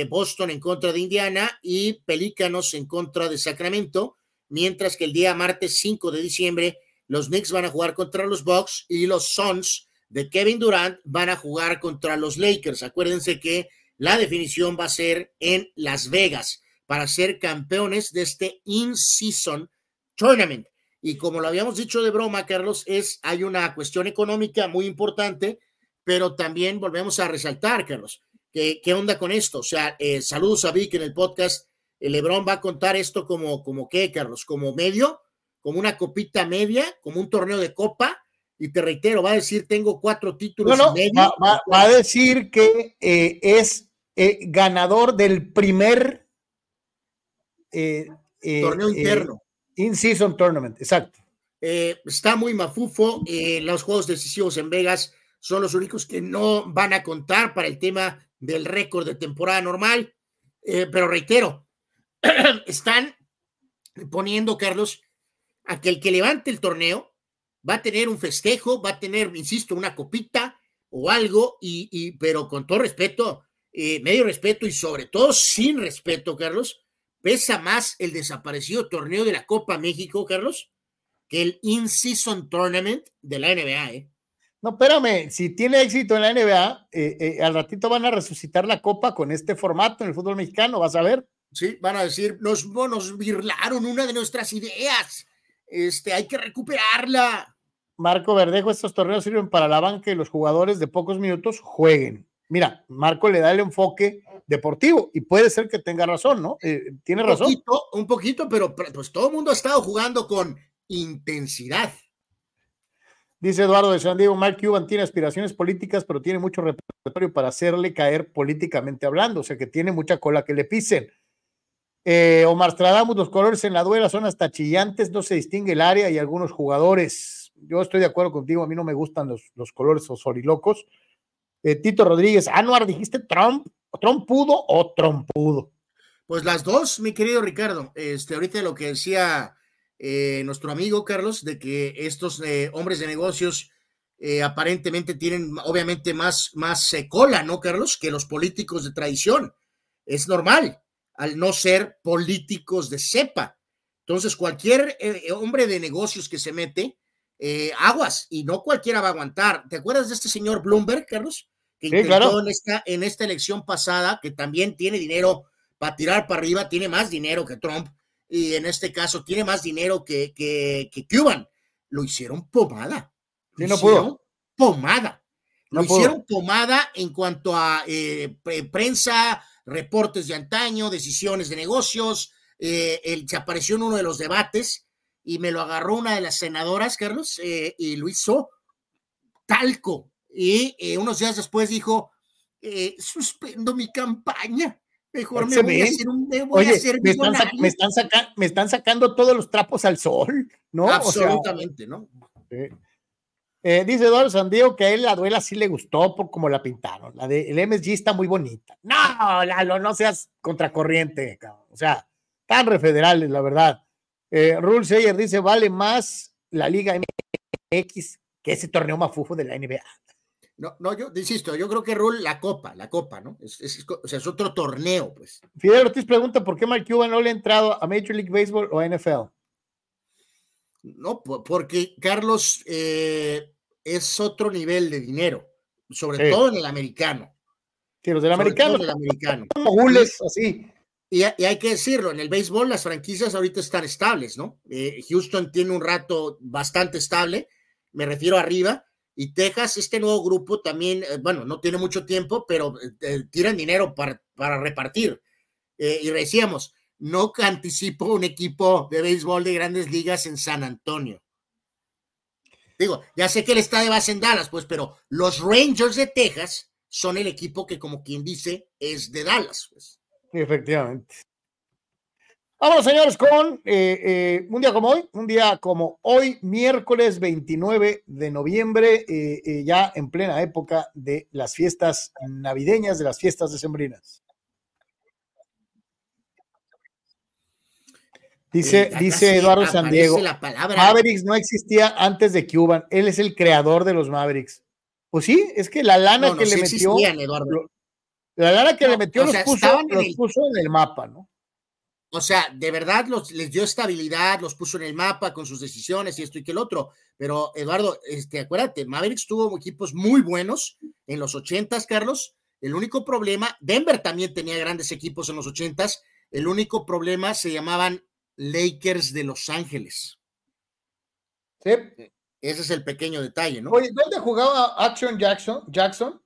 Boston en contra de Indiana y Pelícanos en contra de Sacramento, mientras que el día martes 5 de diciembre, los Knicks van a jugar contra los Bucks y los Suns de Kevin Durant van a jugar contra los Lakers. Acuérdense que la definición va a ser en Las Vegas para ser campeones de este in-season tournament. Y como lo habíamos dicho de broma, Carlos, es hay una cuestión económica muy importante, pero también volvemos a resaltar, Carlos, qué onda con esto. O sea, eh, saludos a Vic en el podcast. El Lebron va a contar esto como, como qué, Carlos, como medio, como una copita media, como un torneo de copa y te reitero, va a decir, tengo cuatro títulos. No, Va, a decir que eh, es eh, ganador del primer eh, torneo interno. In-season tournament, exacto. está muy mafufo. los juegos decisivos en Vegas son los únicos que no van a contar para el tema del récord de temporada normal. pero reitero, están poniendo, Carlos, a que el que levante el torneo va a tener un festejo, va a tener, insisto, una copita o algo, y, pero con todo respeto, eh, medio respeto y sobre todo sin respeto, Carlos, pesa más el desaparecido torneo de la Copa México, Carlos, que el In-Season Tournament de la NBA, ¿eh? No, espérame, si tiene éxito en la NBA, eh, eh, al ratito van a resucitar la Copa con este formato en el fútbol mexicano, vas a ver. Sí, van a decir, nos, nos virlaron una de nuestras ideas, este, hay que recuperarla. Marco Verdejo, estos torneos sirven para la banca y los jugadores de pocos minutos jueguen. Mira, Marco le da el enfoque deportivo y puede ser que tenga razón, ¿no? Eh, tiene un razón. Poquito, un poquito, pero pues todo el mundo ha estado jugando con intensidad. Dice Eduardo de San Diego, Mark Cuban tiene aspiraciones políticas, pero tiene mucho repertorio para hacerle caer políticamente hablando, o sea que tiene mucha cola que le pisen. Eh, Omar Stradamus, los colores en la duela son hasta chillantes, no se distingue el área y algunos jugadores yo estoy de acuerdo contigo, a mí no me gustan los, los colores osorilocos. Eh, Tito Rodríguez, Anuar, dijiste Trump, Trump pudo o trompudo. Pues las dos, mi querido Ricardo. Este, ahorita lo que decía eh, nuestro amigo Carlos, de que estos eh, hombres de negocios aparentemente tienen obviamente más, más cola, ¿no, Carlos? Que los políticos de tradición. Es normal, al no ser políticos de cepa. Entonces, cualquier hombre de negocios que se mete, eh, aguas y no cualquiera va a aguantar. ¿Te acuerdas de este señor Bloomberg, Carlos? Que intentó en, esta, en esta elección pasada, que también tiene dinero para tirar para arriba, tiene más dinero que Trump y en este caso tiene más dinero que, que, que Cuban. Lo hicieron pomada. no hicieron pomada. Lo hicieron pomada en cuanto a eh, prensa, reportes de antaño, decisiones de negocios. Eh, él, se apareció en uno de los debates y me lo agarró una de las senadoras, Carlos, eh, y lo hizo talco. Y eh, unos días después dijo, eh, suspendo mi campaña. Mejor me voy, a hacer un, me voy a hacer me están, me, están me están, sacando todos los trapos al sol, ¿no? Absolutamente, ¿no? dice Eduardo Sandiego que a él la duela sí le gustó por como la pintaron. La de el MSG está muy bonita. No, Lalo, no seas contracorriente, cabrón. O sea, tan refederales, la verdad. Eh, Rule Sayer dice, vale más la Liga MX que ese torneo mafufo de la NBA. No, no, yo insisto, yo creo que Rule la copa, la copa, ¿no? Es, o sea, es otro torneo, pues. Fidel Ortiz pregunta por qué Mark Cuban no le ha entrado a Major League Baseball o a NFL. No, porque Carlos eh, es otro nivel de dinero, sobre todo en el americano. Sí, los del americano. Del americano. Mogules, así. Y, y, hay que decirlo, en el béisbol las franquicias ahorita están estables, ¿no? Eh, Houston tiene un rato bastante estable, me refiero arriba, y Texas, este nuevo grupo también, eh, bueno, no tiene mucho tiempo, pero eh, tiran dinero para, para repartir. y decíamos, no anticipo un equipo de béisbol de grandes ligas en San Antonio. Digo, ya sé que él está de base en Dallas, pues, pero los Rangers de Texas son el equipo que, como quien dice, es de Dallas. Pues. Efectivamente. Vamos, señores, con eh, eh, un día como hoy, un día como hoy, miércoles 29 de noviembre, eh, ya en plena época de las fiestas navideñas, de las fiestas decembrinas. Dice, dice Eduardo San Diego, Mavericks no existía antes de Cuban, él es el creador de los Mavericks. Pues sí, es que la lana que le metió, la lana que le metió los, puso, en el mapa, ¿no? O sea, de verdad los, les dio estabilidad, los puso en el mapa con sus decisiones y esto y que el otro. Pero Eduardo, este, acuérdate, Mavericks tuvo equipos muy buenos en los ochentas, Carlos. El único problema, Denver también tenía grandes equipos en los ochentas. El único problema se llamaban Lakers de Los Ángeles. Sí. Ese es el pequeño detalle, ¿no? Oye, ¿dónde jugaba Action Jackson? Jackson?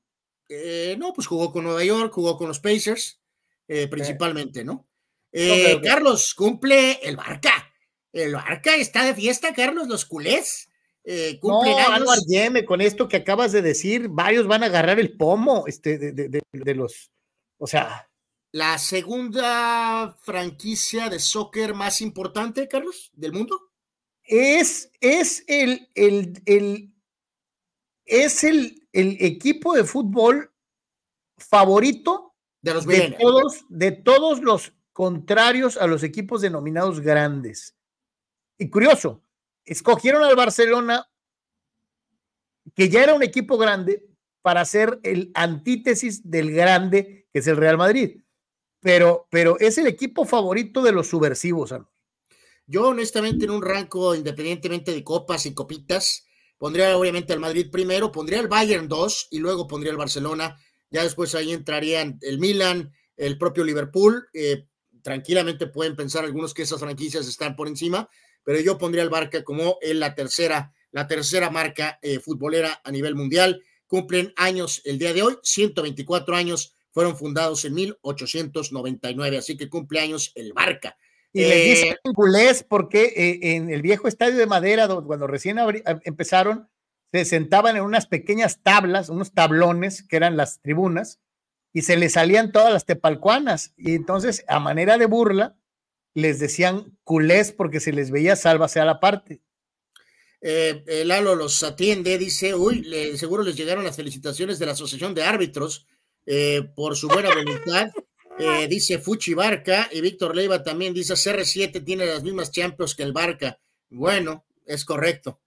Eh, no, pues jugó con Nueva York, jugó con los Pacers, eh, principalmente, ¿no? Eh, Carlos, cumple el Barca. El Barca está de fiesta, Carlos, los culés. cumple no, con esto que acabas de decir, varios van a agarrar el pomo este, de los, o sea, la segunda franquicia de soccer más importante, Carlos, del mundo? Es, es el, el, es el, el, equipo de fútbol favorito de, los de todos, de todos los contrarios a los equipos denominados grandes. Y curioso, escogieron al Barcelona, que ya era un equipo grande, para ser el antítesis del grande, que es el Real Madrid pero, pero es el equipo favorito de los subversivos. Yo, honestamente, en un rango, independientemente de copas y copitas, pondría obviamente al Madrid primero, pondría al Bayern 2 y luego pondría al Barcelona. Ya después ahí entrarían el Milan, el propio Liverpool. Eh, tranquilamente pueden pensar algunos que esas franquicias están por encima, pero yo pondría al Barca como en la tercera, la tercera marca eh, futbolera a nivel mundial. Cumplen años el día de hoy, 124 años fueron fundados en 1899, así que cumpleaños el Barca. Y les dicen eh, culés porque eh, en el viejo estadio de madera, cuando recién empezaron, se sentaban en unas pequeñas tablas, unos tablones que eran las tribunas, y se les salían todas las tepalcuanas. Y entonces, a manera de burla, les decían culés porque se les veía sálvase a la parte. Eh, Lalo los atiende, dice, uy, seguro les llegaron las felicitaciones de la Asociación de Árbitros eh, por su buena voluntad. Eh, dice Fuchi Barca y Víctor Leiva también dice CR7 tiene las mismas Champions que el Barca. Bueno, es correcto.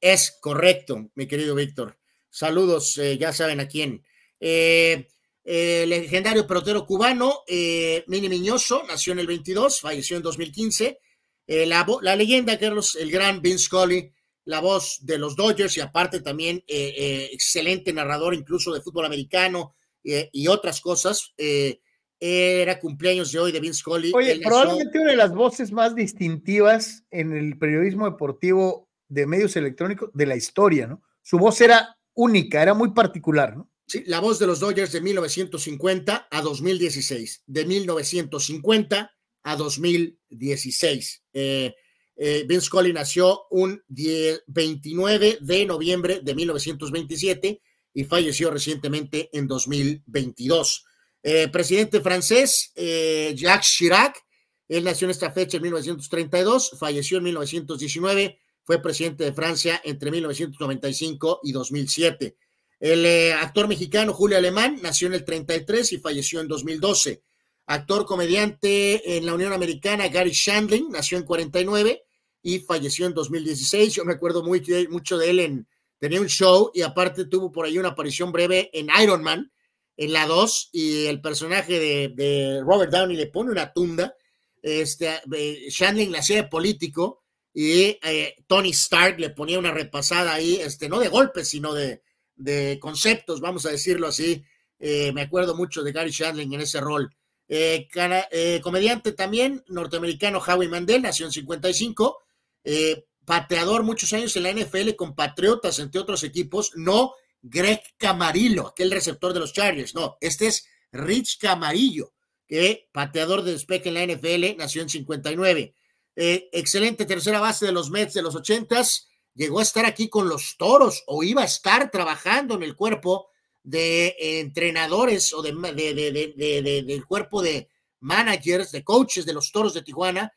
Es correcto, mi querido Víctor. Saludos, eh, ya saben a quién. Legendario pelotero cubano, Mini Miñoso, nació en el 22, falleció en 2015. La, la, leyenda, Carlos, el gran Vince Scully, la voz de los Dodgers y aparte también excelente narrador incluso de fútbol americano, eh, y otras cosas. Eh, era cumpleaños de hoy de Vince Scully. Oye, probablemente una de las voces más distintivas en el periodismo deportivo de medios electrónicos de la historia, ¿no? Su voz era única, era muy particular, ¿no? La voz de los Dodgers de 1950 a 2016, de 1950 a 2016. Eh, Vince Scully nació un 29 de noviembre de 1927 y falleció recientemente en 2022. Eh, presidente francés, eh, Jacques Chirac, él nació en esta fecha en 1932, falleció en 1919, fue presidente de Francia entre 1995 y 2007. El eh, actor mexicano Julio Alemán nació en el 33 y falleció en 2012. Actor comediante en la Unión Americana Gary Shandling nació en 49 y falleció en 2016. Yo me acuerdo mucho de él en tenía un show y aparte tuvo por ahí una aparición breve en Iron Man, en la 2, y el personaje de, Robert Downey le pone una tunda. Este, eh, Shandling la de político y eh, Tony Stark le ponía una repasada ahí, este, no de golpes, sino de, de conceptos, vamos a decirlo así, Eh, me acuerdo mucho de Gary Shandling en ese rol. Eh, eh, comediante también, norteamericano Howie Mandel, nació en 55. pateador muchos años en la NFL con Patriotas, entre otros equipos. No Greg Camarillo, aquel receptor de los Chargers. No, este es Rich Camarillo, que pateador de despeje en la NFL, nació en 59. excelente tercera base de los Mets de los 80s. Llegó a estar aquí con los toros o iba a estar trabajando en el cuerpo de entrenadores o de, del cuerpo de managers, de coaches de los Toros de Tijuana,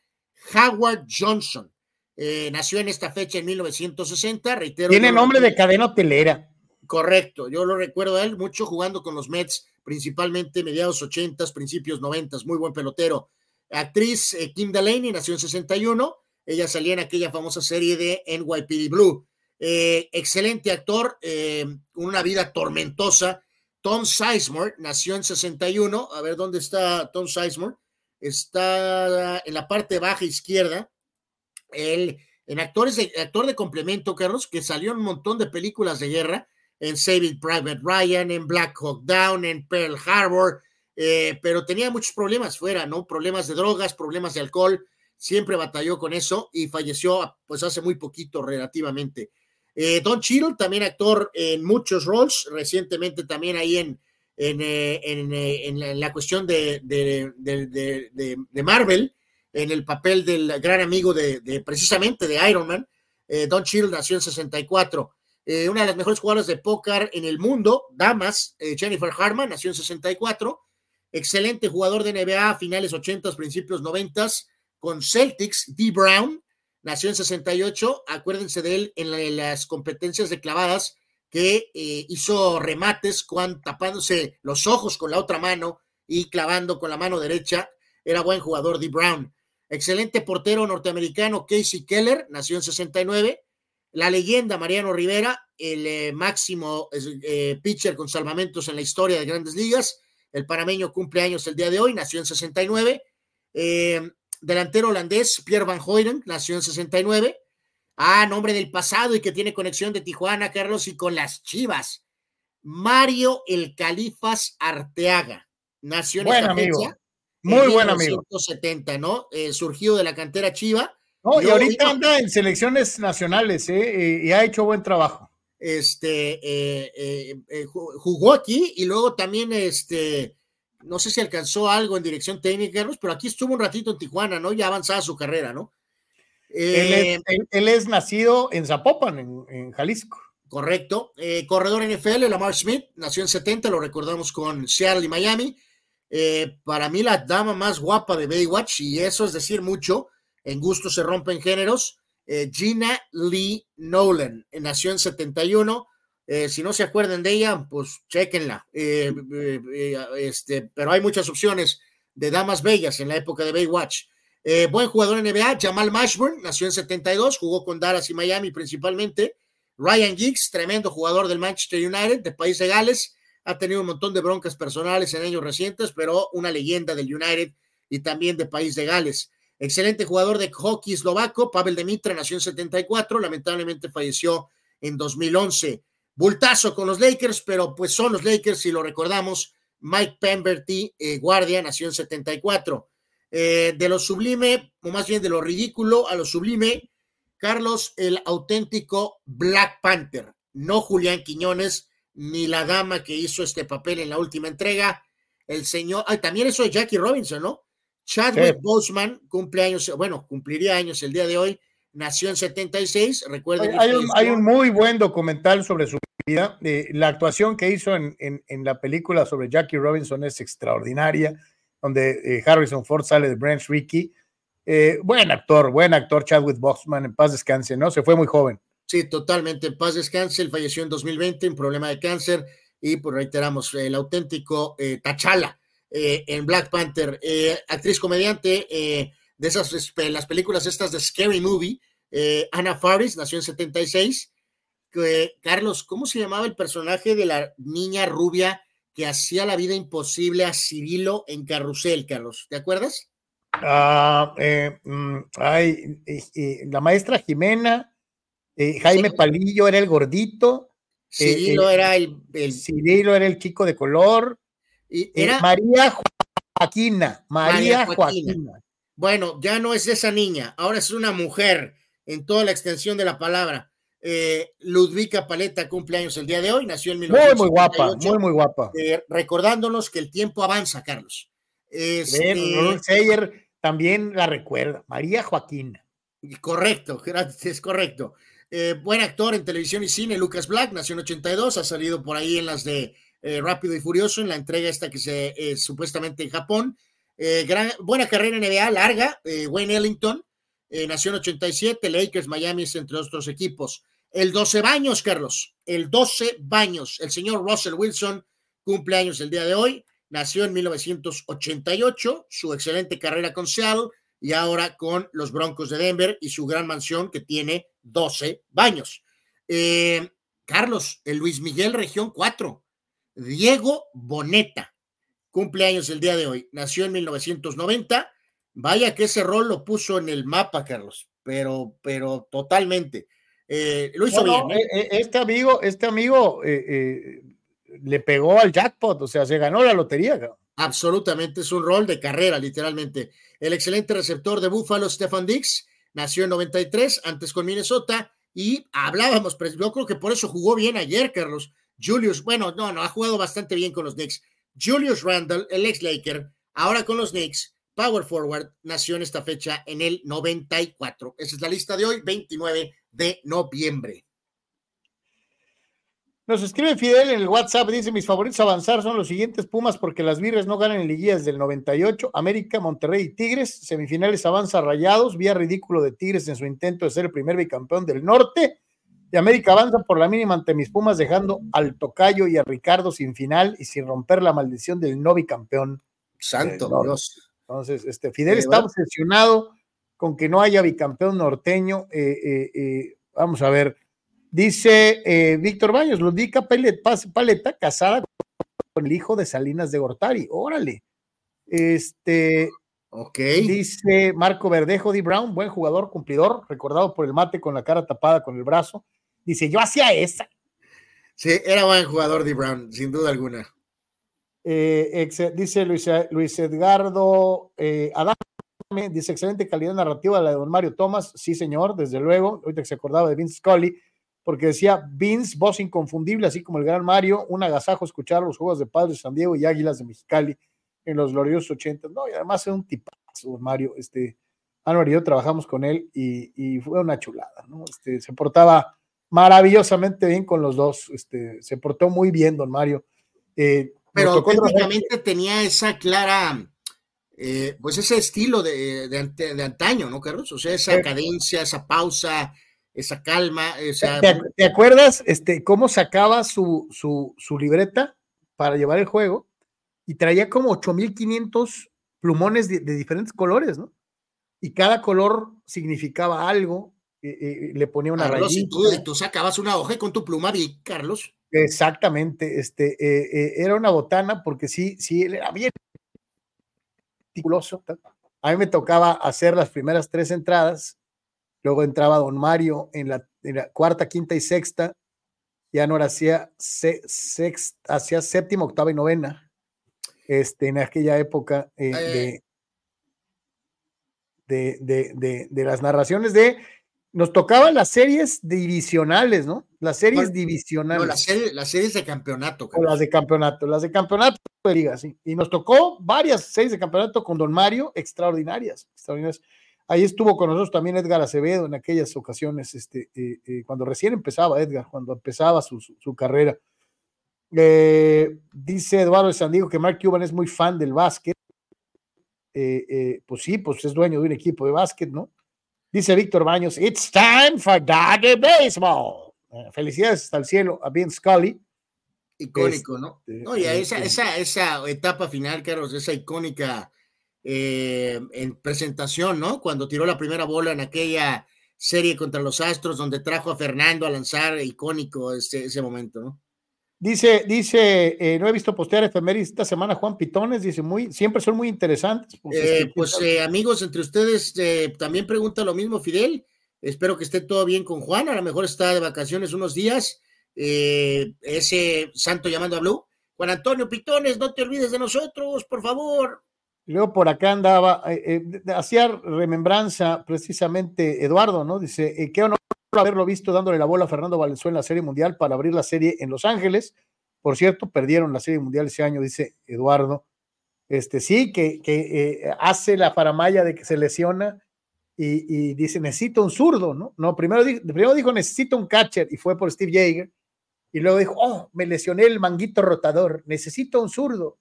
Howard Johnson. Eh, nació en esta fecha en 1960, reitero. Tiene nombre de cadena hotelera. Correcto, yo lo recuerdo a él mucho jugando con los Mets, principalmente mediados 80, principios 90, muy buen pelotero. Actriz eh, Kim Delaney nació en 61, ella salía en aquella famosa serie de NYPD Blue. Eh, excelente actor, eh, una vida tormentosa. Tom Sizemore nació en 61. A ver dónde está Tom Sizemore. Está en la parte baja izquierda. Él, en actores de, actor de complemento, Carlos, que salió en un montón de películas de guerra, en Saving Private Ryan, en Black Hawk Down, en Pearl Harbor, eh, pero tenía muchos problemas fuera, ¿no? Problemas de drogas, problemas de alcohol, siempre batalló con eso y falleció pues hace muy poquito relativamente. Eh, Don Cheadle, también actor en muchos roles, recientemente también ahí en, en, eh, eh, la cuestión de, de, Marvel, en el papel del gran amigo de, precisamente de Iron Man. Don Cheadle nació en 64. una de las mejores jugadoras de póker en el mundo, damas, Jennifer Harman, nació en 64. Excelente jugador de NBA, finales 80, principios 90, con Celtics, D. Brown, nació en 68, acuérdense de él en, las competencias de clavadas que eh, hizo remates cuando, tapándose los ojos con la otra mano y clavando con la mano derecha. Era buen jugador, D. Brown. Excelente portero norteamericano, Casey Keller, nació en 69. La leyenda Mariano Rivera, el eh, máximo eh, pitcher con salvamentos en la historia de grandes ligas. El panameño cumple años el día de hoy, nació en 69 delantero holandés, Pierre Van Hooydonk, nació en 69. Ah, nombre del pasado y que tiene conexión de Tijuana, Carlos, y con las Chivas. Mario El Califas Arteaga. Nació en buen amigo. Muy buen amigo. 1970, ¿no? Eh, surgido de la cantera Chiva. No, y ahorita anda en selecciones nacionales, ¿eh? Y ha hecho buen trabajo. Este, eh, eh, jugó aquí y luego también, este, no sé si alcanzó algo en dirección técnica, pero aquí estuvo un ratito en Tijuana, ¿no? Ya avanzada su carrera, ¿no? él, es, eh, nacido en Zapopan, en, Jalisco. Correcto. Eh, corredor NFL, Lamar Smith, nació en 70, lo recordamos con Seattle y Miami. Eh, para mí la dama más guapa de Baywatch, y eso es decir mucho, en gusto se rompen géneros, Gina Lee Nolan, nació en 71, eh, si no se acuerdan de ella, pues chequenla. Eh, eh, este, pero hay muchas opciones de damas bellas en la época de Baywatch. buen jugador en NBA, Jamal Mashburn, nació en 72, jugó con Dallas y Miami principalmente. Ryan Giggs, tremendo jugador del Manchester United, de País de Gales, ha tenido un montón de broncas personales en años recientes, pero una leyenda del United y también de País de Gales. Excelente jugador de hockey eslovaco, Pavel Demitra, nació en 74, lamentablemente falleció en 2011 bultazo con los Lakers, pero pues son los Lakers, si lo recordamos, Mike Pemberty, eh, guardia, nació en 74. Eh, de lo sublime, o más bien de lo ridículo a lo sublime, Carlos, el auténtico Black Panther, no Julián Quiñones, ni la dama que hizo este papel en la última entrega, el señor, ay, también eso de Jackie Robinson, ¿no? Chadwick Boseman cumple años, bueno, cumpliría años el día de hoy, nació en 76, recuerden. Hay, un, hay un, muy buen documental sobre su vida. Eh, la actuación que hizo en, en, la película sobre Jackie Robinson es extraordinaria, donde eh, Harrison Ford sale de Branch Rickey. Eh, buen actor, buen actor Chadwick Boseman, en paz descanse, ¿no? Se fue muy joven. Sí, totalmente, en paz descanse. Él falleció en 2020, un problema de cáncer, y pues reiteramos, el auténtico Tachala en Black Panther, actriz comediante de esas las películas estas de Scary Movie. Eh, Anna Faris nació en 76. Carlos, ¿cómo se llamaba el personaje de la niña rubia que hacía la vida imposible a Cirilo en Carrusel, Carlos? ¿Te acuerdas? Ah, eh, mm, ay, la maestra Jimena, eh, Jaime Palillo era el gordito. Cirilo era el, el, Cirilo era el chico de color. Y era María Joaquina. María, Joaquina. Bueno, ya no es esa niña, ahora es una mujer en toda la extensión de la palabra. Eh, Ludvika Paleta cumpleaños el día de hoy, nació en Muy, muy guapa, muy, muy guapa. Eh, recordándonos que el tiempo avanza, Carlos. Este, Seyer también la recuerda, María Joaquina. Correcto, es correcto. Eh, buen actor en televisión y cine, Lucas Black, nació en 82, ha salido por ahí en las de Rápido y Furioso, en la entrega esta que se supuestamente en Japón. Gran, buena carrera en NBA, larga, Wayne Ellington, nació en 87, Lakers, Miami, entre otros equipos. El 12 baños, Carlos, el 12 baños. El señor Russell Wilson cumple años el día de hoy. Nació en 1988, su excelente carrera con Seattle y ahora con los Broncos de Denver y su gran mansión que tiene 12 baños. Eh, Carlos, el Luis Miguel Región 4. Diego Boneta, cumpleaños el día de hoy. Nació en 1990. Vaya que ese rol lo puso en el mapa, Carlos, pero, pero totalmente. Eh, lo hizo bien. ¿eh? Eh, este amigo, este amigo le pegó al jackpot, o sea, se ganó la lotería. Absolutamente, es un rol de carrera, literalmente. El excelente receptor de Buffalo, Stefan Dix, nació en 93, antes con Minnesota, y hablábamos, pero yo creo que por eso jugó bien ayer, Carlos. Julius, bueno, no, no, ha jugado bastante bien con los Knicks. Julius Randall, el ex Laker, ahora con los Knicks, Power Forward, nació en esta fecha en el 94. Esa es la lista de hoy, 29 de noviembre. Nos escribe Fidel en el WhatsApp, dice, mis favoritos avanzar son los siguientes Pumas porque las Virres no ganan en liguillas del 98, América, Monterrey y Tigres, semifinales avanza Rayados, vía ridículo de Tigres en su intento de ser el primer bicampeón del norte, y América avanza por la mínima ante mis Pumas dejando al Tocayo y a Ricardo sin final y sin romper la maldición del no bicampeón. Santo Dios. Entonces, este, Fidel está obsesionado con que no haya bicampeón norteño. Eh, eh, eh, vamos a ver. Dice Víctor Baños, Ludica Paleta, casada con el hijo de Salinas de Gortari. Órale. Este. Ok. Dice Marco Verdejo, D. Brown, buen jugador, cumplidor, recordado por el mate con la cara tapada con el brazo. Dice, yo hacía esa. Sí, era buen jugador, D. Brown, sin duda alguna. dice Luis, Luis Edgardo eh, dice excelente calidad narrativa la de don Mario Thomas, sí señor, desde luego, ahorita que se acordaba de Vince Scully, porque decía Vince, voz inconfundible, así como el gran Mario, un agasajo escuchar los juegos de Padres de San Diego y Águilas de Mexicali en los gloriosos 80, no, y además es un tipazo, don Mario, este, Álvaro y yo trabajamos con él y, fue una chulada, ¿no? Este, se portaba maravillosamente bien con los dos, este, se portó muy bien don Mario. Eh, Pero técnicamente tenía esa clara eh, pues ese estilo de, de, antaño, ¿no, Carlos? O sea, esa cadencia, esa pausa, esa calma. ¿Te, acuerdas este, cómo sacaba su, su, su, libreta para llevar el juego? Y traía como 8500 plumones de, diferentes colores, ¿no? Y cada color significaba algo, eh, eh, le ponía una Carlos, rayita. tú, tú, sacabas una hoja con tu pluma, Carlos. Exactamente, este, era una botana porque sí, sí, él era bien a mí me tocaba hacer las primeras tres entradas, luego entraba don Mario en la, cuarta, quinta y sexta, ya no era hacía, sexta, hacía séptima, octava y novena, este, en aquella época eh, de, de, de, las narraciones de nos tocaban las series divisionales, ¿no? Las series divisionales. No, las, series, de campeonato. O las de campeonato, las de campeonato de liga, sí. Y nos tocó varias series de campeonato con Don Mario, extraordinarias, extraordinarias. Ahí estuvo con nosotros también Edgar Acevedo en aquellas ocasiones, este, eh, eh, cuando recién empezaba Edgar, cuando empezaba su, su, carrera. Eh, dice Eduardo de San Diego que Mark Cuban es muy fan del básquet. pues sí, pues es dueño de un equipo de básquet, ¿no? Dice Víctor Baños, it's time for Doggy Baseball. Eh, felicidades hasta el cielo a Ben Scully. Icónico, ¿no? Este, no, y esa, esa, esa etapa final, Carlos, esa icónica eh, en presentación, ¿no? Cuando tiró la primera bola en aquella serie contra los Astros, donde trajo a Fernando a lanzar, icónico ese, ese momento, ¿no? Dice, dice, eh, no he visto postear efemérides esta semana Juan Pitones, dice, muy, siempre son muy interesantes. Pues, eh, pues eh, amigos, entre ustedes también pregunta lo mismo Fidel, espero que esté todo bien con Juan, a lo mejor está de vacaciones unos días, eh, ese santo llamando a Blue. Juan Antonio Pitones, no te olvides de nosotros, por favor. Luego por acá andaba, eh, eh, hacía remembranza precisamente Eduardo, ¿no? Dice, eh, qué honor haberlo visto dándole la bola a Fernando Valenzuela en la Serie Mundial para abrir la serie en Los Ángeles. Por cierto, perdieron la Serie Mundial ese año, dice Eduardo. Este, sí, que, que hace la faramaya de que se lesiona y, y, dice, necesito un zurdo, ¿no? No, primero, primero dijo, necesito un catcher y fue por Steve Jaeger. Y luego dijo, oh, me lesioné el manguito rotador, necesito un zurdo.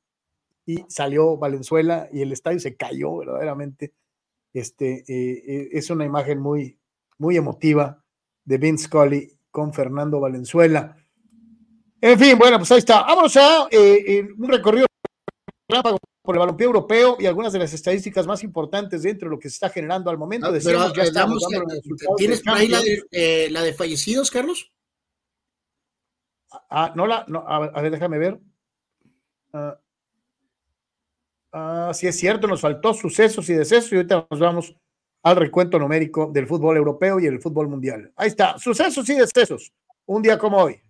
Y salió Valenzuela y el estadio se cayó verdaderamente. Este, eh, eh, es una imagen muy, muy emotiva de Vince Scully con Fernando Valenzuela. En fin, bueno, pues ahí está. Vamos a eh, un recorrido por el balompié europeo y algunas de las estadísticas más importantes dentro de lo que se está generando al momento. Ah, Decíamos, ya estamos, ¿Tienes por ahí la de, la de fallecidos, Carlos? Ah, no la, no, a ver, déjame ver. Ah, ah, sí es cierto, nos faltó sucesos y decesos y ahorita nos vamos al recuento numérico del fútbol europeo y el fútbol mundial. Ahí está, sucesos y decesos, un día como hoy.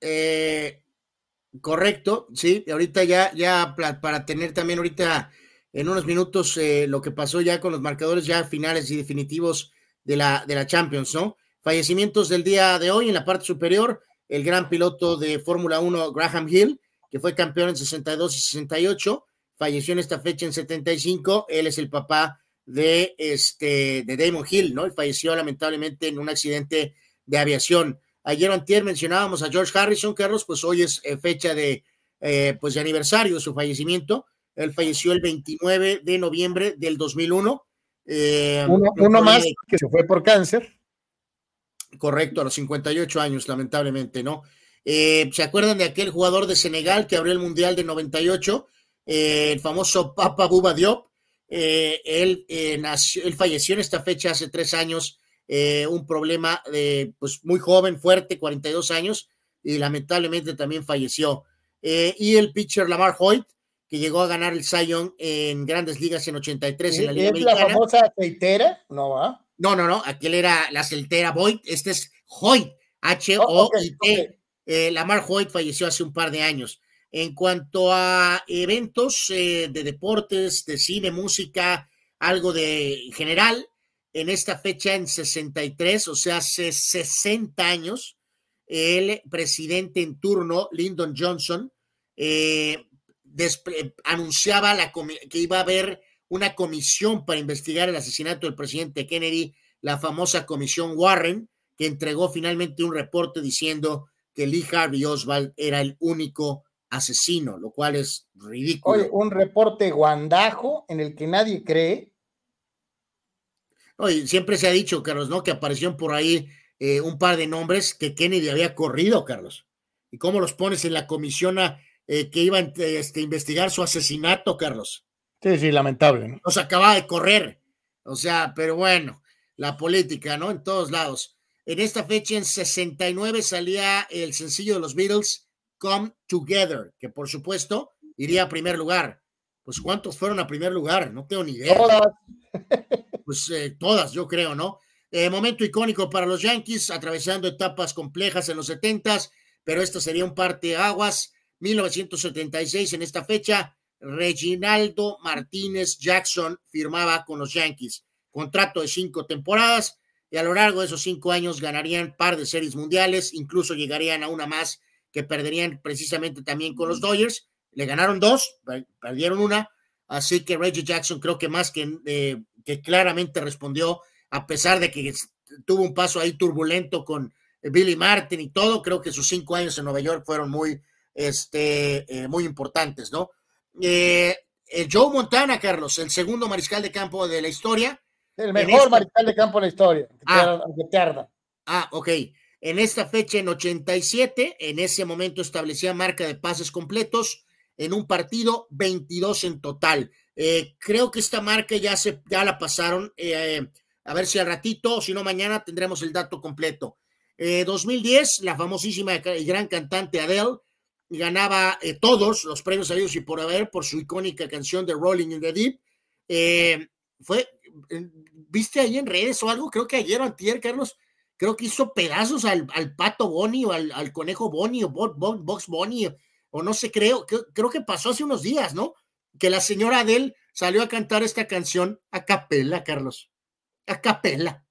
Eh, correcto, sí, ahorita ya, ya para tener también ahorita en unos minutos eh, lo que pasó ya con los marcadores ya finales y definitivos de la, de la Champions, ¿no? Fallecimientos del día de hoy en la parte superior, el gran piloto de Fórmula 1, Graham Hill, que fue campeón en 62 y 68, falleció en esta fecha en 75, él es el papá de, este, de Damon Hill, ¿no? Y falleció lamentablemente en un accidente de aviación. Ayer antier mencionábamos a George Harrison, Carlos, pues hoy es eh, fecha de, eh, pues de aniversario de su fallecimiento. Él falleció el 29 de noviembre del 2001. Eh, uno, uno más que se fue por cáncer. Correcto, a los 58 años, lamentablemente, ¿no? Eh, ¿Se acuerdan de aquel jugador de Senegal que abrió el Mundial de 98? Eh, el famoso Papa Buba Diop. Eh, él, nació, él falleció en esta fecha hace tres años, un problema de, pues muy joven, fuerte, 42 años, y lamentablemente también falleció. y el pitcher Lamar Hoyt, que llegó a ganar el Zion en grandes ligas en 83 en la Liga ¿Es la famosa aceitera? No va. No, no, no, aquel era la Celtera Boyd, este es Hoyt, H-O-I-T. Eh, Lamar Hoyt falleció hace un par de años. En cuanto a eventos eh, de deportes, de cine, música, algo de general, en esta fecha, en 63, o sea, hace 60 años, el presidente en turno, Lyndon Johnson, eh, anunciaba la que iba a haber una comisión para investigar el asesinato del presidente Kennedy, la famosa comisión Warren, que entregó finalmente un reporte diciendo que Lee Harvey Oswald era el único asesino, lo cual es ridículo. Oye, un reporte guandajo en el que nadie cree. Oye, siempre se ha dicho, Carlos, ¿no? Que aparecieron por ahí eh, un par de nombres que Kennedy había corrido, Carlos. ¿Y cómo los pones en la comisión a, eh, que iba a este, investigar su asesinato, Carlos? Sí, sí, lamentable. ¿no? Nos acaba de correr. O sea, pero bueno, la política, ¿no? En todos lados. En esta fecha, en 69, salía el sencillo de los Beatles, Come Together, que por supuesto iría a primer lugar. Pues, ¿cuántos fueron a primer lugar? No tengo ni idea. Todas. Pues eh, todas, yo creo, ¿no? Eh, momento icónico para los Yankees, atravesando etapas complejas en los 70 pero esto sería un parte aguas. 1976 en esta fecha, Reginaldo Martínez Jackson firmaba con los Yankees. Contrato de cinco temporadas y a lo largo de esos cinco años ganarían par de series mundiales, incluso llegarían a una más que perderían precisamente también con los Dodgers. Le ganaron dos, perdieron una, así que Reggie Jackson creo que más que, eh, que claramente respondió, a pesar de que tuvo un paso ahí turbulento con Billy Martin y todo, creo que sus cinco años en Nueva York fueron muy, este, eh, muy importantes, ¿no? Eh, Joe Montana, Carlos, el segundo mariscal de campo de la historia. El mejor mariscal de campo de la historia, ah, te Ah, ok. En esta fecha, en 87, en ese momento establecía marca de pases completos en un partido, 22 en total. Eh, creo que esta marca ya, se, ya la pasaron. Eh, a ver si al ratito, si no mañana, tendremos el dato completo. 2010, la famosísima y gran cantante Adele ganaba eh, todos los premios ellos y por haber por su icónica canción de Rolling in the Deep. Eh, fue, ¿viste ahí en redes o algo? Creo que ayer o antier, Carlos, creo que hizo pedazos al, pato Bonnie o al, conejo Bonnie o Box Bonnie o no sé, creo, creo que pasó hace unos días, ¿no? Que la señora Adele salió a cantar esta canción a capela, Carlos. A capela.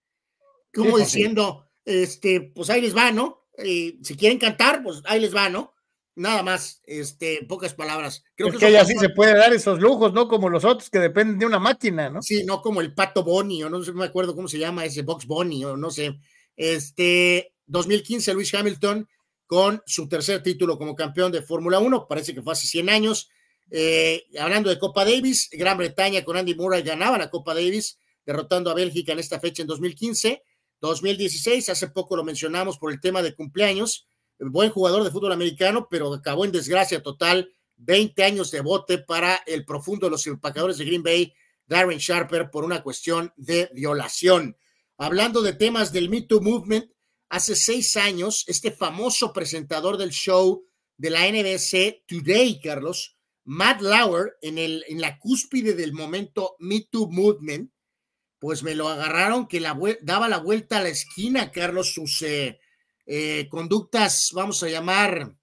Como diciendo, este, pues ahí les va, ¿no? Eh, si quieren cantar, pues ahí les va, ¿no? Nada más, este, pocas palabras. Creo que, ella sí se puede dar esos lujos, ¿no? Como los otros que dependen de una máquina, ¿no? Sí, no como el Pato Bonnie, o no sé, me acuerdo cómo se llama ese Box Bonnie, o no sé. Este, 2015, Luis Hamilton con su tercer título como campeón de Fórmula 1, parece que fue hace 100 años. Eh, hablando de Copa Davis, Gran Bretaña con Andy Murray ganaba la Copa Davis, derrotando a Bélgica en esta fecha en 2015. 2016, hace poco lo mencionamos por el tema de cumpleaños, buen jugador de fútbol americano, pero acabó en desgracia total, 20 años de bote para el profundo de los empacadores de Green Bay, Darren Sharper, por una cuestión de violación. Hablando de temas del Me Too Movement, hace seis años, este famoso presentador del show de la NBC Today, Carlos, Matt Lauer, en, el, en la cúspide del momento Me Too Movement, pues me lo agarraron que la, daba la vuelta a la esquina, Carlos, sus eh, eh, conductas, vamos a llamar,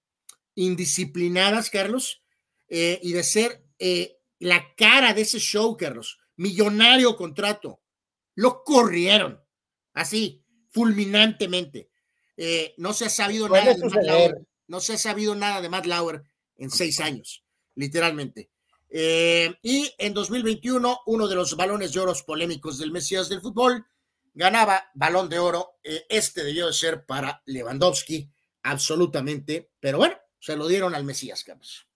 indisciplinadas, Carlos, eh, y de ser la cara de ese show, Carlos, millonario contrato. Lo corrieron, así, fulminantemente. Eh, no se ha sabido nada de Matt Lauer. No se ha sabido nada de Matt Lauer en seis años, literalmente. Eh, y en 2021, uno de los balones de oro polémicos del Mesías del fútbol ganaba balón de oro. Eh, este debió de ser para Lewandowski, absolutamente. Pero bueno, se lo dieron al Mesías, Carlos.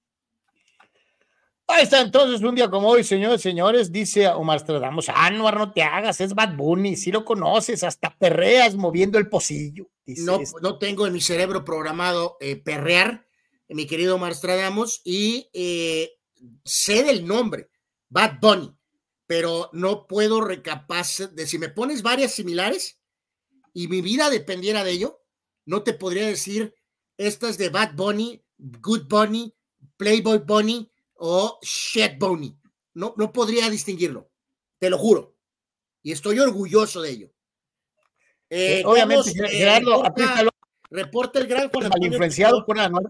Ahí está entonces un día como hoy, señores, señores, dice Omar Stradamos, Anuar, no te hagas, es Bad Bunny, si lo conoces, hasta perreas moviendo el pocillo. No, este. no tengo en mi cerebro programado eh, perrear, mi querido Omar Stradamos, y eh, sé del nombre, Bad Bunny, pero no puedo recapaz de si me pones varias similares y mi vida dependiera de ello, no te podría decir, esta es de Bad Bunny, Good Bunny, Playboy Bunny, o Shit Boney. No, no podría distinguirlo, te lo juro. Y estoy orgulloso de ello. Eh, obviamente, eh, Gerardo, reporta, el gran Juan influenciado por Anuar.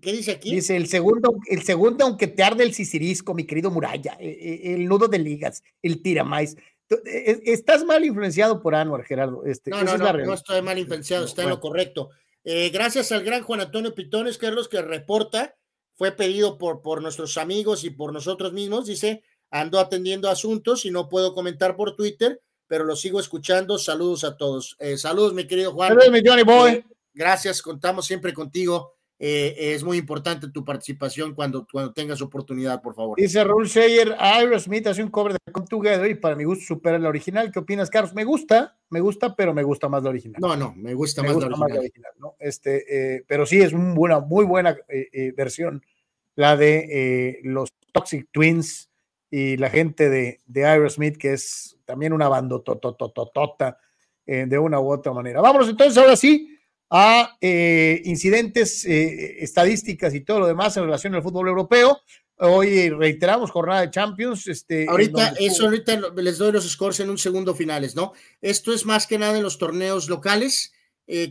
¿Qué dice aquí? Dice el segundo, el segundo, aunque te arde el sisirisco, mi querido Muralla, eh, el, nudo de ligas, el tiramais. Estás mal influenciado por Anuar, Gerardo. Este, no, no, no, no estoy mal influenciado, está en lo correcto. gracias al gran Juan Antonio Pitones, Carlos, que reporta fue pedido por, por nuestros amigos y por nosotros mismos. Dice, ando atendiendo asuntos y no puedo comentar por Twitter, pero lo sigo escuchando. Saludos a todos. Eh, saludos, mi querido Juan. Saludos, mi Johnny Boy. Gracias, contamos siempre contigo. Eh, es muy importante tu participación cuando, cuando tengas oportunidad, por favor. Dice Raúl Sayer, Aerosmith hace un cover de Come Together y para mi gusto supera la original. ¿Qué opinas, Carlos? Me gusta, me gusta, pero me gusta más la original. No, no, me gusta, más, la original. ¿no? este, pero sí, es una muy buena versión la de eh, los Toxic Twins y la gente de, de Aerosmith, que es también una banda totototota eh, de una u otra manera. Vámonos entonces ahora sí a eh, incidentes, estadísticas y todo lo demás en relación al fútbol europeo. Hoy reiteramos jornada de Champions. Este, ahorita, eso ahorita les doy los scores en un segundo finales, ¿no? Esto es más que nada en los torneos locales,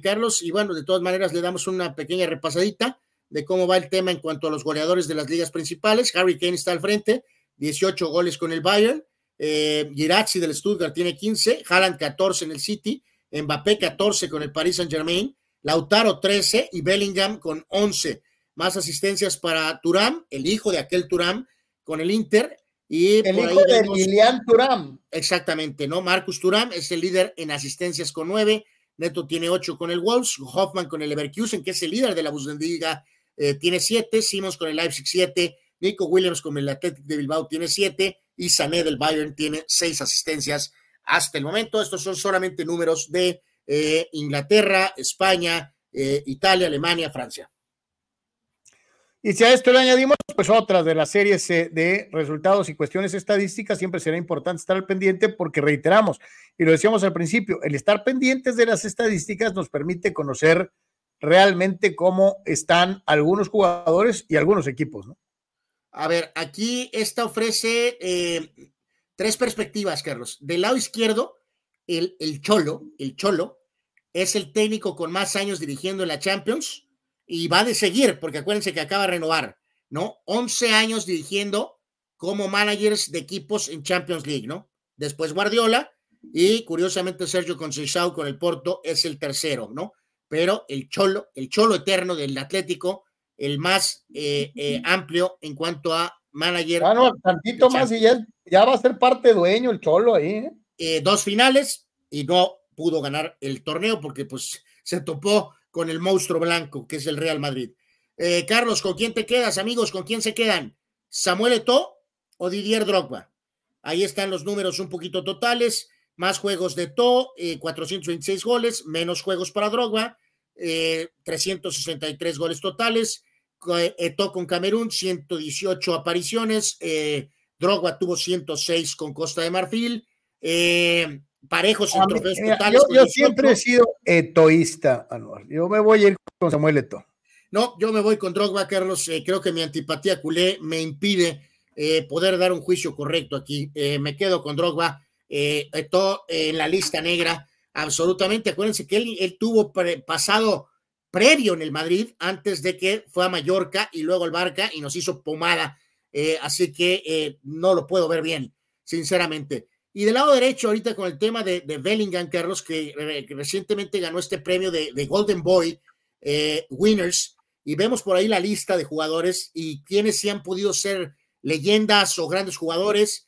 Carlos, y bueno, de todas maneras le damos una pequeña repasadita de cómo va el tema en cuanto a los goleadores de las ligas principales. Harry Kane está al frente, 18 goles con el Bayern. Eh, Girazzi del Stuttgart tiene 15, Haaland 14 en el City, Mbappé 14 con el Paris Saint Germain, Lautaro 13 y Bellingham con 11. Más asistencias para Turam, el hijo de aquel Turam con el Inter. Y el hijo de Lilian Turam. Exactamente, ¿no? Marcus Turam es el líder en asistencias con 9. Neto tiene 8 con el Wolves, Hoffman con el Leverkusen, que es el líder de la Bundesliga eh, tiene siete, Simons con el Leipzig siete, Nico Williams con el Athletic de Bilbao tiene siete y Sané del Bayern tiene seis asistencias hasta el momento. Estos son solamente números de eh, Inglaterra, España, eh, Italia, Alemania, Francia. Y si a esto le añadimos, pues otras de las series de resultados y cuestiones estadísticas, siempre será importante estar al pendiente porque reiteramos, y lo decíamos al principio, el estar pendientes de las estadísticas nos permite conocer realmente cómo están algunos jugadores y algunos equipos, ¿no? A ver, aquí esta ofrece eh, tres perspectivas, Carlos. Del lado izquierdo, el, el Cholo, el Cholo, es el técnico con más años dirigiendo en la Champions y va de seguir, porque acuérdense que acaba de renovar, ¿no? 11 años dirigiendo como managers de equipos en Champions League, ¿no? Después Guardiola y curiosamente Sergio Conceição con el Porto es el tercero, ¿no? Pero el Cholo, el Cholo eterno del Atlético, el más eh, eh, amplio en cuanto a manager. Ah, no, tantito más y ya, ya, va a ser parte dueño el Cholo ahí. ¿eh? ¿eh? dos finales y no pudo ganar el torneo porque pues se topó con el monstruo blanco que es el Real Madrid. Eh, Carlos, ¿con quién te quedas, amigos? ¿Con quién se quedan? ¿Samuel Eto'o o Didier Drogba? Ahí están los números un poquito totales. Más juegos de To, 426 goles, menos juegos para Drogba, 363 goles totales. Eto con Camerún, 118 apariciones. Eh, Drogba tuvo 106 con Costa de Marfil. Eh, parejos en trofeos totales. Yo, siempre he sido etoísta, Anuar. Yo me voy a ir con Samuel Eto. No, yo me voy con Drogba, Carlos. Eh, creo que mi antipatía culé me impide poder dar un juicio correcto aquí. me quedo con Drogba. Eto en la lista negra, absolutamente. Acuérdense que él, él tuvo pasado previo en el Madrid, antes de que fue a Mallorca y luego al Barca y nos hizo pomada. Eh, así que eh, no lo puedo ver bien, sinceramente. Y del lado derecho, ahorita con el tema de, Bellingham, Carlos, que, recientemente ganó este premio de, Golden Boy eh, Winners, y vemos por ahí la lista de jugadores y quienes sí han podido ser leyendas o grandes jugadores.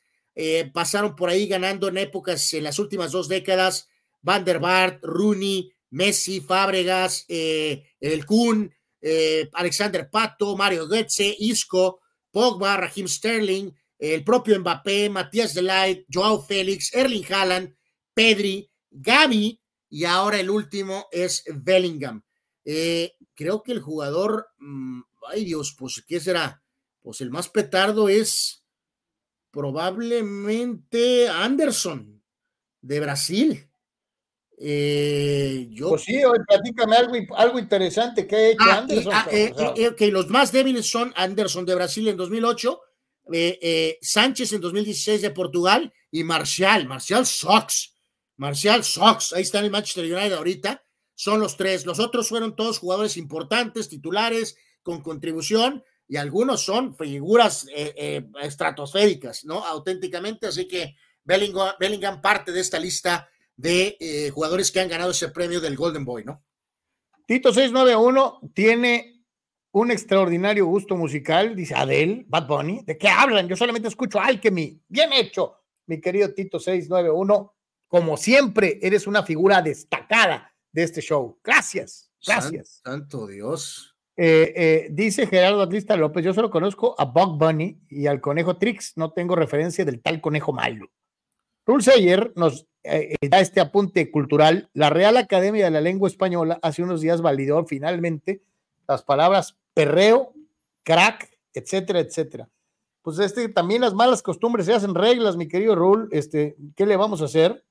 pasaron por ahí ganando en épocas, en las últimas dos décadas, Van der Vaart, Rooney, Messi, Fábregas, eh, El Kun, eh, Alexander Pato, Mario Goetze, Isco, Pogba, Raheem Sterling, el propio Mbappé, Matías Delight, Joao Félix, Erling Haaland, Pedri, Gaby y ahora el último es Bellingham. Eh, creo que el jugador, mm, ay Dios, pues ¿qué será? Pues el más petardo es probablemente Anderson de Brasil. Eh, yo, pues sí, hoy platícame algo, algo interesante que ha hecho ah, Anderson. Ah, eh, que los más débiles son Anderson de Brasil en 2008, Sánchez en 2016 de Portugal y Marcial. Marcial Sox. Marcial Sox. Ahí está en el Manchester United ahorita. Son los tres. Los otros fueron todos jugadores importantes, titulares, con contribución, y algunos son figuras estratosféricas, ¿no? Auténticamente. Así que Bellingham, Bellingham parte de esta lista de eh, jugadores que han ganado ese premio del Golden Boy, ¿no? Tito 691 tiene un extraordinario gusto musical, dice Adele, Bad Bunny. ¿De qué hablan? Yo solamente escucho Alchemy. Bien hecho, mi querido Tito 691. Como siempre, eres una figura destacada de este show. Gracias, gracias. Santo Dios. Eh, eh, dice Gerardo Atlista López, yo solo conozco a Bug Bunny y al conejo Trix, no tengo referencia del tal conejo malo. Rulseyer nos eh, da este apunte cultural. La Real Academia de la Lengua Española hace unos días validó finalmente las palabras perreo, crack, etcétera, etcétera. Pues este, también las malas costumbres se hacen reglas, mi querido Rul. Este, ¿qué le vamos a hacer?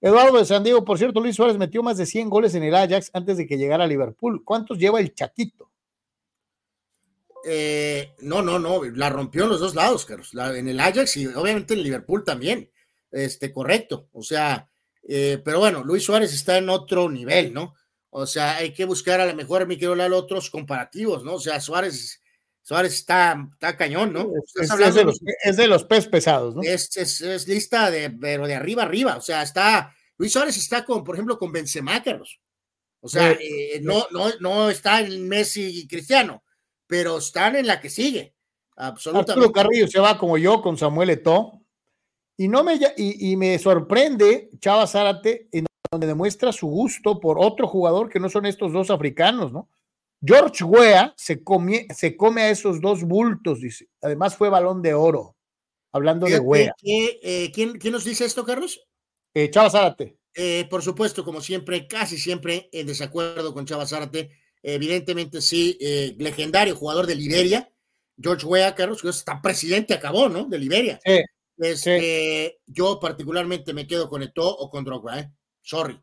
Eduardo de San Diego, por cierto, Luis Suárez metió más de 100 goles en el Ajax antes de que llegara a Liverpool. ¿Cuántos lleva el Chaquito? Eh, no, no, no, la rompió en los dos lados, Carlos. en el Ajax y obviamente en Liverpool también este, correcto. O sea, eh, pero bueno, Luis Suárez está en otro nivel, ¿no? O sea, hay que buscar a lo mejor, mi querido Lalo, otros comparativos, ¿no? O sea, Suárez, Suárez está, está cañón, ¿no? Es, de los, es, de los, pez pesados, ¿no? Es, es, lista de, pero de arriba arriba. O sea, está, Luis Suárez está con, por ejemplo, con Benzema, Carlos. O sea, eh, no, no, no está en Messi y Cristiano, pero están en la que sigue. Absolutamente. Arturo Carrillo se va como yo con Samuel Eto'o. Y, no me, y, me sorprende Chava Zárate, en donde demuestra su gusto por otro jugador que no son estos dos africanos, ¿no? George Weah se come, se come a esos dos bultos, dice. Además fue balón de oro, hablando de Weah. Eh, ¿quién, nos dice esto, Carlos? Eh, Chava Zárate. Eh, por supuesto, como siempre, casi siempre en desacuerdo con Chava Zárate. Evidentemente, sí, legendario jugador de Liberia. George Weah, Carlos, que está presidente, acabó, ¿no? De Liberia. Sí. Este, Yo particularmente me quedo con Eto o con Drogba, ¿eh? Sorry.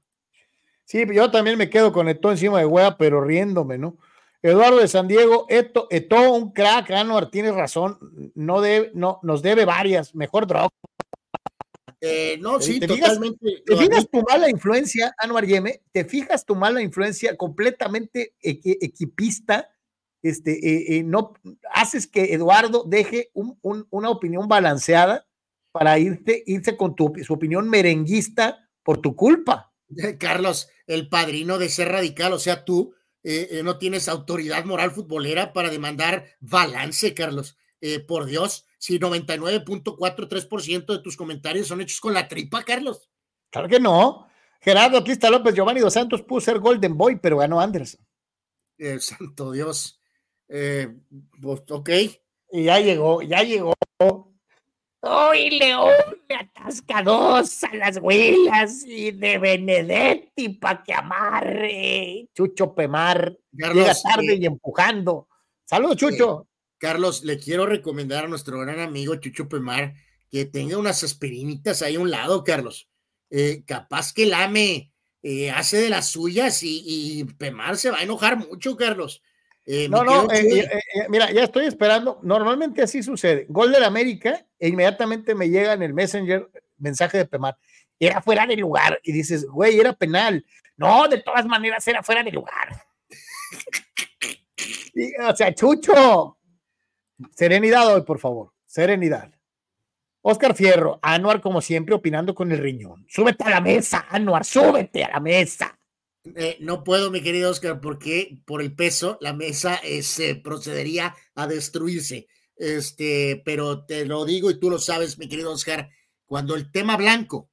Sí, yo también me quedo con Eto encima de Wea, pero riéndome, ¿no? Eduardo de San Diego, Eto, Eto un crack, Anuar, tienes razón, no, debe, no nos debe varias, mejor Drogba. Eh, no, sí, ¿Te totalmente. Fijas, ¿Te fijas tu mala influencia, Anuar Yeme? ¿Te fijas tu mala influencia completamente equipista? Este, eh, eh, no haces que Eduardo deje un, un, una opinión balanceada para irte, irse con tu, su opinión merenguista por tu culpa. Carlos, el padrino de ser radical, o sea, tú no tienes autoridad moral futbolera para demandar balance, Carlos. por Dios, si 99.43% de tus comentarios son hechos con la tripa, Carlos. Claro que no. Gerardo Atlista López, Giovanni Dos Santos pudo ser Golden Boy, pero ganó Anderson. Eh, santo Dios. Eh, pues, ok. Y ya llegó, ya llegó. Hoy León le atasca dos a las huelas y de Benedetti para que amarre. Chucho Pemar llega tarde y empujando. Saludos, Chucho. Carlos, le quiero recomendar a nuestro gran amigo Chucho Pemar que tenga unas aspirinitas ahí a un lado, Carlos. Eh, capaz que lame, eh, hace de las suyas y, Pemar se va a enojar mucho, Carlos. Eh, no, no, mira, ya estoy esperando. Normalmente así sucede. Gol del América e inmediatamente me llega en el Messenger mensaje de Pemar. Era fuera de lugar. Y dices, güey, era penal. No, de todas maneras era fuera de lugar. o sea, Chucho, Serenidad hoy, por favor. Serenidad. Oscar Fierro, Anuar, como siempre, opinando con el riñón. Súbete a la mesa, Anuar, súbete a la mesa. Eh, no puedo, mi querido Oscar, porque por el peso la mesa se procedería a destruirse. Este, pero te lo digo y tú lo sabes, mi querido Oscar, cuando el tema blanco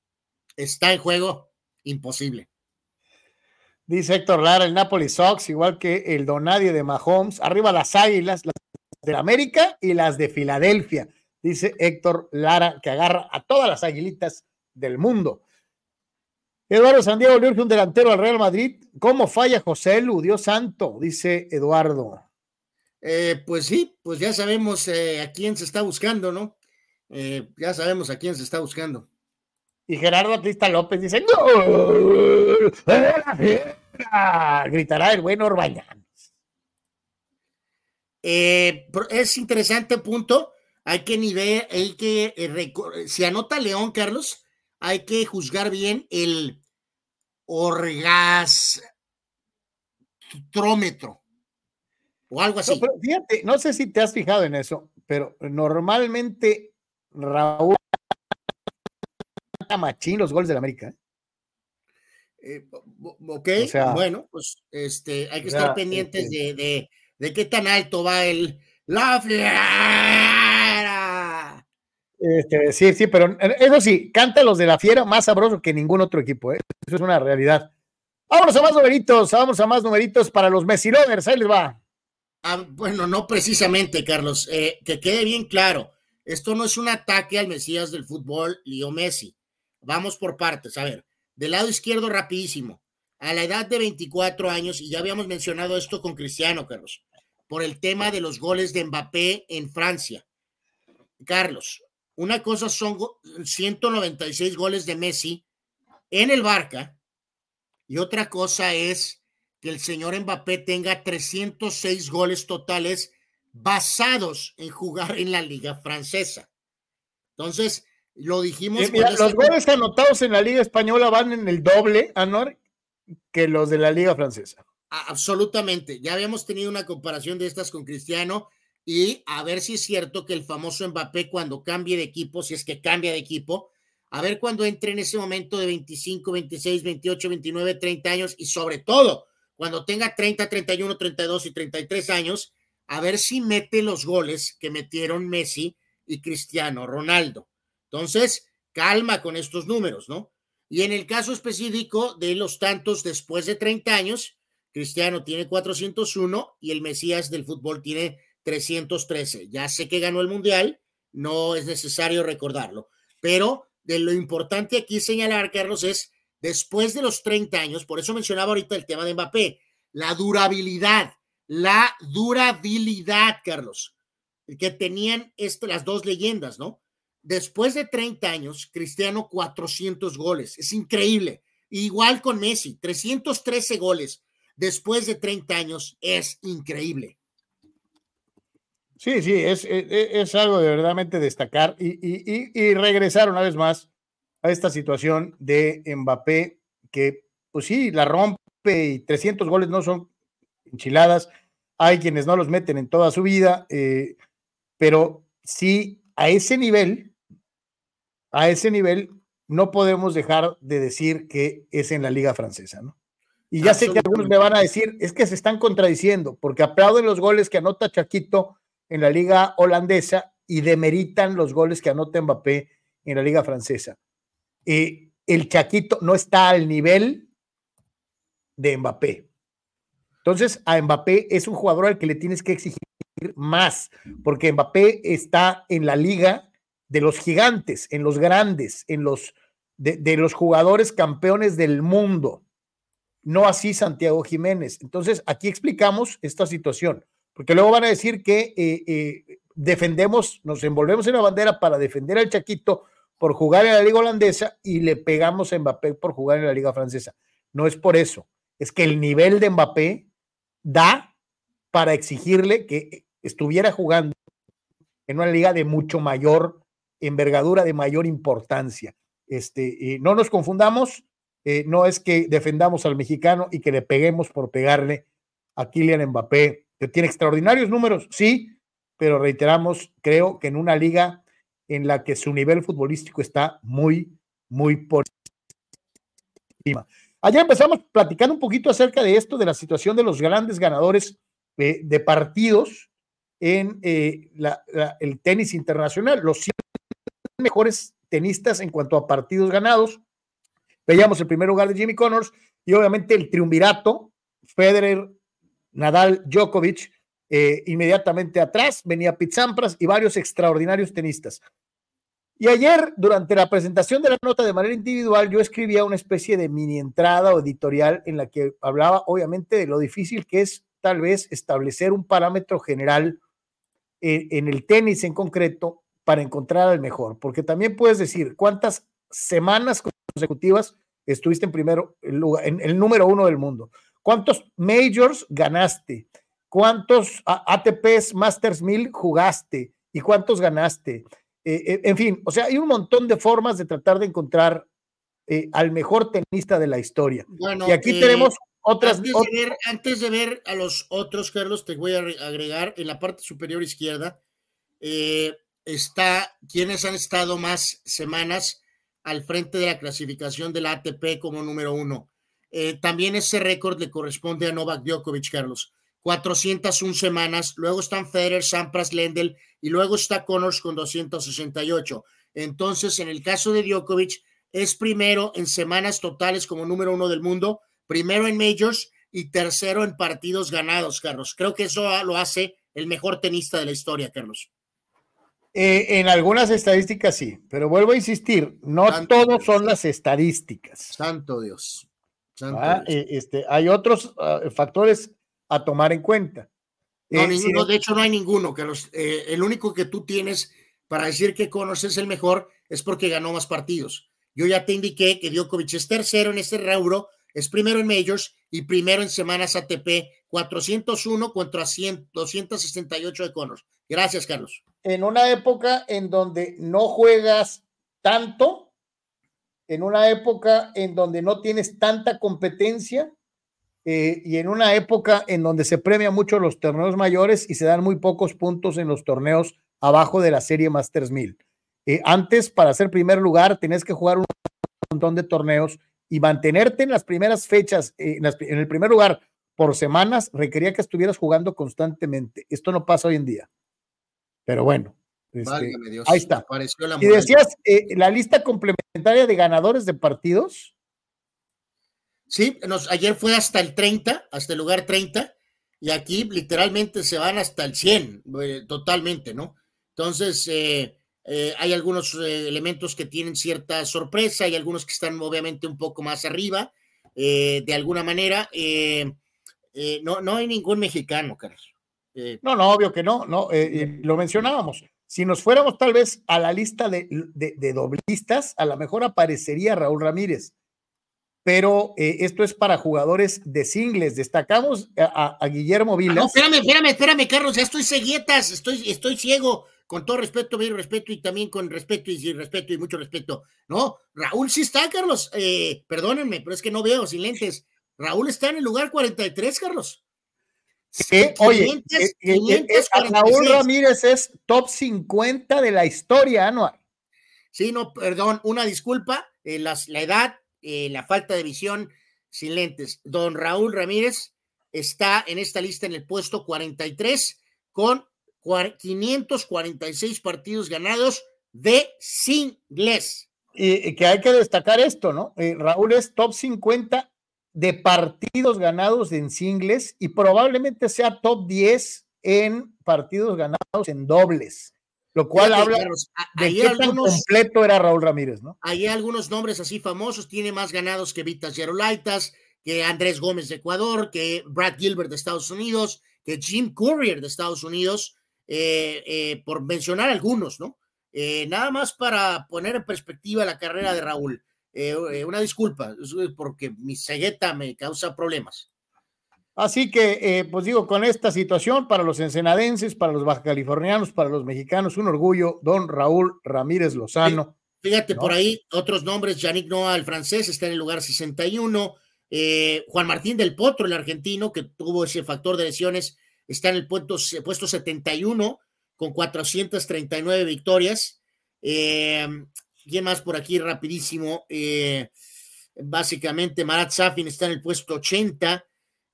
está en juego, imposible. Dice Héctor Lara, el Napoli Sox, igual que el Donadie de Mahomes, arriba las águilas, las de América y las de Filadelfia, dice Héctor Lara, que agarra a todas las aguilitas del mundo. Eduardo Sandiego le un delantero al Real Madrid. ¿Cómo falla José Lu? Dios santo, dice Eduardo. Eh, pues sí, pues ya sabemos eh, a quién se está buscando, ¿no? Eh, ya sabemos a quién se está buscando. Y Gerardo Atlista López dice: ¡No! Gritará el buen Orbañán. Eh, es interesante punto. Hay que nivel, hay que, si anota León, Carlos, hay que juzgar bien el orgastrómetro o algo así. No, fíjate, no sé si te has fijado en eso, pero normalmente Raúl machín los goles del América. ¿eh? ok, bueno, pues este, hay que estar pendientes este de de qué tan alto va el la fiera. Este, sí, sí, pero eso sí, canta los de la fiera más sabroso que ningún otro equipo, ¿eh? eso es una realidad. Vámonos a más numeritos, vamos a más numeritos para los Messi Lovers, ahí les va. Ah, bueno, no precisamente, Carlos, eh, que quede bien claro, esto no es un ataque al Mesías del fútbol, Leo Messi. Vamos por partes, a ver, del lado izquierdo rapidísimo, a la edad de 24 años, y ya habíamos mencionado esto con Cristiano, Carlos, por el tema de los goles de Mbappé en Francia. Carlos, una cosa son 196 goles de Messi en el Barca y otra cosa es que el señor Mbappé tenga 306 goles totales basados en jugar en la liga francesa. Entonces, lo dijimos. Eh, los goles anotados en la liga española van en el doble, Anor, que los de la liga francesa. Absolutamente. Ya habíamos tenido una comparación de estas con Cristiano y a ver si es cierto que el famoso Mbappé cuando cambie de equipo, si es que cambia de equipo, a ver cuando entre en ese momento de 25, 26, 28, 29, 30 años y sobre todo cuando tenga 30, 31, 32 y 33 años, a ver si mete los goles que metieron Messi y Cristiano Ronaldo. Entonces, calma con estos números, ¿no? Y en el caso específico de los tantos después de 30 años, Cristiano tiene 401 y el Mesías del fútbol tiene 313. Ya sé que ganó el Mundial, no es necesario recordarlo, pero de lo importante aquí señalar, Carlos, es después de los 30 años, por eso mencionaba ahorita el tema de Mbappé, la durabilidad, la durabilidad, Carlos, que tenían este, las dos leyendas, ¿no? Después de 30 años, Cristiano 400 goles, es increíble. Igual con Messi, 313 goles después de 30 años es increíble. Sí, sí, es, es, algo de verdaderamente destacar y, y, y, regresar una vez más esta situación de Mbappé, que pues sí, la rompe y 300 goles no son enchiladas. Hay quienes no los meten en toda su vida, eh, pero sí a ese nivel, a ese nivel, no podemos dejar de decir que es en la liga francesa, ¿no? Y ya sé que algunos me van a decir, es que se están contradiciendo, porque aplauden los goles que anota Chaquito en la liga holandesa y demeritan los goles que anota Mbappé en la liga francesa. El Chaquito no está al nivel de Mbappé. Entonces, a Mbappé es un jugador al que le tienes que exigir más, porque Mbappé está en la liga de los gigantes, en los grandes, en los de, los jugadores campeones del mundo. No así Santiago Jiménez. Entonces, aquí explicamos esta situación, porque luego van a decir que eh, eh, defendemos, nos envolvemos en la bandera para defender al Chaquito por jugar en la liga holandesa y le pegamos a Mbappé por jugar en la liga francesa. No es por eso, es que el nivel de Mbappé da para exigirle que estuviera jugando en una liga de mucho mayor envergadura, de mayor importancia. Este, no nos confundamos, eh, no es que defendamos al mexicano y que le peguemos por pegarle a Kylian Mbappé, que tiene extraordinarios números, sí, pero reiteramos, creo que en una liga en la que su nivel futbolístico está muy, muy por encima. Ayer empezamos platicando un poquito acerca de esto, de la situación de los grandes ganadores eh, de partidos en eh, el tenis internacional, los mejores tenistas en cuanto a partidos ganados. Veíamos el primer lugar de Jimmy Connors y obviamente el triunvirato, Federer, Nadal, Djokovic, eh, inmediatamente atrás venía Pete Sampras y varios extraordinarios tenistas. Y ayer, durante la presentación de la nota de manera individual, yo escribía una especie de mini entrada o editorial en la que hablaba, obviamente, de lo difícil que es tal vez establecer un parámetro general en, en el tenis en concreto para encontrar al mejor, porque también puedes decir cuántas semanas consecutivas estuviste en primero lugar, en el número uno del mundo, cuántos majors ganaste, cuántos ATPs Masters 1000 jugaste y cuántos ganaste. Eh, eh, en fin, o sea, hay un montón de formas de tratar de encontrar eh, al mejor tenista de la historia. y aquí tenemos otras. Antes de, ver, antes de, ver, a los otros, Carlos, te voy a agregar en la parte superior izquierda. Está quienes han estado más semanas al frente de la clasificación del ATP como número uno. También ese récord le corresponde a Novak Djokovic, Carlos. 401 semanas, luego están Federer, Sampras, Lendl y luego está Connors con 268. Entonces, en el caso de Djokovic, es primero en semanas totales como número uno del mundo, primero en majors y tercero en partidos ganados, Carlos. Creo que eso lo hace el mejor tenista de la historia, Carlos. Eh, en algunas estadísticas sí, pero vuelvo a insistir, no todos son las estadísticas. Santo Dios. Ah, eh, este, hay otros ah, factores a tomar en cuenta. No, eh, ninguno, de hecho no hay ninguno, que el único que tú tienes para decir que conoces el mejor es porque ganó más partidos. Yo ya te indiqué que Djokovic es tercero en este rubro, es primero en majors y primero en semanas ATP, 401 contra 100, 268 de Connors. Gracias, Carlos en una época en donde no juegas tanto, en una época en donde no tienes tanta competencia eh, y en una época en donde se premia mucho los torneos mayores y se dan muy pocos puntos en los torneos abajo de la serie Masters 1000. Eh, antes, para ser primer lugar, tenías que jugar un montón de torneos y mantenerte en las primeras fechas, eh, en el primer lugar por semanas, requería que estuvieras jugando constantemente. Esto no pasa hoy en día. Pero bueno, este, ahí está. y decías, eh, la lista complementaria de ganadores de partidos. Sí, nos, ayer fue hasta el 30, hasta el lugar 30, y aquí literalmente se van hasta el 100, eh, totalmente, ¿no? Entonces, eh, hay algunos elementos que tienen cierta sorpresa, hay algunos que están obviamente un poco más arriba, de alguna manera. no, no hay ningún mexicano, Carlos. Eh, no, no, obvio que no, no, eh, lo mencionábamos. Si nos fuéramos tal vez a la lista de, de, doblistas, a lo mejor aparecería Raúl Ramírez, pero eh, esto es para jugadores de singles. Destacamos a, Guillermo ah, Vilas. no, espérame, espérame, espérame, Carlos, ya estoy ceguetas, estoy, estoy ciego. con todo respeto, y respeto y también con respeto y sin respeto y mucho respeto. No, Raúl sí está, Carlos. Eh, perdónenme, pero es que no veo sin lentes. Raúl está en el lugar 43, Carlos. Sí, oye, eh, eh, Raúl Ramírez es top 50 de la historia, Anuar. Sí, no, perdón, una disculpa, la edad, la falta de visión sin lentes. Don Raúl Ramírez está en esta lista en el puesto 43 con 546 partidos ganados de singles. Y, que hay que destacar esto, ¿no? Eh, Raúl es top 50 de partidos ganados en singles y probablemente sea top 10 en partidos ganados en dobles, lo cual habla de qué tan completo era Raúl Ramírez, ¿no? Hay algunos nombres así famosos, tiene más ganados que Vitas Gerolaitas, que Andrés Gómez de Ecuador, que Brad Gilbert de Estados Unidos, que Jim Courier de Estados Unidos, eh, eh, por mencionar algunos, ¿no? Eh, nada más para poner en perspectiva la carrera de Raúl. una disculpa, porque mi cegueta me causa problemas. Así que, pues digo, con esta situación, para los ensenadenses, para los bajacalifornianos, para los mexicanos, un orgullo, don Raúl Ramírez Lozano. Fíjate por ahí, otros nombres, Yannick Noah, el francés, está en el lugar 61. Juan Martín del Potro, el argentino, que tuvo ese factor de lesiones, está en el puesto, puesto 71 con 439 victorias. Eh, ¿Quién más por aquí rapidísimo? Eh, básicamente Marat Safin está en el puesto 80.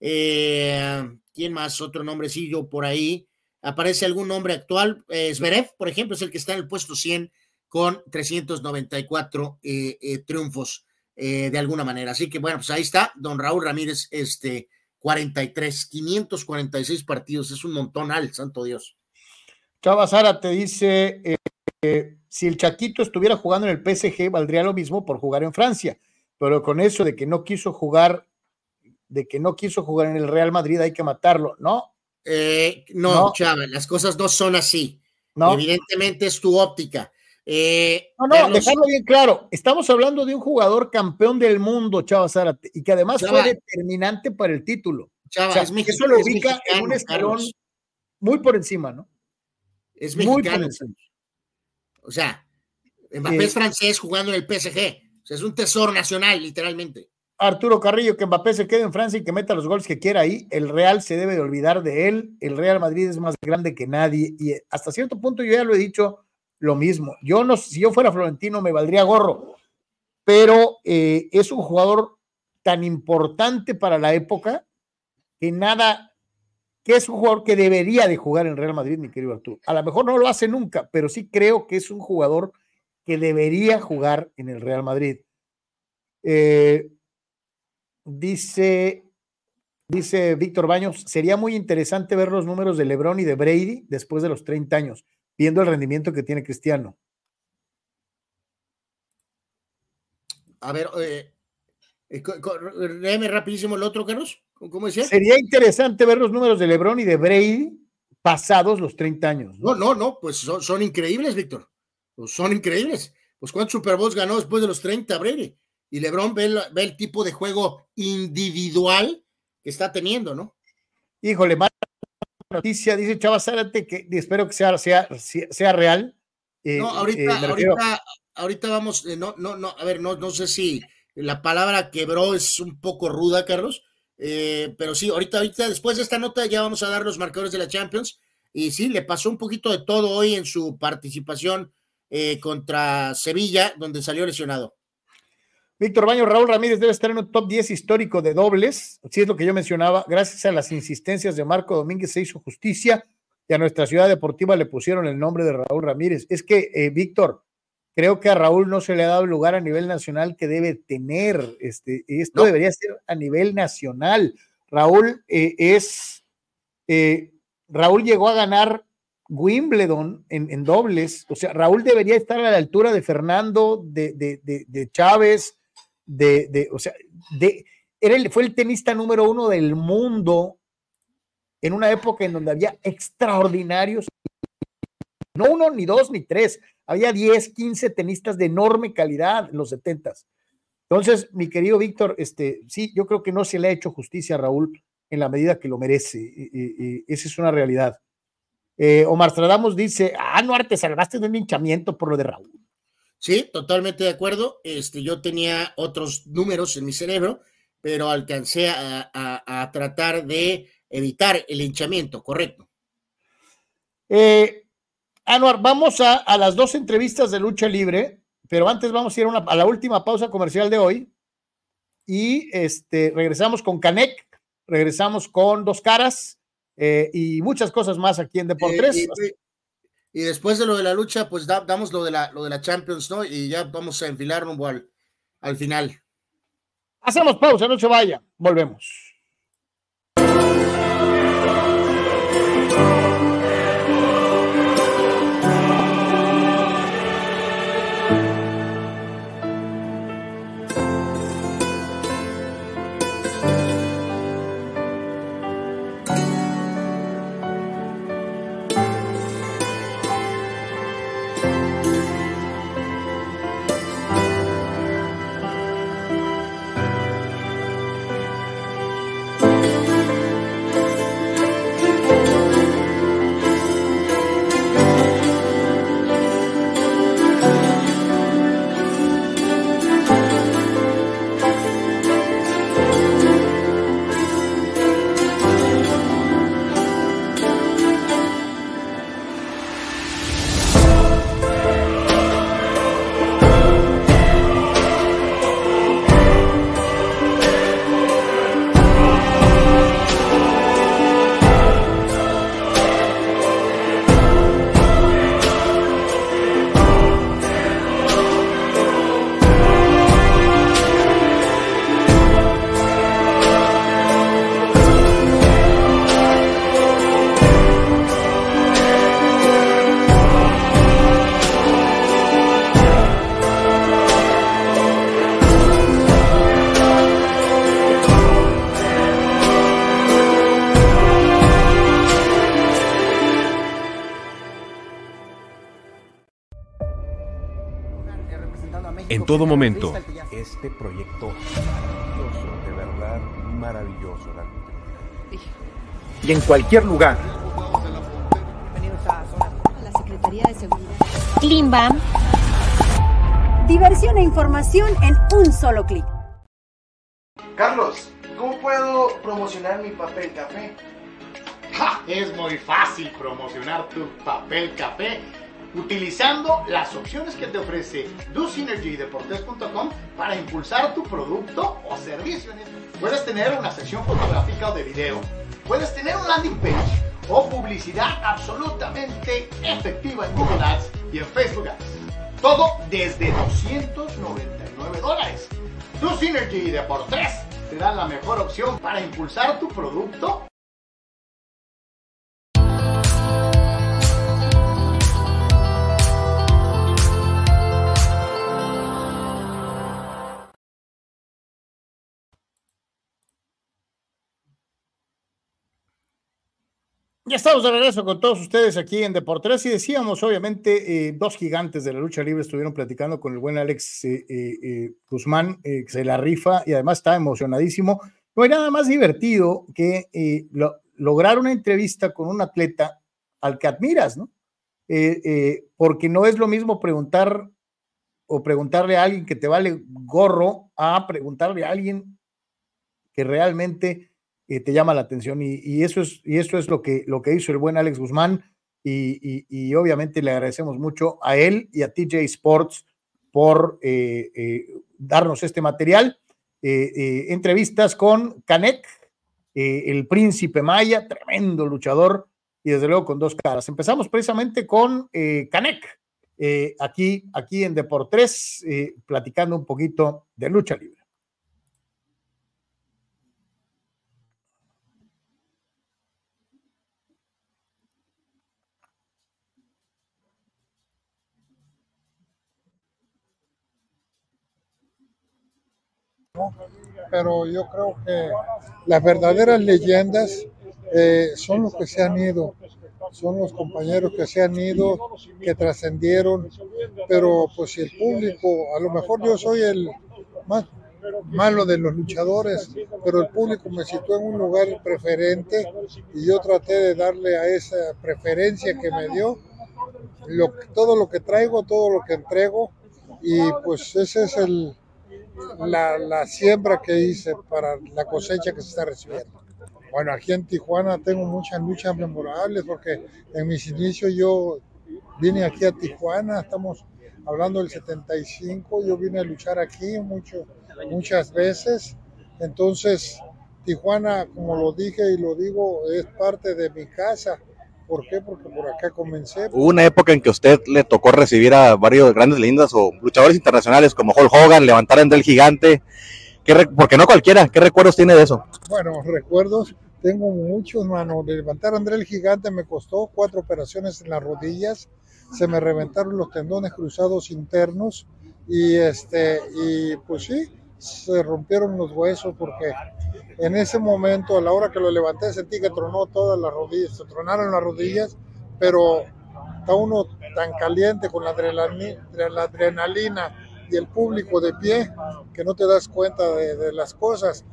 Eh, ¿Quién más? Otro nombrecillo por ahí. ¿Aparece algún nombre actual? Eh, por ejemplo, es el que está en el puesto 100 con 394 triunfos de alguna manera. Así que bueno, pues ahí está, don Raúl Ramírez, este, 43, 546 partidos, es un montón al, santo Dios. Chava Sara te dice, eh, si el Chaquito estuviera jugando en el PSG, valdría lo mismo por jugar en Francia, pero con eso de que no quiso jugar, de que no quiso jugar en el Real Madrid, hay que matarlo, ¿no? Eh, no, Chava, las cosas no son así. No. Evidentemente es tu óptica. Eh, no, no, dejarlo bien claro. Estamos hablando de un jugador campeón del mundo, Chava Zárate, y que además fue determinante para el título. Chava, es eso lo ubica en un escalón muy por encima, ¿no? Es mexicano. O sea, Mbappé es francés jugando en el PSG. O sea, es un tesoro nacional, literalmente. Arturo Carrillo, que Mbappé se quede en Francia y que meta los goles que quiera ahí. El Real se debe de olvidar de él. El Real Madrid es más grande que nadie. Y hasta cierto punto, yo ya lo he dicho, lo mismo. Yo no, si yo fuera Florentino me valdría gorro, pero eh, es un jugador tan importante para la época que nada, que es un jugador que debería de jugar en Real Madrid, mi querido Arturo. A lo mejor no lo hace nunca, pero sí creo que es un jugador que debería jugar en el Real Madrid. Eh, dice, dice Víctor Baños, sería muy interesante ver los números de Lebron y de Brady después de los 30 años viendo el rendimiento que tiene Cristiano. A ver, eh, eh rapidísimo el otro, Carlos. ¿Cómo decía? Sería interesante ver los números de LeBron y de Brady pasados los 30 años. No, no, no, pues son, increíbles, Víctor. Pues son increíbles. Pues cuántos Super Bowls ganó después de los 30 Brady. Y LeBron ve el, tipo de juego individual que está teniendo, ¿no? Híjole, noticia, dice Chava Zárate, que espero que sea, sea, sea real. Eh, no, ahorita, eh, ahorita, ahorita vamos, eh, no, no, no, a ver, no, no sé si la palabra quebró es un poco ruda, Carlos, pero sí, ahorita, ahorita, después de esta nota ya vamos a dar los marcadores de la Champions, y sí, le pasó un poquito de todo hoy en su participación contra Sevilla, donde salió lesionado. Víctor Baño, Raúl Ramírez debe estar en un top 10 histórico de dobles, si es lo que yo mencionaba. Gracias a las insistencias de Marco Domínguez se hizo justicia y a nuestra ciudad deportiva le pusieron el nombre de Raúl Ramírez. Es que, eh, Víctor, creo que a Raúl no se le ha dado el lugar a nivel nacional que debe tener. Este, esto debería ser a nivel nacional. Raúl eh, es, eh, Raúl llegó a ganar Wimbledon en, dobles. O sea, Raúl debería estar a la altura de Fernando, de, de, de Chávez, de, o sea, de, era el, fue el tenista número uno del mundo en una época en donde había extraordinarios, no uno, ni dos, ni tres, había 10, 15 tenistas de enorme calidad en los setentas. Entonces, mi querido Víctor, este, sí, yo creo que no se le ha hecho justicia a Raúl en la medida que lo merece. esa es una realidad. Eh, Omar Stradamos dice, ah, no, te salvaste de un hinchamiento por lo de Raúl. Sí, totalmente de acuerdo. Este, yo tenía otros números en mi cerebro, pero alcancé a, tratar de evitar el hinchamiento, correcto. Eh, Anuar, vamos a, las dos entrevistas de lucha libre, pero antes vamos a ir a, la última pausa comercial de hoy y este, regresamos con Canek, regresamos con Dos Caras eh, y muchas cosas más aquí en Deportes. Eh, y, después de lo de la lucha, pues damos lo de la, lo de la Champions, ¿no? Y ya vamos a enfilar rumbo al, al final. Hacemos pausa, no se vaya, volvemos. Todo momento. Este proyecto maravilloso, de verdad maravilloso. Y en cualquier lugar. La Secretaría de Seguridad. Klimbam. Diversión e información en un solo clic. Carlos, ¿cómo puedo promocionar mi papel café? Es muy fácil promocionar tu papel café utilizando las opciones que te ofrece DoSynergyDeportes.com para impulsar tu producto o servicio. Puedes tener una sección fotográfica o de video, puedes tener un landing page o publicidad absolutamente efectiva en Google Ads y en Facebook Ads. Todo desde 299 dólares. DoSynergy te da la mejor opción para impulsar tu producto Ya estamos de regreso con todos ustedes aquí en Deportes y decíamos, obviamente, eh, dos gigantes de la lucha libre estuvieron platicando con el buen Alex eh, eh, Guzmán, que se la rifa y además está emocionadísimo. No hay nada más divertido que lograr una entrevista con un atleta al que admiras, ¿no? porque no es lo mismo preguntar o preguntarle a alguien que te vale gorro a preguntarle a alguien que realmente te llama la atención y, eso es, y eso es lo, que, lo que hizo el buen Alex Guzmán y, obviamente le agradecemos mucho a él y a TJ Sports por eh, eh, darnos este material. Eh, entrevistas con Canek, el príncipe Maya, tremendo luchador y desde luego con dos caras. Empezamos precisamente con Canek, aquí, aquí en Deportes, platicando un poquito de lucha libre. Pero yo creo que las verdaderas leyendas eh, son los que se han ido, son los compañeros que se han ido, que trascendieron, pero pues el público, a lo mejor yo soy el más, malo de los luchadores, pero el público me situó en un lugar preferente y yo traté de darle a esa preferencia que me dio todo lo que traigo, todo lo que entrego y pues ese es el, la, la siembra que hice para la cosecha que se está recibiendo. Bueno, aquí en Tijuana tengo muchas luchas memorables porque en mis inicios yo vine aquí a Tijuana, estamos hablando del 75, yo vine a luchar aquí mucho, muchas veces, entonces Tijuana, como lo dije y lo digo, es parte de mi casa. ¿Por qué? Porque por acá comencé. Hubo una época en que usted le tocó recibir a varios grandes lindas o luchadores internacionales como Hulk Hogan, levantar a del Gigante. ¿Qué porque no cualquiera, ¿qué recuerdos tiene de eso? Bueno, recuerdos tengo muchos, mano. Levantar a André el Gigante me costó cuatro operaciones en las rodillas. Se me reventaron los tendones cruzados internos y este y pues sí, se rompieron los huesos porque en ese momento, a la hora que lo levanté, sentí que tronó todas las rodillas, se tronaron las rodillas, pero está uno tan caliente con la adrenalina, y el público de pie que no te das cuenta de, las cosas.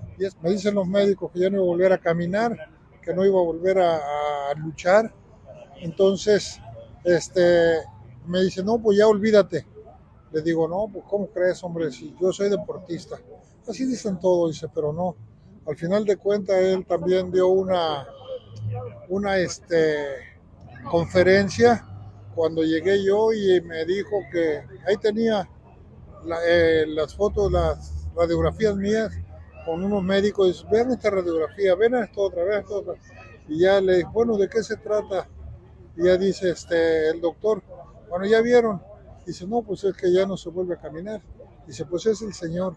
Me dicen los médicos que ya no iba a volver a caminar, que no iba a volver a, a luchar. Entonces, este, me dice, no, pues ya olvídate. Le digo, no, pues ¿cómo crees, hombre? Si yo soy deportista. Así dicen todo, dice, pero no. Al final de cuentas, él también dio una, una este, conferencia cuando llegué yo y me dijo que ahí tenía eh, las fotos, las radiografías mías con unos médicos. Ven esta radiografía, ven esto otra esto otra. Y ya le dije, bueno, ¿de qué se trata? Y ya dice este, el doctor, bueno, ya vieron. Dice, no, pues es que ya no se vuelve a caminar. Dice, pues es el Señor.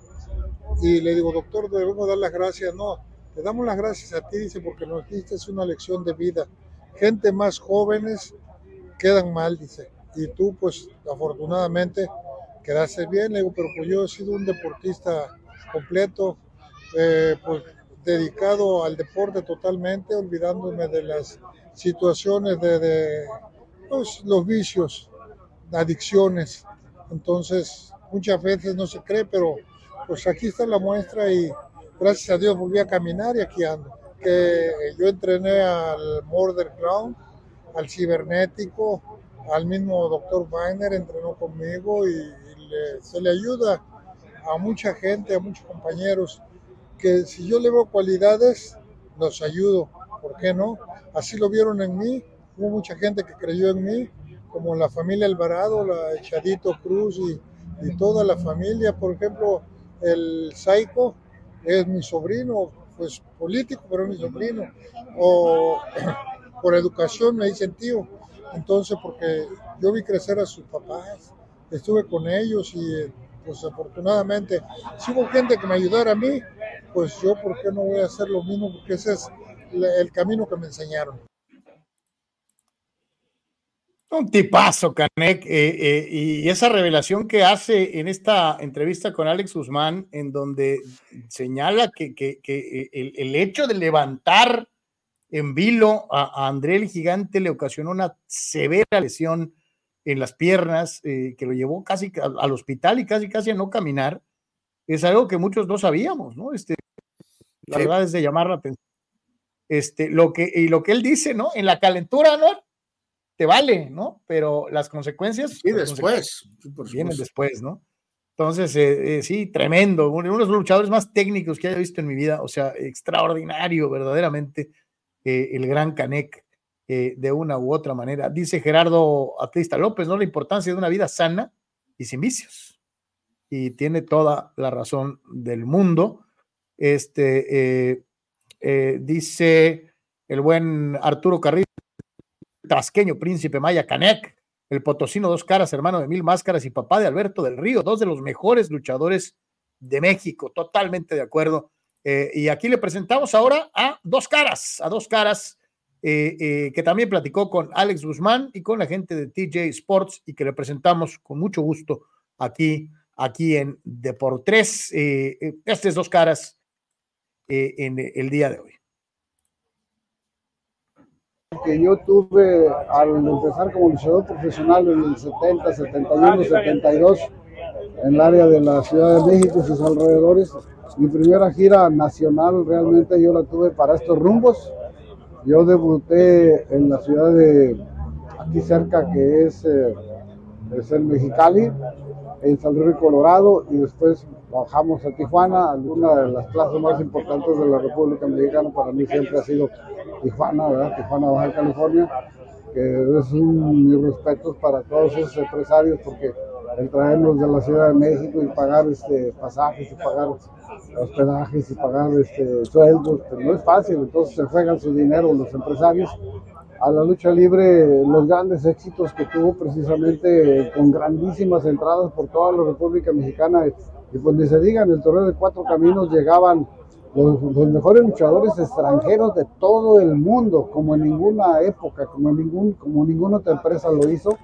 Y le digo, doctor, debemos dar las gracias. No, le damos las gracias a ti, dice, porque nos diste una lección de vida. Gente más jóvenes quedan mal, dice. Y tú, pues, afortunadamente, quedaste bien. Le digo, pero pues yo he sido un deportista completo, eh, pues dedicado al deporte totalmente, olvidándome de las situaciones de, de pues, los vicios, adicciones. Entonces, muchas veces no se cree, pero pues aquí está la muestra y gracias a Dios volví a caminar y aquí ando. Que yo entrené al Murder Ground, al cibernético, al mismo doctor Weiner entrenó conmigo y, se le ayuda a mucha gente, a muchos compañeros, que si yo le veo cualidades, los ayudo, ¿por qué no? Así lo vieron en mí, hubo mucha gente que creyó en mí, como la familia Alvarado, la Chadito Cruz y, y toda la familia, por ejemplo, el Saico es mi sobrino, pues político, pero es mi sobrino, o por educación me dicen tío, entonces porque yo vi crecer a sus papás, estuve con ellos y pues afortunadamente si hubo gente que me ayudara a mí, pues yo por qué no voy a hacer lo mismo, porque ese es el camino que me enseñaron. Un tipazo, Canek, eh, eh, y esa revelación que hace en esta entrevista con Alex Guzmán, en donde señala que, eh, el, hecho de levantar en vilo a, André el Gigante le ocasionó una severa lesión en las piernas, que lo llevó casi al hospital y casi casi a no caminar, es algo que muchos no sabíamos, ¿no? Este, la verdad es de llamar la atención. Este, lo que, y lo que él dice, ¿no? En la calentura, ¿no? Te vale, ¿no? Pero las consecuencias. Sí, después. vienen después, ¿no? Entonces, eh, eh, sí, tremendo. Uno de los luchadores más técnicos que haya visto en mi vida. O sea, extraordinario, verdaderamente, eh, el gran Canek, de una u otra manera. Dice Gerardo Atlista López, ¿no? La importancia de una vida sana y sin vicios. Y tiene toda la razón del mundo. Este, dice el buen Arturo Carrillo Trasqueño, Príncipe Maya Canek, el potosino Dos Caras, hermano de Mil Máscaras y papá de Alberto del Río, dos de los mejores luchadores de México, totalmente de acuerdo. Eh, y aquí le presentamos ahora a Dos Caras, a Dos Caras, eh, eh, que también platicó con Alex Guzmán y con la gente de TJ Sports y que le presentamos con mucho gusto aquí, aquí en Deportes. este es Dos Caras en el día de hoy que yo tuve al empezar como luchador profesional en el 70, 71, 72, en el área de la Ciudad de México y sus alrededores. Mi primera gira nacional realmente yo la tuve para estos rumbos. Yo debuté en la ciudad de aquí cerca que es, eh, es el Mexicali, en San Luis Colorado, y después bajamos a Tijuana, una de las plazas más importantes de la República Mexicana para mí siempre ha sido Tijuana, ¿verdad? Tijuana, Baja California, que es un, mis respetos para todos esos empresarios porque el traerlos de la Ciudad de México y pagar este, pasajes y pagar hospedajes y pagar este, sueldos, pues no es fácil, entonces se juegan su dinero los empresarios. A la lucha libre, los grandes éxitos que tuvo precisamente con grandísimas entradas por toda la República Mexicana, y pues ni se digan, el torneo de cuatro caminos llegaban los, mejores luchadores extranjeros de todo el mundo, como en ninguna época, como en ningún, como ninguna otra empresa lo hizo.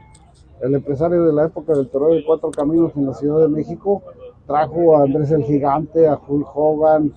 El empresario de la época del torneo de cuatro caminos en la Ciudad de México trajo a Andrés el Gigante, a Hulk Hogan,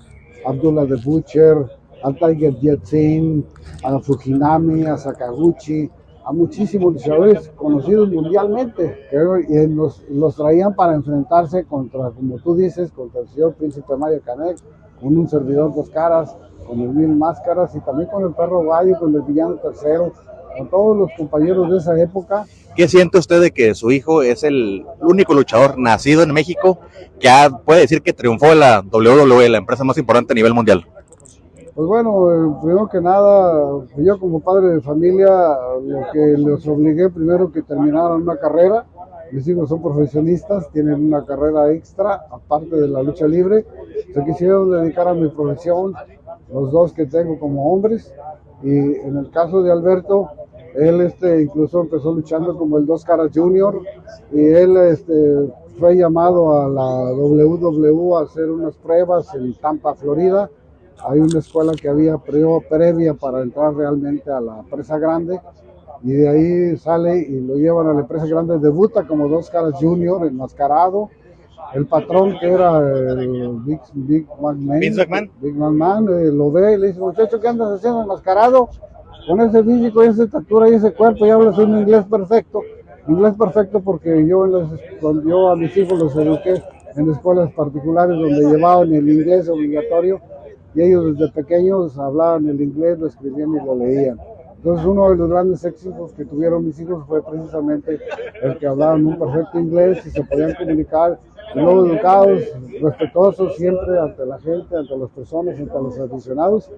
Abdullah the Butcher, a Tiger Jetsin, a Fujinami, a Sakaguchi, a muchísimos luchadores conocidos mundialmente, que los, los, traían para enfrentarse contra, como tú dices, contra el señor Príncipe Mario Canek, con un servidor dos caras, con el Mil Máscaras y también con el Perro Gallo, con el Villano Tercero, con todos los compañeros de esa época. ¿Qué siente usted de que su hijo es el único luchador nacido en México que ha, puede decir que triunfó en la WWE, la empresa más importante a nivel mundial? Pues bueno, eh, primero que nada, yo como padre de familia, lo que les obligué primero que terminaran una carrera. Mis hijos son profesionistas, tienen una carrera extra, aparte de la lucha libre. Se quisieron dedicar a mi profesión, los dos que tengo como hombres. Y en el caso de Alberto, él este, incluso empezó luchando como el Dos Caras Junior y él este, fue llamado a la WWE a hacer unas pruebas en Tampa, Florida hay una escuela que había previa para entrar realmente a la empresa grande y de ahí sale y lo llevan a la empresa grande, debuta como dos caras junior, enmascarado. El patrón que era el Big, Big McMahon, Big McMahon eh, lo ve y le dice, muchacho, ¿qué andas haciendo enmascarado? Con ese físico y esa estatura y ese cuerpo y hablas un inglés perfecto. Inglés perfecto porque yo, en los, yo a mis hijos los eduqué en escuelas particulares donde llevaban el inglés obligatorio y ellos desde pequeños hablaban el inglés, lo escribían y lo leían. Entonces uno de los grandes éxitos que tuvieron mis hijos fue precisamente el que hablaban un perfecto inglés y se podían comunicar, y luego educados, respetuosos siempre ante la gente, ante las personas, ante los aficionados.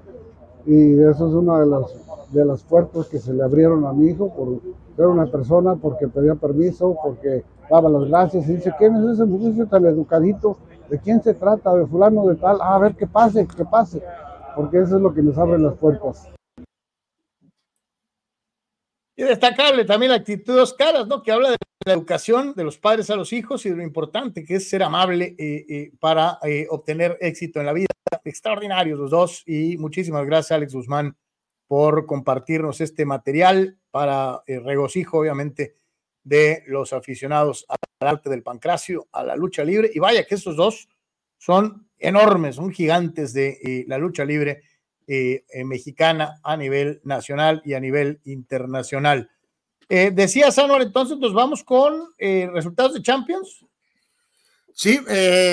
Y eso es una de las, de las puertas que se le abrieron a mi hijo por ser una persona, porque pedía permiso, porque daba las gracias y dice, ¿quién es ese muchacho tan educadito? ¿De quién se trata? ¿De fulano de tal? Ah, a ver, qué pase, qué pase. Porque eso es lo que nos abre las puertas. Y destacable también la actitud de dos caras, ¿no? Que habla de la educación de los padres a los hijos y de lo importante que es ser amable eh, eh, para eh, obtener éxito en la vida. Extraordinarios los dos y muchísimas gracias, Alex Guzmán, por compartirnos este material para regocijo, obviamente, de los aficionados al arte del pancracio, a la lucha libre. Y vaya que estos dos son enormes, son gigantes de eh, la lucha libre eh, eh, mexicana a nivel nacional y a nivel internacional. decía Sanuar, entonces nos vamos con resultados de Champions. Sí,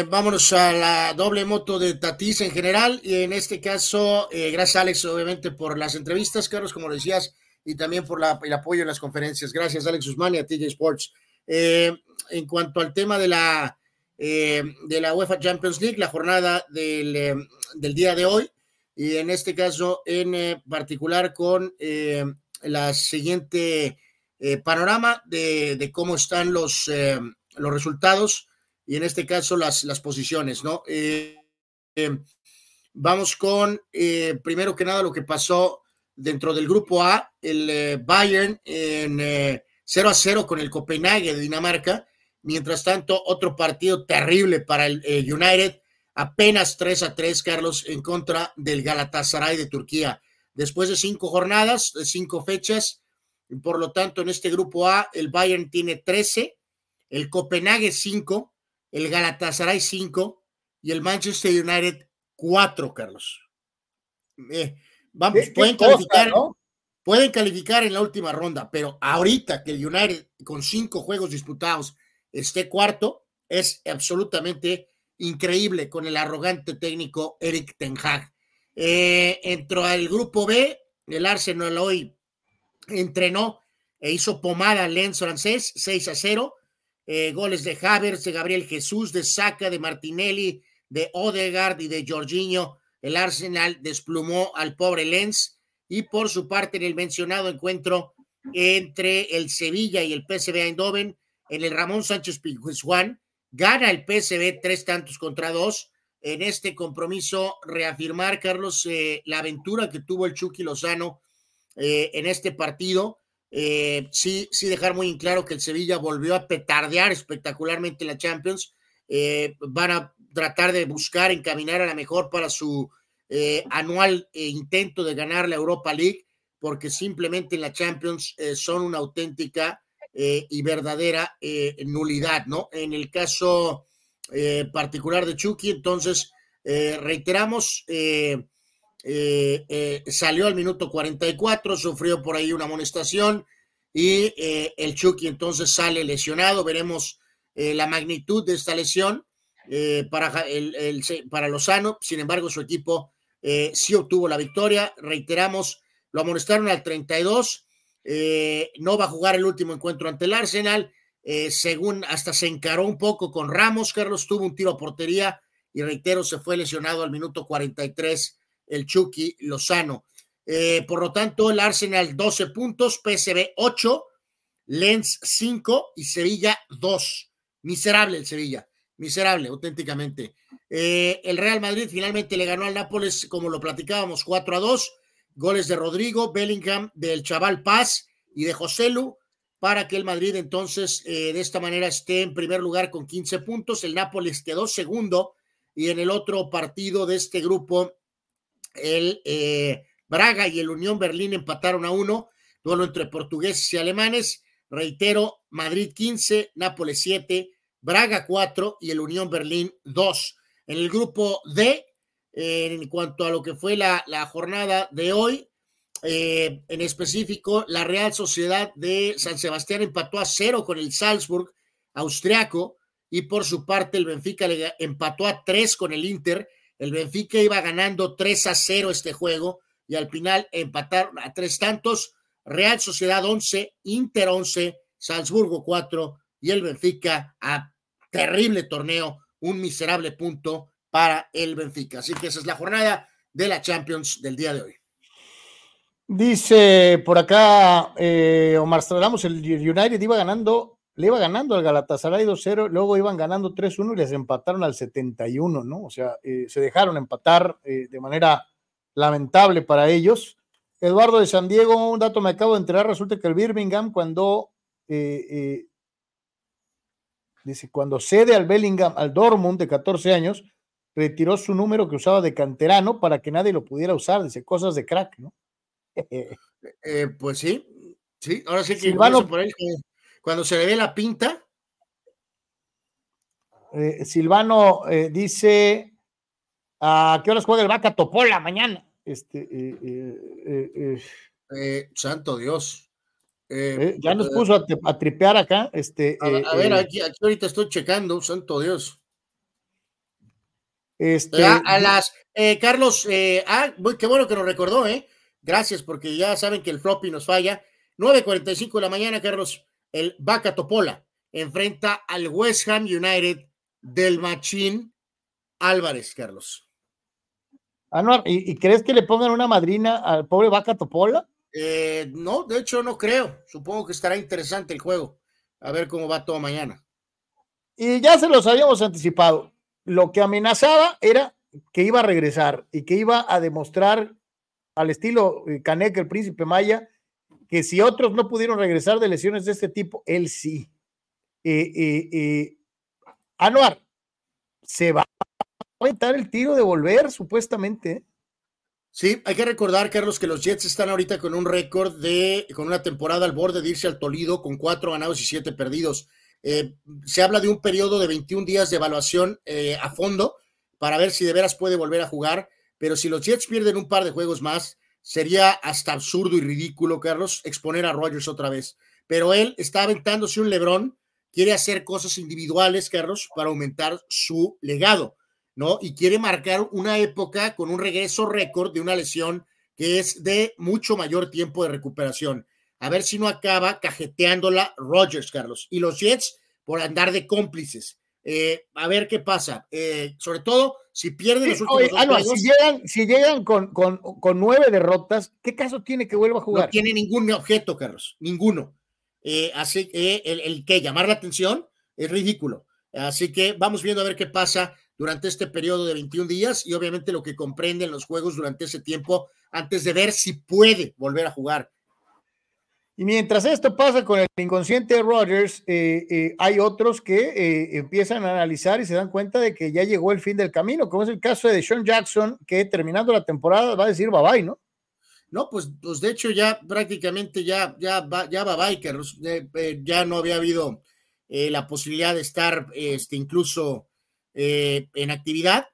vámonos a la doble moto de Tatis en general y en este caso, gracias Alex, obviamente por las entrevistas, Carlos, como decías, y también por la, el apoyo en las conferencias. Gracias, Alex Guzmán y a TJ Sports. Eh, en cuanto al tema de la, eh, de la UEFA Champions League, la jornada del, eh, del, día de hoy, y en este caso en particular con la siguiente panorama de, de, cómo están los, los resultados y en este caso las, las posiciones, ¿no? vamos con, primero que nada, lo que pasó dentro del grupo A, el eh, Bayern en 0 eh, a 0 con el Copenhague de Dinamarca. Mientras tanto, otro partido terrible para el eh, United, apenas 3 a 3, Carlos, en contra del Galatasaray de Turquía. Después de cinco jornadas, de cinco fechas, por lo tanto, en este grupo A, el Bayern tiene 13, el Copenhague 5, el Galatasaray 5 y el Manchester United 4, Carlos. Vamos, pueden calificar, pueden calificar en la última ronda, pero ahorita que el United con cinco juegos disputados esté cuarto, es absolutamente increíble con el arrogante técnico Eric Ten Hag. Eh, entró al grupo B, el Arsenal hoy entrenó e hizo pomada al Lens francés, 6 a 0. Eh, goles de Havers, de Gabriel Jesús, de Saca, de Martinelli, de Odegaard y de Jorginho. El Arsenal desplumó al pobre Lens y por su parte en el mencionado encuentro entre el Sevilla y el PSV Eindhoven, en el Ramón Sánchez Pizjuán, gana el PSV tres tantos contra dos. En este compromiso, reafirmar, Carlos, eh, la aventura que tuvo el Chucky Lozano eh, en este partido. Eh, sí, sí, dejar muy en claro que el Sevilla volvió a petardear espectacularmente la Champions. van a tratar de buscar encaminar a la mejor para su anual intento de ganar la Europa League, porque simplemente en la Champions son una auténtica y verdadera nulidad, ¿no? En el caso particular de Chucky, entonces reiteramos, eh, eh, salió al minuto 44, sufrió por ahí una amonestación y eh, el Chucky entonces sale lesionado. Veremos la magnitud de esta lesión para, el, para Lozano. Sin embargo, su equipo sí obtuvo la victoria. Reiteramos, lo amonestaron al 32. no va a jugar el último encuentro ante el Arsenal. según hasta se encaró un poco con Ramos, Carlos tuvo un tiro a portería y reitero, se fue lesionado al minuto 43 el Chucky Lozano. Eh, por lo tanto, el Arsenal 12 puntos, PSV 8, Lens 5 y Sevilla 2. Miserable el Sevilla, miserable, auténticamente. Eh, el Real Madrid finalmente le ganó al Nápoles, como lo platicábamos, 4 a 2. Goles de Rodrigo, Bellingham, del Chaval Paz y de José Lu, para que el Madrid entonces eh, de esta manera esté en primer lugar con 15 puntos. El Nápoles quedó segundo y en el otro partido de este grupo el eh, Braga y el Unión Berlín empataron a uno, duelo entre portugueses y alemanes. Reitero, Madrid 15, Nápoles 7, Braga 4 y el Unión Berlín 2. En el grupo D, en cuanto a lo que fue la, jornada de hoy, eh, en específico, la Real Sociedad de San Sebastián empató a cero con el Salzburg austriaco y por su parte el Benfica le empató a tres con el Inter el Benfica iba ganando 3 a 0 este juego y al final empataron a tres tantos. Real Sociedad 11, Inter 11, Salzburgo 4 y el Benfica a terrible torneo, un miserable punto para el Benfica. Así que esa es la jornada de la Champions del día de hoy. Dice por acá eh, Omar Stradamos, el United iba ganando le iba ganando al Galatasaray 2-0, luego iban ganando 3-1 y les empataron al 71, ¿no? O sea, eh, se dejaron empatar eh, de manera lamentable para ellos. Eduardo de San Diego, un dato me acabo de enterar, resulta que el Birmingham cuando eh, dice, cuando cede al Bellingham, al Dortmund de 14 años, retiró su número que usaba de canterano para que nadie lo pudiera usar, dice, cosas de crack, ¿no? pues sí, sí, ahora sí que Silvano, por ahí cuando se le ve la pinta. Eh, Silvano eh, dice: ¿A qué horas juega el Vaca Topola mañana? Este, eh, santo Dios. Ya nos puso a, tripear acá. Este, a, ver, aquí, ahorita estoy checando, santo Dios. Este, a, las, Carlos, ah, qué bueno que nos recordó, ¿eh? Gracias, porque ya saben que el floppy nos falla. 9.45 de la mañana, Carlos el Vaca Topola enfrenta al West Ham United del Machín Álvarez, Carlos. Anuar, ¿y, crees que le pongan una madrina al pobre Vaca Topola? Eh, no, de hecho no creo. Supongo que estará interesante el juego. A ver cómo va todo mañana. Y ya se los habíamos anticipado. Lo que amenazaba era que iba a regresar y que iba a demostrar al estilo eh, Canek, el príncipe Maya, que si otros no pudieron regresar de lesiones de este tipo, él sí. Eh, eh, Anuar, se va a aventar el tiro de volver, supuestamente. Sí, hay que recordar, Carlos, que los Jets están ahorita con un récord de, con una temporada al borde de irse al Tolido con cuatro ganados y siete perdidos. se habla de un periodo de 21 días de evaluación a fondo para ver si de veras puede volver a jugar, pero si los Jets pierden un par de juegos más, sería hasta absurdo y ridículo, Carlos, exponer a Rogers otra vez. Pero él está aventándose un Lebrón quiere hacer cosas individuales, Carlos, para aumentar su legado, ¿no? Y quiere marcar una época con un regreso récord de una lesión que es de mucho mayor tiempo de recuperación. A ver si no acaba cajeteándola Rogers, Carlos. Y los Jets por andar de cómplices. Eh, a ver qué pasa. Eh, sobre todo, si pierden los últimos Oye, ah, no, si llegan, si llegan con, con, con, nueve derrotas, ¿qué caso tiene que vuelva a jugar? No tiene ningún objeto, Carlos, ninguno. Eh, así que el, el, que llamar la atención es ridículo. Así que vamos viendo a ver qué pasa durante este periodo de 21 días y obviamente lo que comprenden los juegos durante ese tiempo antes de ver si puede volver a jugar. Y mientras esto pasa con el inconsciente de Rodgers, eh, eh, hay otros que eh, empiezan a analizar y se dan cuenta de que ya llegó el fin del camino, como es el caso de Sean Jackson, que terminando la temporada va a decir bye bye, ¿no? No, pues, pues de hecho ya prácticamente ya, ya, va, ya va bye, que ya no había habido la posibilidad de estar este, incluso en actividad.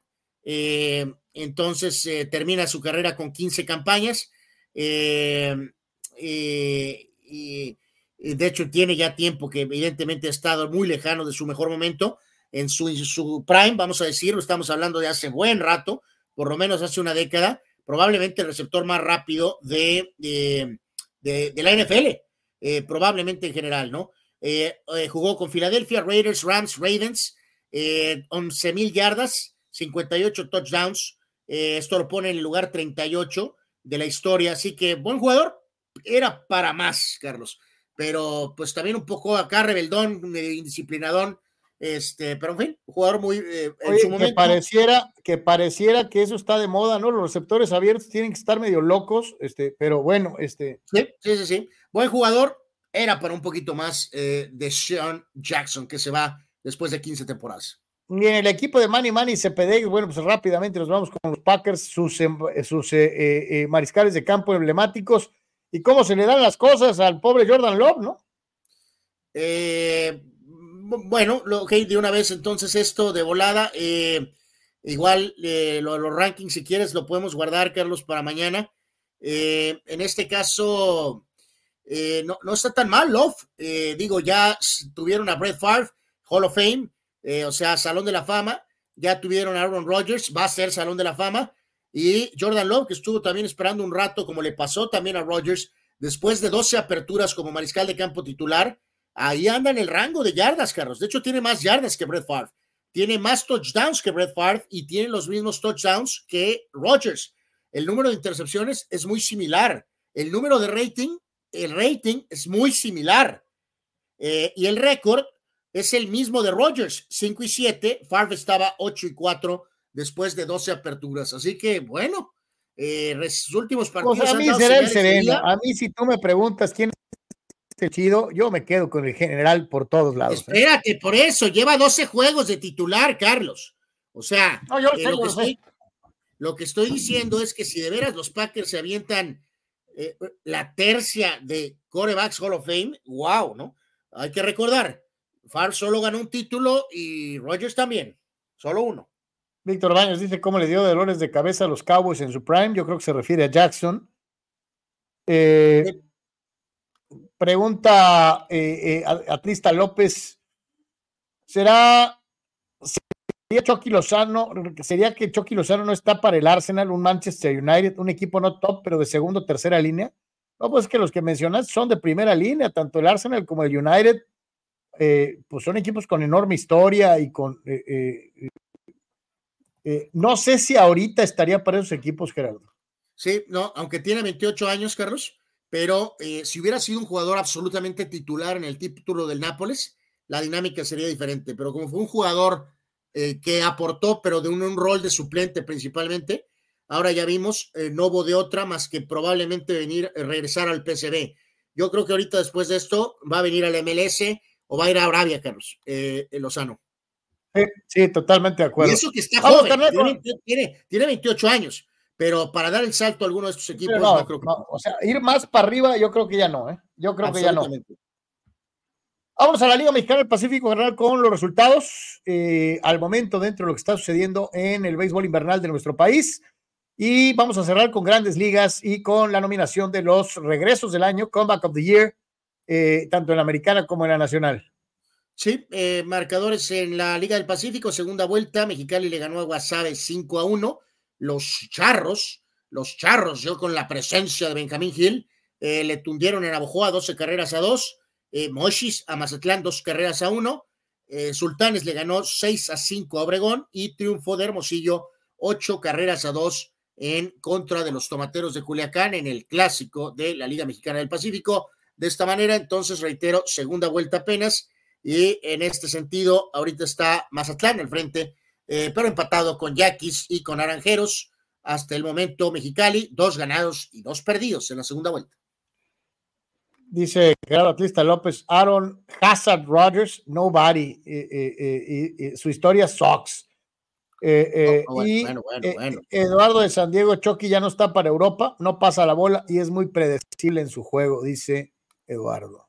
entonces termina su carrera con 15 campañas. Eh, y, de hecho tiene ya tiempo que evidentemente ha estado muy lejano de su mejor momento, en su, su prime, vamos a decirlo, estamos hablando de hace buen rato, por lo menos hace una década, probablemente el receptor más rápido de, de, la NFL, eh, probablemente en general, ¿no? Eh, eh, jugó con Philadelphia, Raiders, Rams, Ravens, 11 mil yardas, 58 touchdowns, esto lo pone en el lugar 38 de la historia, así que buen jugador, era para más, Carlos. Pero pues también un poco acá rebeldón, indisciplinadón, este, pero en fin, un jugador muy eh, en su momento. Que pareciera, que pareciera que eso está de moda, ¿no? Los receptores abiertos tienen que estar medio locos, este, pero bueno, este. Sí, sí, sí, sí. Buen jugador, era para un poquito más eh, de Sean Jackson, que se va después de 15 temporadas. Y en el equipo de Manny Manny CPD, bueno, pues rápidamente nos vamos con los Packers, sus, em, sus eh, mariscales de campo emblemáticos y cómo se le dan las cosas al pobre Jordan Love, ¿no? Eh, bueno, lo, de una vez entonces esto de volada, eh, igual eh, los rankings si quieres lo podemos guardar, Carlos, para mañana. en este caso, no, no, está tan mal, Love. digo, ya tuvieron a Brett Favre, Hall of Fame, o sea, Salón de la Fama. Ya tuvieron a Aaron Rodgers, va a ser Salón de la Fama. Y Jordan Love, que estuvo también esperando un rato, como le pasó también a Rodgers, después de 12 aperturas como mariscal de campo titular, ahí anda en el rango de yardas, Carlos. De hecho, tiene más yardas que Brett Favre. Tiene más touchdowns que Brett Favre y tiene los mismos touchdowns que Rodgers. El número de intercepciones es muy similar. El número de rating, el rating es muy similar. Eh, y el récord es el mismo de Rodgers, 5 y 7. Favre estaba 8 y 4 después de 12 aperturas. Así que, bueno, eh, los últimos partidos. Pues a mí será el sereno. A mí, si tú me preguntas quién es el chido, yo me quedo con el general por todos lados. ¿eh? Espérate, por eso, lleva 12 juegos de titular, Carlos. O sea, eh, lo, que estoy, lo, que estoy, diciendo es que si de veras los Packers se avientan la tercia de corebacks Hall of Fame, wow, ¿no? Hay que recordar, Far solo ganó un título y Rogers también, solo uno. Víctor Baños dice cómo le dio dolores de cabeza a los Cowboys en su prime. Yo creo que se refiere a Jackson. Eh, pregunta eh, eh, Atlista López: ¿será, sería Chucky Lozano? ¿Sería que Chucky Lozano no está para el Arsenal, un Manchester United, un equipo no top, pero de segundo o tercera línea? No, pues que los que mencionas son de primera línea, tanto el Arsenal como el United. Pues son equipos con enorme historia y con eh, no sé si ahorita estaría para esos equipos, Gerardo. Sí, no, aunque tiene 28 años, Carlos, pero eh, si hubiera sido un jugador absolutamente titular en el título del Nápoles, la dinámica sería diferente. Pero como fue un jugador eh, que aportó, pero de un, rol de suplente principalmente, ahora ya vimos, no hubo de otra más que probablemente venir, regresar al PCB. Yo creo que ahorita después de esto va a venir al MLS o va a ir a Arabia, Carlos, Lozano. Sí, totalmente de acuerdo. Y eso que está joven, tiene, tiene, 28 años, pero para dar el salto a alguno de estos equipos, no, creo que... o sea, ir más para arriba, yo creo que ya no, ¿eh? Yo creo que ya no. Vamos a la Liga Mexicana del Pacífico General con los resultados eh, al momento dentro de lo que está sucediendo en el béisbol invernal de nuestro país. Y vamos a cerrar con grandes ligas y con la nominación de los regresos del año, Comeback of the Year, eh, tanto en la americana como en la nacional. Sí, eh, marcadores en la Liga del Pacífico, segunda vuelta, Mexicali le ganó a Guasave 5 a 1. Los charros, los charros, yo con la presencia de Benjamín Gil, eh, le tundieron en Abojoa 12 carreras a 2. Eh, Mochis a Mazatlán, dos carreras a 1. Eh, Sultanes le ganó 6 a 5 a Obregón y triunfo de Hermosillo, 8 carreras a 2 en contra de los tomateros de Culiacán en el clásico de la Liga Mexicana del Pacífico. De esta manera, entonces, reitero, segunda vuelta apenas y en este sentido, ahorita está Mazatlán al frente, eh, pero empatado con Yaquis y con Naranjeros. Hasta el momento, Mexicali, dos ganados y dos perdidos en la segunda vuelta. Dice Gerardo Atlista López, Aaron Hazard Rogers, nobody. Eh, eh, su historia sucks. Bueno, y bueno, bueno, bueno. Eduardo de San Diego, Chucky ya no está para Europa, no pasa la bola y es muy predecible en su juego, dice Eduardo.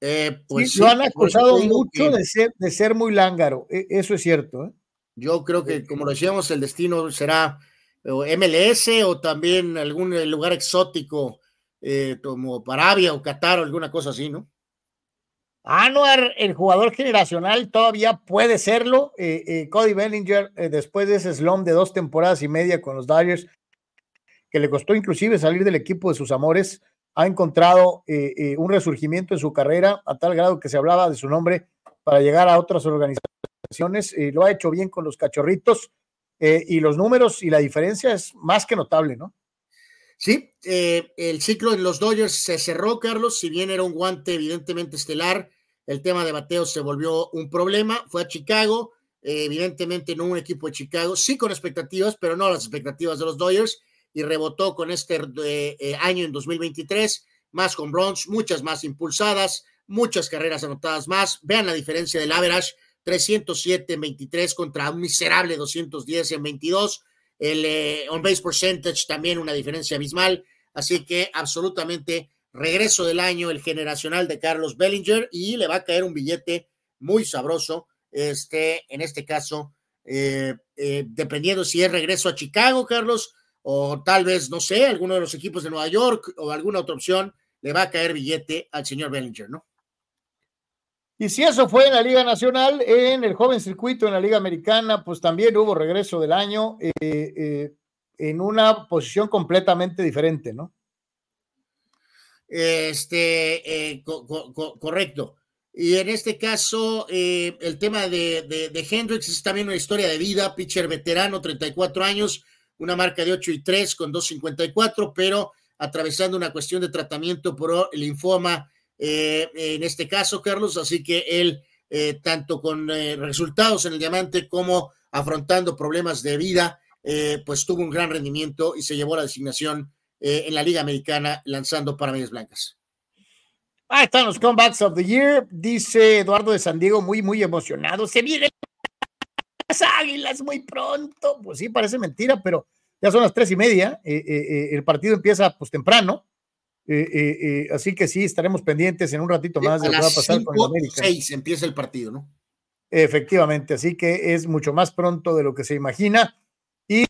Eh, pues Sí, lo han acusado mucho que de ser, de ser muy lángaro, e- eso es cierto. ¿eh? Yo creo que, como lo decíamos, el destino será o MLS o también algún eh, lugar exótico eh, como Arabia o Qatar o alguna cosa así, ¿no? Anuar, el jugador generacional, todavía puede serlo. Eh, eh, Cody Bellinger, eh, después de ese slump de dos temporadas y media con los Dodgers, que le costó inclusive salir del equipo de sus amores, ha encontrado eh, eh, un resurgimiento en su carrera a tal grado que se hablaba de su nombre para llegar a otras organizaciones. Eh, lo ha hecho bien con los cachorritos eh, y los números y la diferencia es más que notable, ¿no? Sí, el ciclo en los Dodgers se cerró, Carlos, si bien era un guante evidentemente estelar, el tema de bateo se volvió un problema, fue a Chicago, evidentemente no un equipo de Chicago, sí con expectativas, pero no las expectativas de los Dodgers, y rebotó con este eh, eh, año en 2023, más con bronze, muchas más impulsadas, muchas carreras anotadas más, vean la diferencia del average, 307 en 23 contra un miserable 210 en 22, el eh, on base percentage también una diferencia abismal, así que absolutamente regreso del año el generacional de Carlos Bellinger y le va a caer un billete muy sabroso, este, en este caso, dependiendo si es regreso a Chicago, Carlos, o tal vez, no sé, alguno de los equipos de Nueva York o alguna otra opción, le va a caer billete al señor Bellinger, ¿no? Y si eso fue en la Liga Nacional, en el joven circuito, en la Liga Americana, pues también hubo regreso del año eh, eh, en una posición completamente diferente, ¿no? Este, eh, co- co- co- correcto. Y en este caso, eh, el tema de, de, de Hendricks es también una historia de vida, pitcher veterano, 34 años, una marca de 8 y 3 con 2.54, pero atravesando una cuestión de tratamiento por linfoma, eh, en este caso, Carlos, así que él, eh, tanto con eh, resultados en el diamante como afrontando problemas de vida, eh, pues tuvo un gran rendimiento y se llevó la designación en la Liga Americana lanzando para medias blancas. Ahí están los comebacks of the year, dice Eduardo de San Diego, muy, muy emocionado. Se vienen las águilas muy pronto. Pues sí, parece mentira, pero ya son las tres y media. eh, eh, eh, el partido empieza pues temprano. eh, así que sí, estaremos pendientes en un ratito más de a lo que va a pasar con el 5, América. 6 empieza el partido, ¿no? Efectivamente, así que es mucho más pronto de lo que se imagina. Y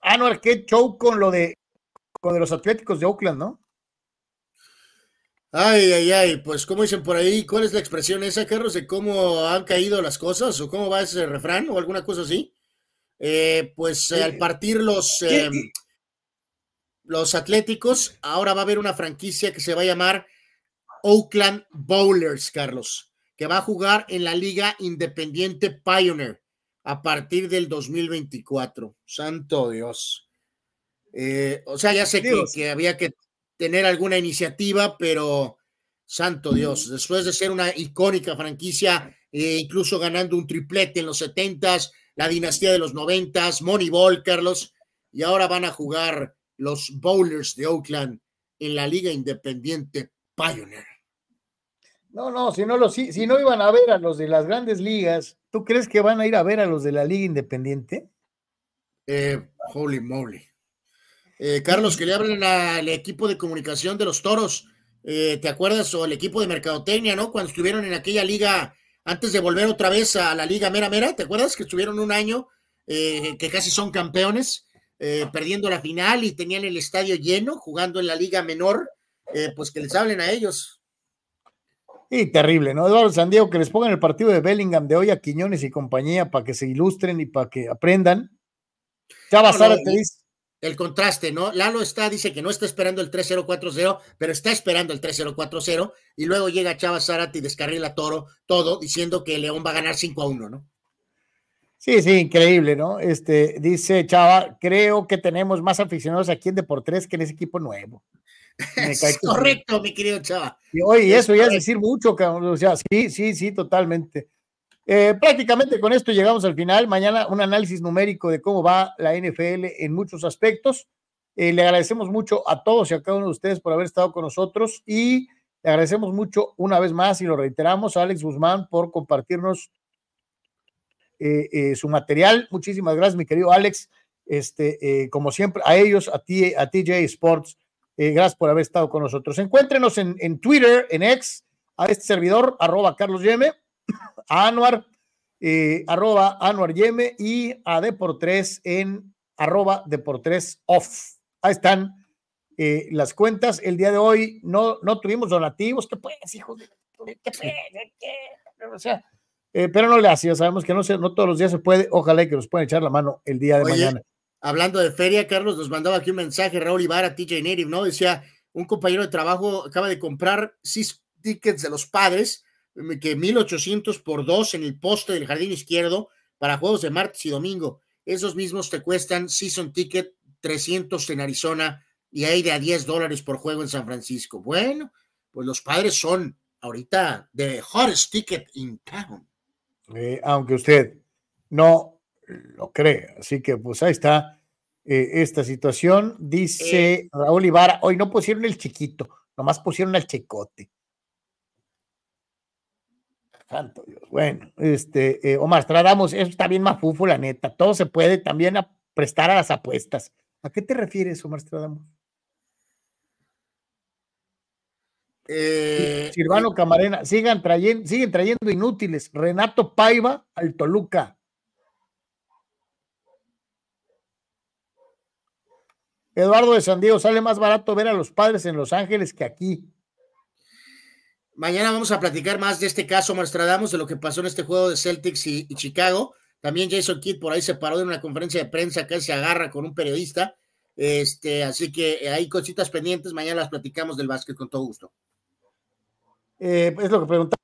Anuar, qué show con lo de, con de los Atléticos de Oakland, ¿no? Ay, ay, ay, pues como dicen por ahí, ¿cuál es la expresión esa, Carlos, de cómo han caído las cosas o cómo va ese refrán o alguna cosa así? Eh, pues eh, al partir los, eh, los Atléticos, ahora va a haber una franquicia que se va a llamar Oakland Bowlers, Carlos, que va a jugar en la Liga Independiente Pioneer a partir del 2024. Santo Dios. Eh, o sea, ya sé que había que tener alguna iniciativa, pero santo Dios, después de ser una icónica franquicia, eh, incluso ganando un triplete en los setentas, la dinastía de los noventas, Moneyball, Carlos, y ahora van a jugar los Bowlers de Oakland en la Liga Independiente Pioneer. No, no, si no, los, si, si no iban a ver a los de las grandes ligas, ¿tú crees que van a ir a ver a los de la Liga Independiente? Eh, holy moly. Eh, Carlos, que le hablen al equipo de comunicación de los toros. Eh, ¿Te acuerdas? O el equipo de mercadotecnia, ¿no? Cuando estuvieron en aquella liga, antes de volver otra vez a la liga mera mera, ¿te acuerdas? Que estuvieron un año, eh, que casi son campeones, eh, perdiendo la final y tenían el estadio lleno, jugando en la liga menor, pues que les hablen a ellos. Y terrible, ¿no? Eduardo Sandiego, que les pongan el partido de Bellingham de hoy a Quiñones y compañía para que se ilustren y para que aprendan. Chava No, Sara no, te dice, El contraste, ¿no? Lalo está, dice que no está esperando el 3-0-4-0, pero está esperando el 3-0-4-0, y luego llega Chava Zárate y descarrila Toro, todo, diciendo que León va a ganar 5-1, ¿no? Sí, sí, increíble, ¿no? Este, dice Chava, creo que tenemos más aficionados aquí en Deportes que en ese equipo nuevo. Es correcto, mi querido Chava. Y, oye, Es eso ya es correcto. decir mucho, cabrón. O sea, sí, sí, sí, totalmente. Eh, prácticamente con esto llegamos al final. Mañana un análisis numérico de cómo va la NFL en muchos aspectos. Eh, le agradecemos mucho a todos y a cada uno de ustedes por haber estado con nosotros y le agradecemos mucho una vez más y lo reiteramos a Alex Guzmán por compartirnos eh, su material. Muchísimas gracias, mi querido Alex. Este, como siempre, a ellos, a ti, a TJ Sports, gracias por haber estado con nosotros. Encuéntrenos en, en Twitter, en X, a este servidor, arroba Carlos Yeme, a Anuar, eh, arroba Anuar Yeme y a Deportres en arroba Deportres Off. Ahí están eh, las cuentas. El día de hoy no, no tuvimos donativos. ¿Qué pues, hijos de... ¿Qué pues? ¿Qué? O sea, eh, pero no le hacía, sabemos que no, se, no todos los días se puede. Ojalá y que nos puedan echar la mano el día de Oye, mañana. Hablando de feria, Carlos nos mandaba aquí un mensaje, Raúl Ibarra, TJ Native, ¿no? Decía, un compañero de trabajo acaba de comprar seis tickets de los padres, que 1800 por dos en el poste del jardín izquierdo para juegos de martes y domingo. Esos mismos te cuestan season ticket 300 en Arizona y hay de a 10 dólares por juego en San Francisco. Bueno, pues los padres son ahorita the hottest ticket in town. eh, aunque usted no lo cree. Así que pues ahí está eh, esta situación. Dice Raúl Ibarra, hoy no pusieron el chiquito, nomás pusieron al checote. Santo Dios. Bueno, este, eh, Omar Stradamos, eso está bien mafufo, la neta. Todo se puede también a prestar a las apuestas. ¿A qué te refieres, Omar Stradamos? Eh, Silvano Camarena, sigan trayendo, siguen trayendo inútiles. Renato Paiva al Toluca. Eduardo de San Diego, sale más barato ver a los padres en Los Ángeles que aquí. Mañana vamos a platicar más de este caso, Mastradamus, de lo que pasó en este juego de Celtics y, y Chicago. También Jason Kidd por ahí se paró de una conferencia de prensa, que se agarra con un periodista. Este, así que hay cositas pendientes. Mañana las platicamos del básquet con todo gusto. Eh, es lo que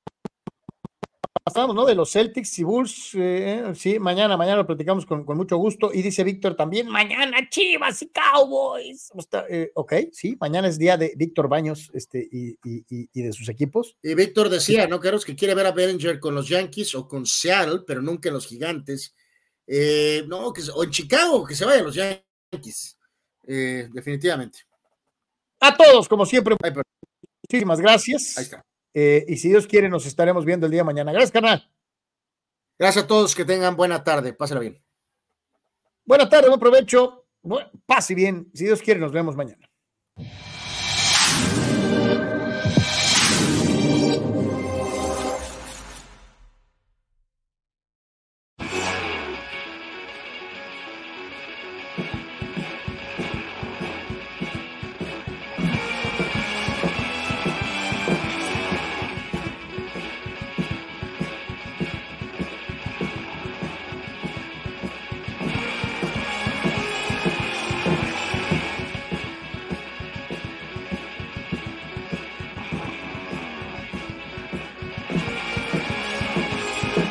preguntamos, ¿no? De los Celtics y Bulls. eh, sí, mañana, mañana lo platicamos con, con mucho gusto. Y dice Víctor también, mañana Chivas y Cowboys. Eh, ok, sí, mañana es día de Víctor Baños este, y, y- y- de sus equipos. Y Víctor decía, ¿no, Carlos? Que quiere ver a Bellinger con los Yankees o con Seattle, pero nunca en los Gigantes. Eh, no, que, o en Chicago, que se vayan los Yankees. Eh, definitivamente. A todos, como siempre, muchísimas gracias. Ahí está. Eh, y si Dios quiere, nos estaremos viendo el día de mañana. Gracias, carnal. Gracias a todos, que tengan buena tarde. Pásala bien. Buena tarde, buen provecho. Buen- pase bien. Si Dios quiere, nos vemos mañana.